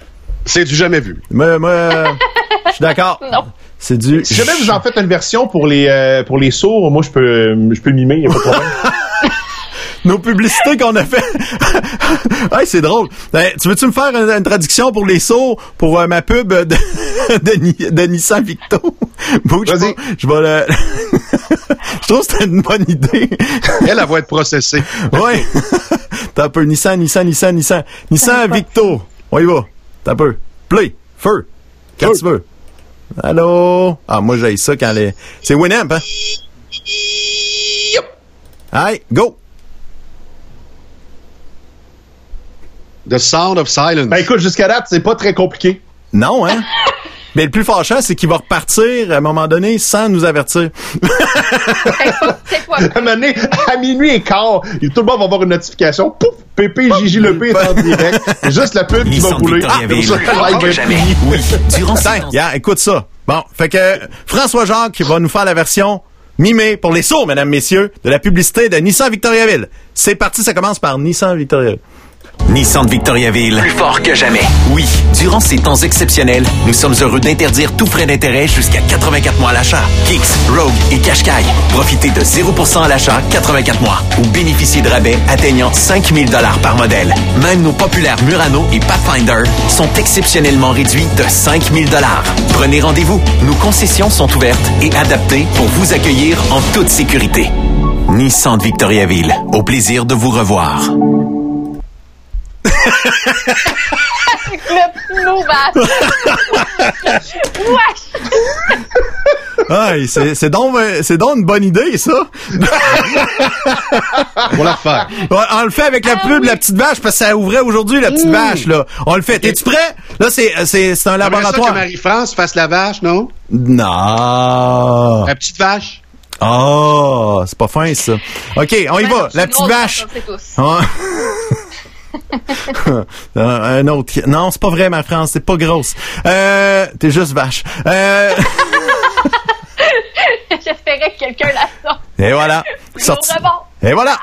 C'est du jamais vu. Moi, moi, je suis d'accord. Non. C'est du. Si jamais vous en faites une version pour les euh, pour les sourds, moi je peux je peux mimer, y a pas de problème. Nos publicités qu'on a fait. hey, c'est drôle. Ben, tu veux-tu me faire une, une traduction pour les sourds pour euh, ma pub de, de, Ni- de Nissan Victo? Bouge Vas-y. Je vais le. Je trouve que c'était une bonne idée. Elle, elle va être processée. Ouais. T'as un peu Nissan, Nissan, Nissan, Nissan. Nissan Victo. On y va. T'as un peu. Play. Feu. Quand tu veux. Allô? Ah, moi, j'ai ça quand les. C'est Winamp, hein? Hey, go! The Sound of Silence. ben écoute, jusqu'à date, c'est pas très compliqué. Non, hein? Mais le plus fâchant, c'est qu'il va repartir à un moment donné sans nous avertir. C'est quoi? À un moment donné, à minuit et quart, et tout le monde va avoir une notification. Pouf! Pépé Gigi Lepé est en direct. C'est juste la pub qui va Nissan couler. Ah. Oui, durant yeah, écoute ça. Bon, fait que François Jacques va nous faire la version mimée pour les sourds, mesdames, messieurs, de la publicité de Nissan Victoriaville. C'est parti, ça commence par Nissan Victoriaville. Nissan Victoriaville. Plus fort que jamais. Oui, durant ces temps exceptionnels, nous sommes heureux d'interdire tout frais d'intérêt jusqu'à 84 mois à l'achat. Kicks, Rogue et Qashqai. Profitez de 0% à l'achat 84 mois ou bénéficiez de rabais atteignant 5000 dollars par modèle. Même nos populaires Murano et Pathfinder sont exceptionnellement réduits de 5000 dollars. Prenez rendez-vous. Nos concessions sont ouvertes et adaptées pour vous accueillir en toute sécurité. Nissan de Victoriaville. Au plaisir de vous revoir. Aïe, c'est donc, c'est donc une bonne idée, ça. On la on le fait avec la Ah pub, oui. la petite vache, parce que ça ouvrait aujourd'hui, la petite vache, là. On le fait. T'es-tu prêt? Là, c'est, c'est, c'est un J'aimerais ça laboratoire. que Marie-France fasse la vache, non? Non. La petite vache. Ah, c'est pas fin, ça. OK, on y Ben va. La petite vache. Euh, un autre. Non, c'est pas vrai, ma France. C'est pas grosse. Euh, t'es juste vache. Euh, J'espérais que quelqu'un la sorte. et voilà. Sorti. Et voilà.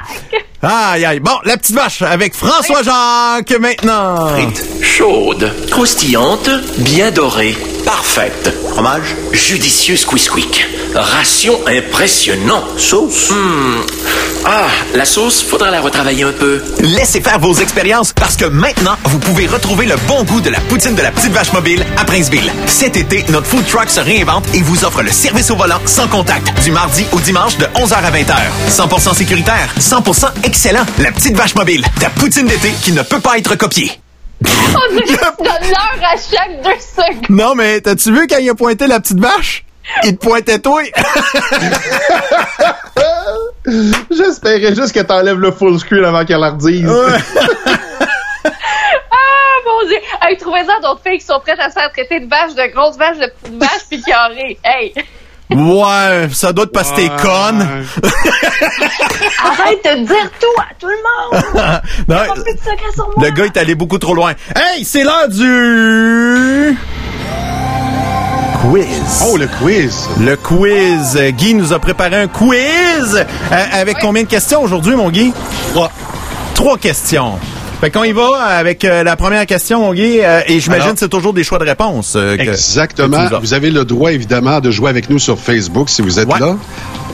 Aïe, aïe. Bon, la petite vache avec François Jacques maintenant. Frites chaudes, croustillantes, bien dorées, parfaites. Fromage judicieux squeeze quick. Ration impressionnant. Sauce Ah, la sauce, faudra la retravailler un peu. Laissez faire vos expériences parce que maintenant, vous pouvez retrouver le bon goût de la poutine de la petite vache mobile à Princeville. Cet été, notre food truck se réinvente et vous offre le service au volant sans contact du mardi au dimanche de 11h à 20h. 100% sécuritaire, 100% excellent. La petite vache mobile, ta poutine d'été qui ne peut pas être copiée. On dirait que tu donnes l'heure à chaque deux secondes. Non, mais t'as-tu vu quand il a pointé la petite vache? Il te pointait toi? J'espérais juste que t'enlèves le full screen avant qu'elle la redise. Ah, mon Dieu! Hey, trouvez-en d'autres filles qui sont prêtes à se faire traiter de vache, de grosses vaches, de petites vaches, puis carrées. Hey! ouais, ça doit être parce que t'es conne. Arrête de dire tout à tout le monde! Non, Pas plus de secret sur moi! le gars est allé beaucoup trop loin. Hey, c'est l'heure du... Quiz. Oh, le quiz. Le quiz. Guy nous a préparé un quiz. Euh, avec combien de questions aujourd'hui, mon Guy? Trois. Trois questions. Fait qu'on y va avec euh, la première question, mon Guy. euh, et j'imagine que c'est toujours des choix de réponse. euh, que- Exactement. Vous avez le droit, évidemment, de jouer avec nous sur Facebook si vous êtes Ouais. là.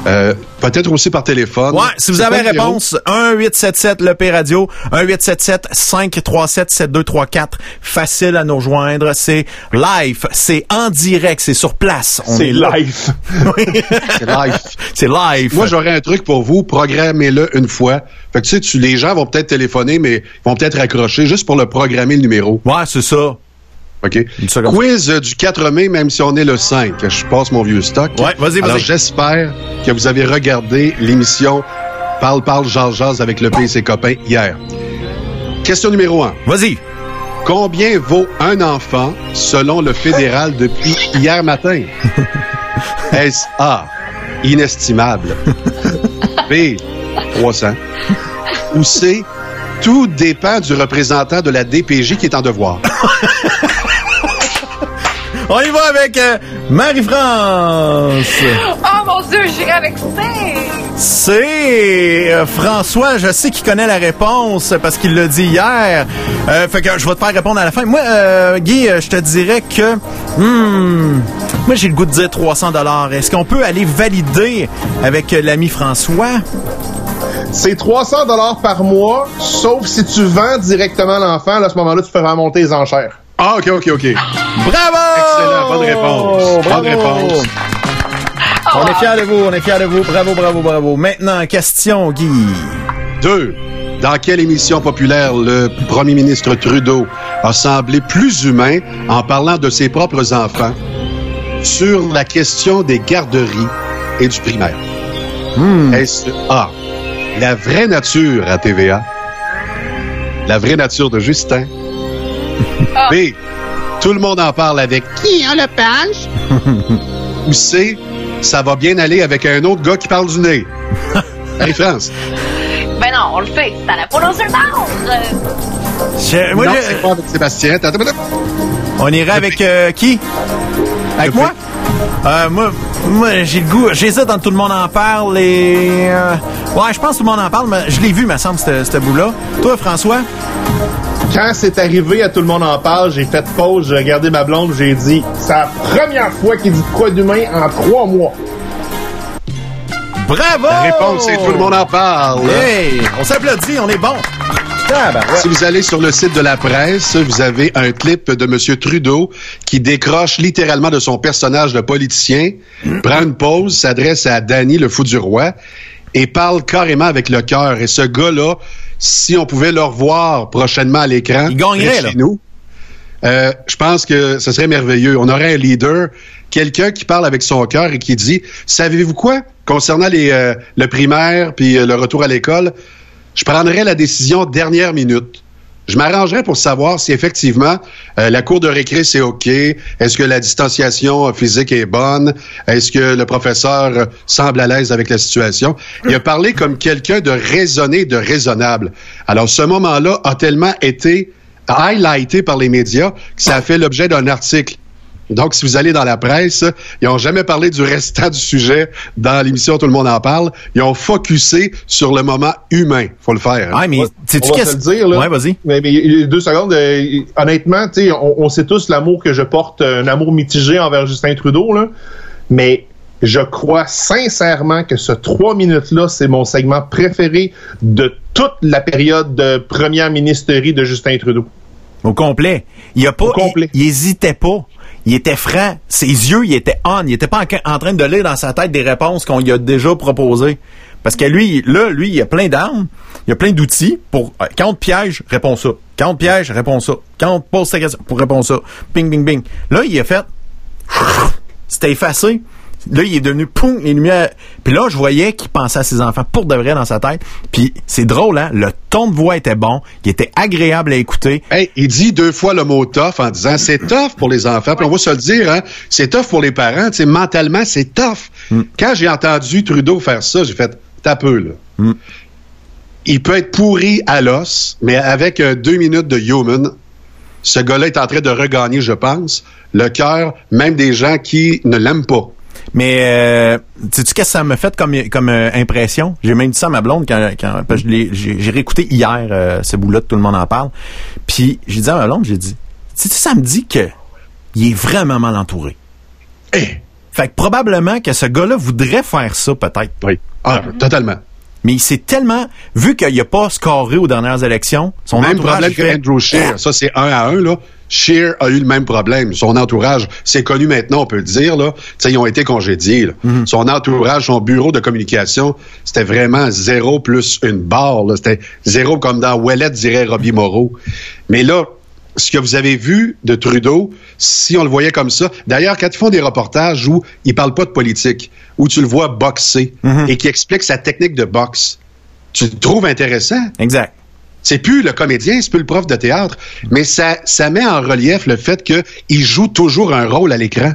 Euh, Peut-être aussi par téléphone. Ouais, si vous avez réponse, 1-877 le P Radio, 1-877-537-7234. Facile à nous rejoindre. C'est live, c'est en direct, c'est sur place. On C'est live. C'est live. C'est live. Moi, j'aurais un truc pour vous. Programmez-le une fois. Fait que tu sais, tu, les gens vont peut-être téléphoner, mais vont peut-être raccrocher juste pour le programmer le numéro. Ouais, c'est ça. OK? Quiz euh, du 4 mai, même si on est le 5. Je passe mon vieux stock. Ouais, vas-y, Alors, vas-y. j'espère que vous avez regardé l'émission Parle, parle, jase, jase avec le P et ses copains hier. Question numéro 1. Vas-y. Combien vaut un enfant selon le fédéral depuis hier matin? Est-ce A, inestimable, B, 300, ou C, tout dépend du représentant de la DPJ qui est en devoir? On y va avec euh, Marie-France. Oh mon Dieu, j'irai avec C. C'est euh, François, je sais qu'il connaît la réponse parce qu'il l'a dit hier. Euh, fait que je vais te faire répondre à la fin. Moi, euh, Guy, je te dirais que... hmm, moi, j'ai le goût de dire 300 dollars. Est-ce qu'on peut aller valider avec l'ami François? C'est 300 dollars par mois, sauf si tu vends directement l'enfant. À ce moment-là, tu fais remonter les enchères. Ah, OK, OK, OK. Bravo! Excellent, bonne réponse. Bravo! Bonne réponse. On est fiers de vous, on est fiers de vous. Bravo, bravo, bravo. Maintenant, question, Guy. Deux. Dans quelle émission populaire le premier ministre Trudeau a semblé plus humain en parlant de ses propres enfants sur la question des garderies et du primaire? Est-ce A. La vraie nature à TVA? La vraie nature de Justin? B. Tout le monde en parle avec qui en Lepage? Ou C. Ça va bien aller avec un autre gars qui parle du nez? Hey, France. Ben non, on le fait. C'est à la polo sur Je- moi, non, je- c'est pas avec Sébastien. Attends, attends, attends. on irait avec euh, qui? Avec moi? Euh, moi, moi j'ai le goût. J'hésite dans tout le monde en parle et. euh, ouais, je pense que tout le monde en parle, mais je l'ai vu, me semble, ce ce bout-là. Toi, François? Quand c'est arrivé, à tout le monde en parle, j'ai fait pause, j'ai regardé ma blonde, j'ai dit, c'est la première fois qu'il dit quoi d'humain en trois mois. Bravo! La réponse, c'est tout le monde en parle. Hey, on s'applaudit, on est bon. Si vous allez sur le site de la presse, vous avez un clip de M. Trudeau qui décroche littéralement de son personnage de politicien, prend une pause, s'adresse à Danny, le fou du roi, et parle carrément avec le cœur. Et ce gars-là, si on pouvait le revoir prochainement à l'écran, Il gagnerait, là. nous, euh, je pense que ce serait merveilleux. On aurait un leader, quelqu'un qui parle avec son cœur et qui dit, savez-vous quoi, concernant les, euh, le primaire puis euh, le retour à l'école, je prendrais la décision dernière minute. Je m'arrangerais pour savoir si effectivement euh, la cour de récré c'est OK. Est-ce que la distanciation physique est bonne? Est-ce que le professeur semble à l'aise avec la situation? Il a parlé comme quelqu'un de raisonné, de raisonnable. Alors ce moment-là a tellement été highlighté par les médias que ça a fait l'objet d'un article. Donc, si vous allez dans la presse, ils n'ont jamais parlé du restant du sujet dans l'émission Tout le monde en parle. Ils ont focusé sur le moment humain. faut le faire. hein. Ouais, mais On sais-tu va qu'est-ce dire, là. Ouais, vas-y. Mais, mais, deux secondes. euh, honnêtement, tu sais, on, on sait tous l'amour que je porte, euh, un amour mitigé envers Justin Trudeau, là. Mais je crois sincèrement que ce trois minutes-là, c'est mon segment préféré de toute la période de première ministérie de Justin Trudeau. Au complet. Il a pas, Au complet. Il, il hésitait pas. Il était franc. Ses yeux, il était on. Il était pas en, train de lire dans sa tête des réponses qu'on lui a déjà proposées. Parce que lui, là, lui, il a plein d'armes, il a plein d'outils pour. euh, Quand on piège, réponds ça. Quand on piège, réponds ça. Quand on pose ta question, pour répondre ça. Bing, bing, bing. Là, il a fait. C'était effacé. Là, il est devenu poum, les lumières. Puis là, je voyais qu'il pensait à ses enfants pour de vrai dans sa tête. Puis c'est drôle, hein? Le ton de voix était bon, il était agréable à écouter. Hey, il dit deux fois le mot tough en disant c'est tough pour les enfants. Puis on va se le dire, hein, c'est tough pour les parents. Sais, mentalement, c'est tough. Quand j'ai entendu Trudeau faire ça, j'ai fait t'as peu là. Il peut être pourri à l'os, mais avec euh, deux minutes de human, ce gars-là est en train de regagner, je pense, le cœur même des gens qui ne l'aiment pas. Mais euh, sais-tu qu'est-ce que ça me fait comme, comme euh, impression? J'ai même dit ça à ma blonde quand, quand j'ai réécouté hier euh, ce bout-là, tout le monde en parle. Puis j'ai dit à ma blonde, j'ai dit, sais-tu, ça me dit que il est vraiment mal entouré. Eh! Fait que probablement que ce gars-là voudrait faire ça, peut-être. Oui. Ah, totalement. Mais il s'est tellement, vu qu'il n'a pas scoré aux dernières élections, son même entourage problème que fait- Andrew Scheer. Ça, c'est un à un, là. Scheer a eu le même problème. Son entourage, c'est connu maintenant, on peut le dire, là. Tu sais, ils ont été congédiés, là. Mhm. Son entourage, son bureau de communication, c'était vraiment zéro plus une barre, là. C'était zéro comme dans Ouellet, dirait Robbie Moreau. Mais là, ce que vous avez vu de Trudeau, si on le voyait comme ça, d'ailleurs, quand ils font des reportages où ils parlent pas de politique, où tu le vois boxer et qui explique sa technique de boxe, tu le trouves intéressant. Exact. C'est plus le comédien, c'est plus le prof de théâtre, mais ça, ça met en relief le fait qu'il joue toujours un rôle à l'écran.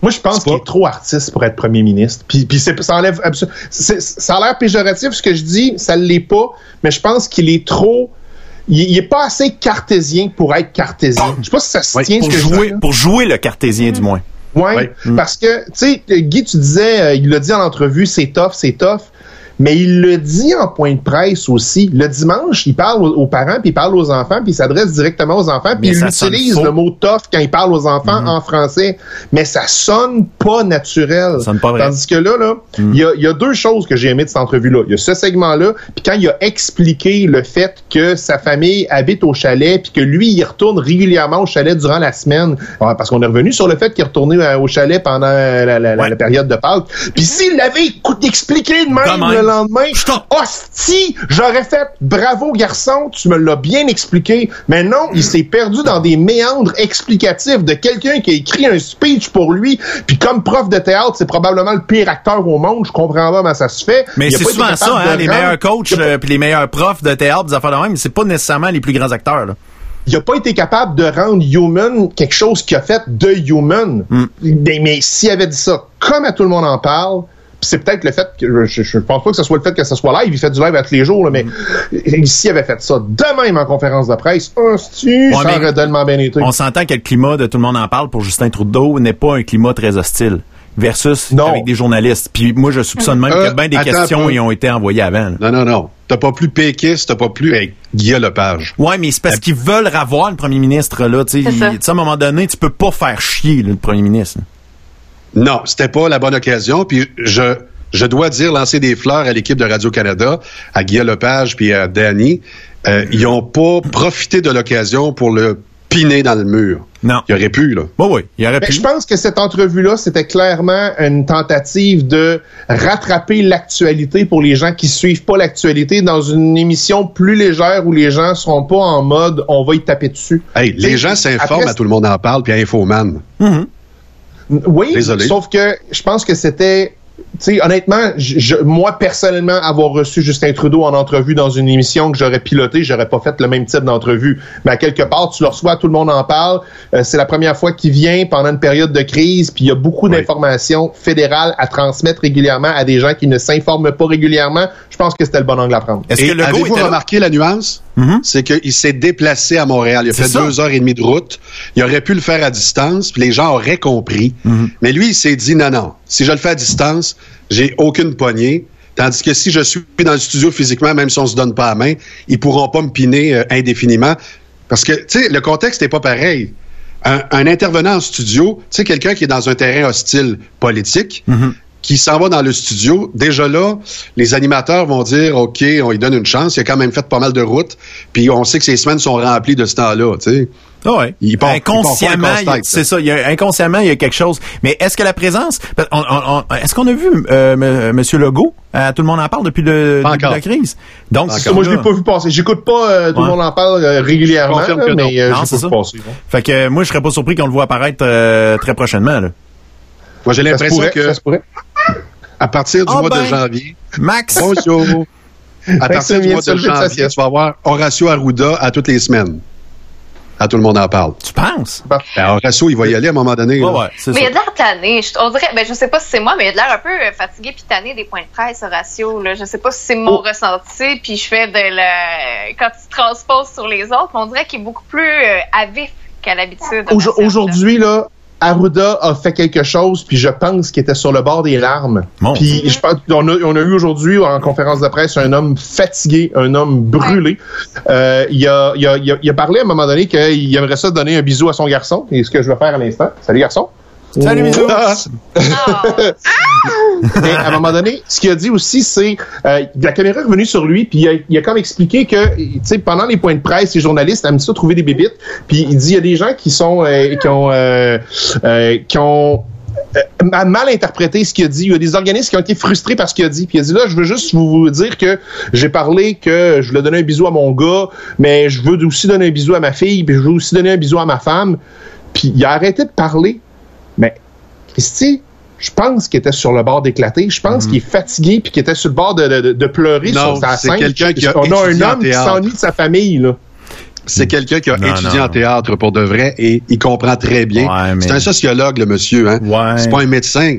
Moi, je pense qu'il est trop artiste pour être premier ministre. Puis, puis ça enlève Ça a l'air péjoratif ce que je dis, ça ne l'est pas, mais je pense qu'il est trop. Il, il est pas assez cartésien pour être cartésien. Je sais pas si ça se Ouais, tient pour, ce que je jouer, pour jouer le cartésien, du moins. Ouais, Ouais. parce que, tu sais, Guy, tu disais, euh, il l'a dit en entrevue, c'est tough, c'est tough. Mais il le dit en point de presse aussi. Le dimanche, il parle aux, aux parents, puis il parle aux enfants, puis il s'adresse directement aux enfants, puis il utilise le mot tough quand il parle aux enfants en français. Mais ça sonne pas naturel. Ça sonne pas vrai. Tandis que là, là, il y, a, il y a deux choses que j'ai aimées de cette entrevue-là. Il y a ce segment-là, puis quand il a expliqué le fait que sa famille habite au chalet, puis que lui, il retourne régulièrement au chalet durant la semaine, parce qu'on est revenu sur le fait qu'il est retourné euh, au chalet pendant la, la- la- Ouais. la période de Pâques. Puis s'il l'avait expliqué de même, lendemain, hostie, j'aurais fait bravo garçon, tu me l'as bien expliqué. Mais non, il s'est perdu dans des méandres explicatifs de quelqu'un qui a écrit un speech pour lui. Puis comme prof de théâtre, c'est probablement le pire acteur au monde. Je comprends pas comment ça se fait. Mais c'est souvent ça, hein, les rendre- meilleurs coachs euh, puis les meilleurs profs de théâtre, des affaires de même, c'est pas nécessairement les plus grands acteurs. Là. il a pas été capable de rendre Human quelque chose qu'il a fait de Human. Mm. Mais, s'il avait dit ça comme à tout le monde en parle, c'est peut-être le fait que je, je pense pas que ce soit le fait que ce soit live, il fait du live à tous les jours, là, mais Mm. s'il avait fait ça de même en conférence de presse, ça mais aurait tellement bien été. On s'entend que le climat de tout le monde en parle pour Justin Trudeau n'est pas un climat très hostile versus Non. avec des journalistes. Puis moi, je soupçonne même Euh, que bien des attends un questions y ont été envoyées avant. là. Non, non, non. T'as pas plus péquiste, t'as pas plus avec Guillaume Lepage. Ouais, mais c'est parce qu'ils veulent revoir le premier ministre là. Tu sais, à un moment donné, tu peux pas faire chier là, le premier ministre. Non, c'était pas la bonne occasion. Puis je, je dois dire, lancer des fleurs à l'équipe de Radio-Canada, à Guillaume Lepage puis à Danny. Euh, ils ont pas profité de l'occasion pour le piner dans le mur. Non. Il aurait pu, là. Oui, oui, il aurait Mais pu. je pense que cette entrevue-là, c'était clairement une tentative de rattraper l'actualité pour les gens qui suivent pas l'actualité dans une émission plus légère où les gens seront pas en mode on va y taper dessus. Hey, les gens s'informent, à tout le monde en parle, puis à Infoman. Oui, Désolé. sauf que je pense que c'était. Tu sais, honnêtement, je, moi, personnellement, avoir reçu Justin Trudeau en entrevue dans une émission que j'aurais pilotée, j'aurais pas fait le même type d'entrevue. Mais à quelque part, tu le reçois, tout le monde en parle. Euh, c'est la première fois qu'il vient pendant une période de crise, puis il y a beaucoup Oui. d'informations fédérales à transmettre régulièrement à des gens qui ne s'informent pas régulièrement. Je pense que c'était le bon angle à prendre. Est-ce que avez-vous là? remarqué la nuance? Mhm. C'est qu'il s'est déplacé à Montréal. Il a fait ça. deux heures et demie de route. Il aurait pu le faire à distance, puis les gens auraient compris. Mhm. Mais lui, il s'est dit non, non. Si je le fais à distance, j'ai aucune poignée. Tandis que si je suis dans le studio physiquement, même si on se donne pas la main, ils pourront pas me piner euh, indéfiniment. Parce que, tu sais, le contexte n'est pas pareil. Un, un intervenant en studio, tu sais, quelqu'un qui est dans un terrain hostile politique, Mhm. Qui s'en va dans le studio, déjà là, les animateurs vont dire, OK, on lui donne une chance. Il a quand même fait pas mal de routes. Puis on sait que ses semaines sont remplies de ce temps-là, tu sais. Ah ouais. Il part- inconsciemment, c'est ça. Il y a, inconsciemment, il y a quelque chose. Mais est-ce que la présence, parce- on- on- on- est-ce qu'on a vu euh, M. Monsieur Legault? Euh, Tout le monde en parle depuis le début de la crise. Donc, encore. Moi, je l'ai pas vu passer. J'écoute pas, euh, tout Ouais. le monde en parle euh, régulièrement, Je confirme là, que non. mais euh, Non, j'ai c'est pas ça. vu passer. non. Fait que euh, moi, je serais pas surpris qu'on le voit apparaître euh, très prochainement. Là. Moi, j'ai l'impression pourrait, que ça se pourrait. à partir du Ah mois de ben. janvier, Max, bonjour. À partir du mois de janvier, tu vas avoir Horacio Arruda à toutes les semaines. À tout le monde en parle. tu penses? Ben, Horacio, il va y aller à un moment donné. Ouais, Mais il a de l'air tanné. Je- On dirait, ben, je sais pas si c'est moi, mais il a de l'air un peu euh, fatigué puis tanné des points de presse, Horatio. Là. Je sais pas si c'est mon Oh. ressenti, puis je fais de la... Quand tu transposes sur les autres, on dirait qu'il est beaucoup plus euh, à vif qu'à l'habitude. Aujourd'hui, là, Arruda a fait quelque chose, puis je pense qu'il était sur le bord des larmes. Bon. Puis je pense on a, on a eu aujourd'hui en conférence de presse un homme fatigué, un homme brûlé. Euh, il, a, il, a, il, a, il a parlé à un moment donné qu'il aimerait ça donner un bisou à son garçon, et ce que je vais faire à l'instant. Salut garçon. Salut, bisous. Ah! Ah. Mais à un moment donné, ce qu'il a dit aussi, c'est euh, la caméra est revenue sur lui, puis il a, il a comme expliqué que, tu sais, pendant les points de presse, les journalistes aiment ça trouver des bébites. Puis il dit il y a des gens qui sont euh, qui ont euh, euh, qui ont euh, a mal interprété ce qu'il a dit. Il y a des organismes qui ont été frustrés par ce qu'il a dit. Puis il a dit là, je veux juste vous dire que j'ai parlé que je voulais donner un bisou à mon gars, mais je veux aussi donner un bisou à ma fille, puis je veux aussi donner un bisou à ma femme. Puis il a arrêté de parler. Mais Christy, je pense qu'il était sur le bord d'éclater. Je pense qu'il est fatigué puis qu'il était sur le bord de, de- de pleurer Non, sur sa c'est scène. quelqu'un qui a On a un homme qui s'ennuie de sa famille, là. C'est quelqu'un qui a Non, étudié non. en théâtre pour de vrai et il comprend très bien. Ouais, mais- C'est un sociologue, le monsieur. Hein? Ouais. C'est pas un médecin.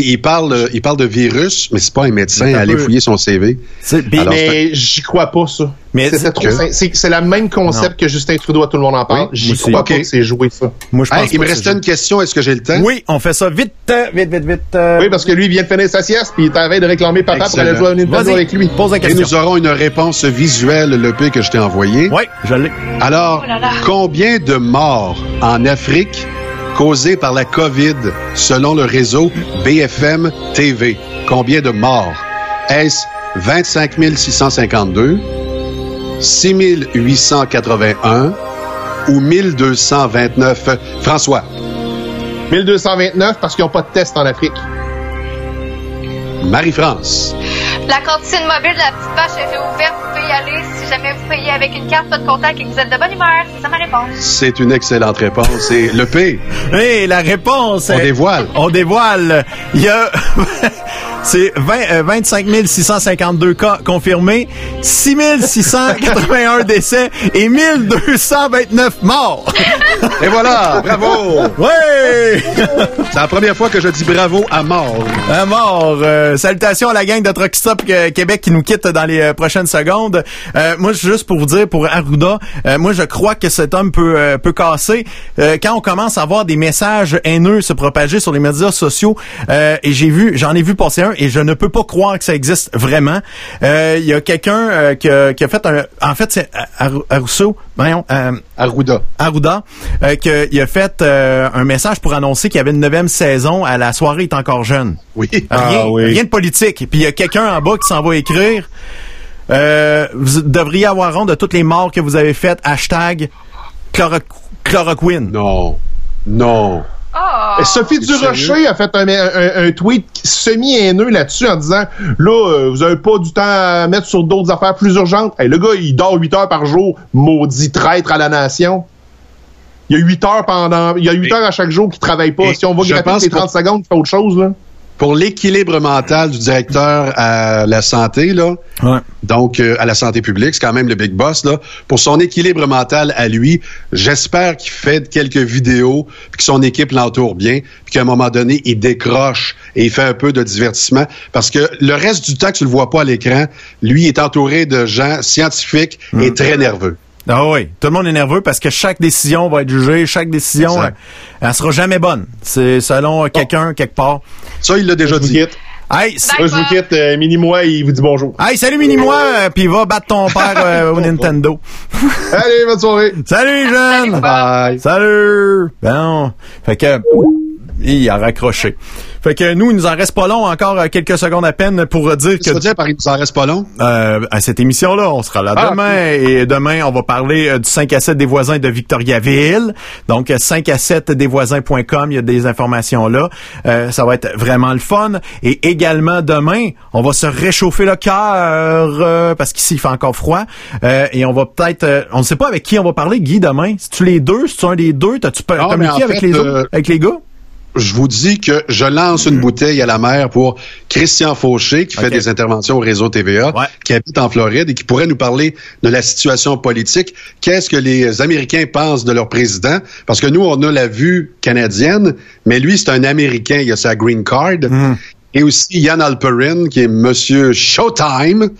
Il parle, il parle de virus, mais c'est pas un médecin. Allez peu. fouiller son CV. Alors, Mais j'y crois pas, ça. Mais C'est- le même concept que Justin Trudeau à tout le monde en parle. Oui, J'y crois Ok. pas que c'est joué, ça. Moi, je Hey, pense il me restait une question. Est-ce que j'ai le temps? Oui, on fait ça vite, euh, vite, vite, vite. euh, Oui, parce que lui, il vient de finir sa sieste, puis il est en train de réclamer papa pour aller jouer à Nintendo avec lui. pose la Et nous aurons une réponse visuelle, le P que je t'ai envoyé. Oui, je l'ai. Alors, Oh là là. combien de morts en Afrique causées par la COVID selon le réseau BFM TV? Combien de morts? Est-ce 25 652, 6 881 ou 1229? François, 1229 parce qu'ils n'ont pas de test en Afrique. Marie-France, La cantine mobile de la petite vache est réouverte. Vous pouvez y aller si jamais vous payez avec une carte, pas de contact et que vous êtes de bonne humeur. C'est ça ma réponse. c'est une excellente réponse. Et le P, Et la réponse on est- dévoile. On dévoile. Il y a... C'est 20, euh, 25 652 cas confirmés, 6 681 décès et 1229 morts. Et voilà, bravo! Ouais! C'est la première fois que je dis bravo à mort. Un mort. Euh, salutations à la gang de Truck Stop euh, Québec qui nous quitte dans les euh, prochaines secondes. Euh, moi, juste pour vous dire, pour Arruda, euh, moi, je crois que cet homme peut, euh, peut casser. Euh, quand on commence à voir des messages haineux se propager sur les médias sociaux, euh, et j'ai vu, j'en ai vu passer un, et je ne peux pas croire que ça existe vraiment. Euh, Il y a quelqu'un euh, qui, a, qui a fait un... En fait, c'est Ar- Arrousseau, voyons, euh, Arruda. Arruda, euh, qu'il a fait euh, un message pour annoncer qu'il y avait une neuvième saison à la soirée est encore jeune. Oui. Rien, Ah oui. rien de politique. Puis il y a quelqu'un en bas qui s'en va écrire. euh, vous devriez avoir honte de toutes les morts que vous avez faites. Hashtag chloro- chloroquine. Non. Non. Oh! Et Sophie Durocher a fait un, un- un tweet semi-haineux là-dessus en disant Là, euh, vous avez pas du temps à mettre sur d'autres affaires plus urgentes. Hey, le gars, il dort 8 heures par jour, maudit traître à la nation. Il y a 8 heures pendant. Il y a 8 Et- heures à chaque jour qu'il travaille pas. Si on va gratter les 30 pour- secondes, il fait autre chose, là. Pour l'équilibre mental du directeur à la santé, là, Ouais. donc euh, à la santé publique, c'est quand même le big boss, là. Pour son équilibre mental à lui, j'espère qu'il fait quelques vidéos, puis que son équipe l'entoure bien, puis qu'à un moment donné, il décroche et il fait un peu de divertissement. Parce que le reste du temps que tu le vois pas à l'écran, lui est entouré de gens scientifiques et très nerveux. Ah oui, tout le monde est nerveux parce que chaque décision va être jugée, chaque décision, elle sera jamais bonne. C'est selon euh, quelqu'un quelque part. Ça, il l'a déjà dit. Hey, Là, je vous quitte. euh, Mini-moi, il vous dit bonjour. hey salut mini-moi, euh, puis va battre ton père euh, au Nintendo. Allez, bonne soirée. Salut jeune! Bye. Salut! Ben, fait que, il a raccroché. Fait que nous, il nous en reste pas long, encore euh, quelques secondes à peine pour dire que dire, par il nous en reste pas long? euh, à cette émission-là, on sera là Ah, demain. Et demain, on va parler euh, du 5 à 7 des voisins de Victoriaville. Donc, euh, 5 à 7 des voisins.com, il y a des informations là. Euh, ça va être vraiment le fun. Et également, demain, on va se réchauffer le cœur euh, parce qu'ici, il fait encore froid. Euh, et on va peut-être... euh, on ne sait pas avec qui on va parler, Guy, demain. Si tu les deux, si tu un des deux, t'as-tu communiqué avec fait, les euh, autres, avec les gars? Je vous dis que je lance une bouteille à la mer pour Christian Fauché, qui fait des interventions au réseau TVA, Ouais. qui habite en Floride et qui pourrait nous parler de la situation politique. Qu'est-ce que les Américains pensent de leur président? Parce que nous, on a la vue canadienne, mais lui, c'est un Américain, il a sa green card. Et aussi Yann Alperin, qui est Monsieur Showtime,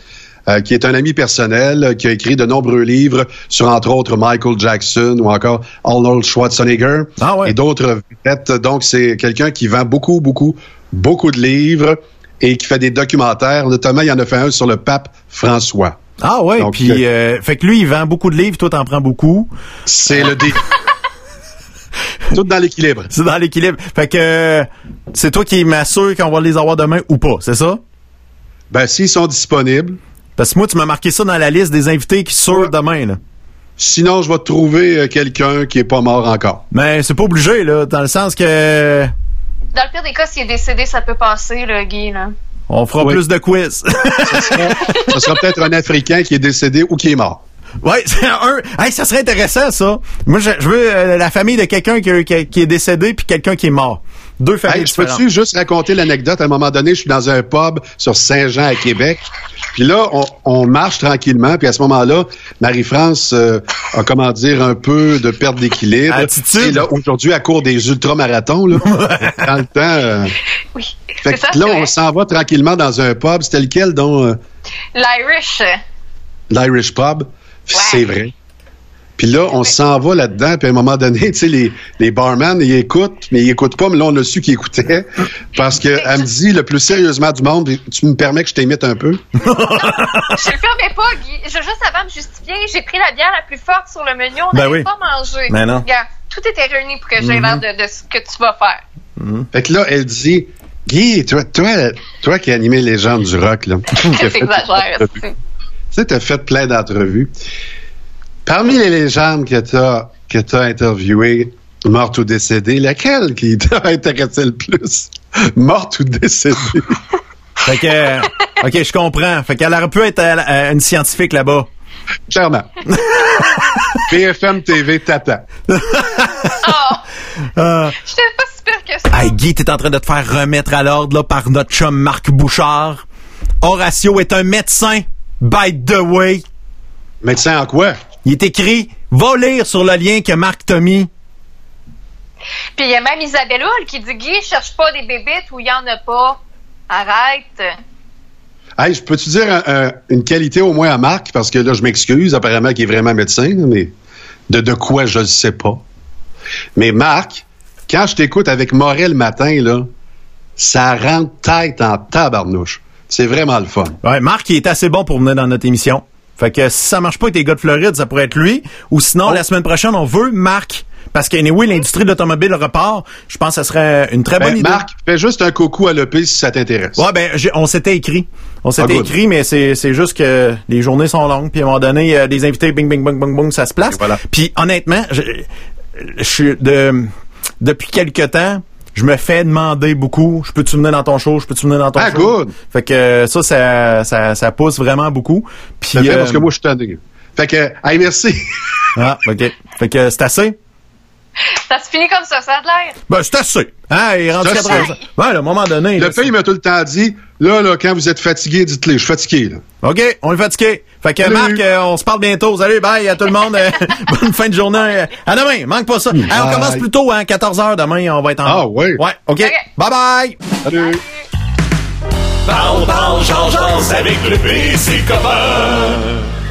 euh, qui est un ami personnel, euh, qui a écrit de nombreux livres sur, entre autres, Michael Jackson ou encore Arnold Schwarzenegger Ah ouais. et d'autres vedettes. Donc, c'est quelqu'un qui vend beaucoup, beaucoup, beaucoup de livres et qui fait des documentaires. Notamment, il y en a fait un sur le pape François. Ah ouais, Donc, puis euh, fait que lui, il vend beaucoup de livres, toi, t'en prends beaucoup. C'est le dé. Tout dans l'équilibre. C'est dans l'équilibre. Fait que euh, c'est toi qui m'assure qu'on va les avoir demain ou pas, c'est ça? Ben, s'ils sont disponibles. Parce que moi, tu m'as marqué ça dans la liste des invités qui sortent demain, là. Sinon, je vais trouver euh, quelqu'un qui est pas mort encore. Mais c'est pas obligé, là, dans le sens que Dans le pire des cas, s'il est décédé, ça peut passer, le Guy, là. on fera Oui. plus de quiz. Ce sera peut-être un Africain qui est décédé ou qui est mort. ouais, c'est un. Hey, ça serait intéressant, ça. Moi, je, je veux euh, la famille de quelqu'un qui, qui- qui est décédé puis quelqu'un qui est mort. Deux familles Hey, je peux-tu juste raconter l'anecdote? À un moment donné, je suis dans un pub sur Saint-Jean à Québec. Puis là, on, on marche tranquillement. Puis à ce moment-là, Marie-France euh, a, comment dire, un peu de perte d'équilibre. Attitude. Et là, aujourd'hui, à court des ultramarathons, là, dans le temps... euh, Oui. fait C'est ça, que là, on s'en va tranquillement dans un pub. C'était lequel, dont euh, L'Irish. l'Irish Pub? C'est vrai. Puis là, on s'en va là-dedans, puis à un moment donné, tu sais, les, les barman, ils écoutent, mais ils écoutent pas, mais là, on a su qu'ils écoutaient, parce qu'elle me dit, le plus sérieusement du monde, tu me permets que je t'imite un peu? Je le permets pas, Guy. Je, juste avant de me justifier, j'ai pris la bière la plus forte sur le menu. On Ben n'avait oui. pas mangé. Ben non. Regarde, tout était réuni pour que j'ai Mhm. l'air de, de ce que tu vas faire. Fait que là, elle dit, Guy, toi, toi, toi qui as animé les gens du rock, là, T'exagères. tu sais, t'as fait plein d'entrevues. Parmi les légendes que t'as, que t'as interviewées, mortes ou décédées, laquelle qui t'a intéressé le plus? Morte ou décédée? Fait que, euh, OK, je comprends. Fait qu'elle aurait pu être euh, euh, une scientifique là-bas. Clairement. BFM TV t'attend. Euh, J'étais pas si pire que ça. Hey, Guy, t'es en train de te faire remettre à l'ordre là, par notre chum Marc Bouchard. Horatio est un médecin. By the way. Médecin en quoi? Il est écrit, va lire sur le lien que Marc t'a mis. Puis il y a même Isabelle Hull qui dit Guy, cherche pas des bébites où il y en a pas. Arrête. Hey, je peux-tu dire un- un- une qualité au moins à Marc? Parce que là, je m'excuse, apparemment qu'il est vraiment médecin, mais de, de quoi, je ne sais pas. Mais Marc, quand je t'écoute avec Morel le matin, là, ça rentre tête en tabarnouche. C'est vraiment le fun. Ouais, Marc, il est assez bon pour venir dans notre émission. Fait que si ça marche pas avec tes gars de Floride, ça pourrait être lui. Ou sinon, Oh. la semaine prochaine, on veut Marc. Parce qu'anyway, l'industrie de l'automobile repart. Je pense que ce serait une très bonne Ben, idée. Marc, fais juste un coucou à l'EP si ça t'intéresse. Ouais, ben, on s'était écrit. On s'était Ah, écrit, mais c'est, c'est juste que les journées sont longues. Puis à un moment donné, euh, des invités, bing, bing, bing, bing, bing, ça se place. Puis honnêtement, je, je suis de, depuis quelque temps, je me fais demander beaucoup. Je peux-tu venir dans ton show? Je peux-tu venir dans ton Ah, show? good. Fait que euh, ça, ça, ça, ça pousse vraiment beaucoup. Puis, fait euh, parce que moi, je suis tanné. Fait que, hey, merci. ah, ok. Fait que c'est assez. Ça se finit comme ça, ça a de l'air. Ben, c'est assez. Hein, il est rendu C'est 80. assez. Ouais, à un moment donné. Le là, pays m'a tout le temps dit, là, là, quand vous êtes fatigué, dites-le, je suis fatigué, là. OK, on est fatigué. Fait que Salut. Marc, euh, on se parle bientôt. Salut, bye à tout le monde. Bonne fin de journée. À demain, manque pas ça. Hey, on commence plus tôt, hein, 14h demain, on va être en Ah, ouais. Ouais, OK. Bye bye. Salut. Parle, parle, change, change avec le PC copain.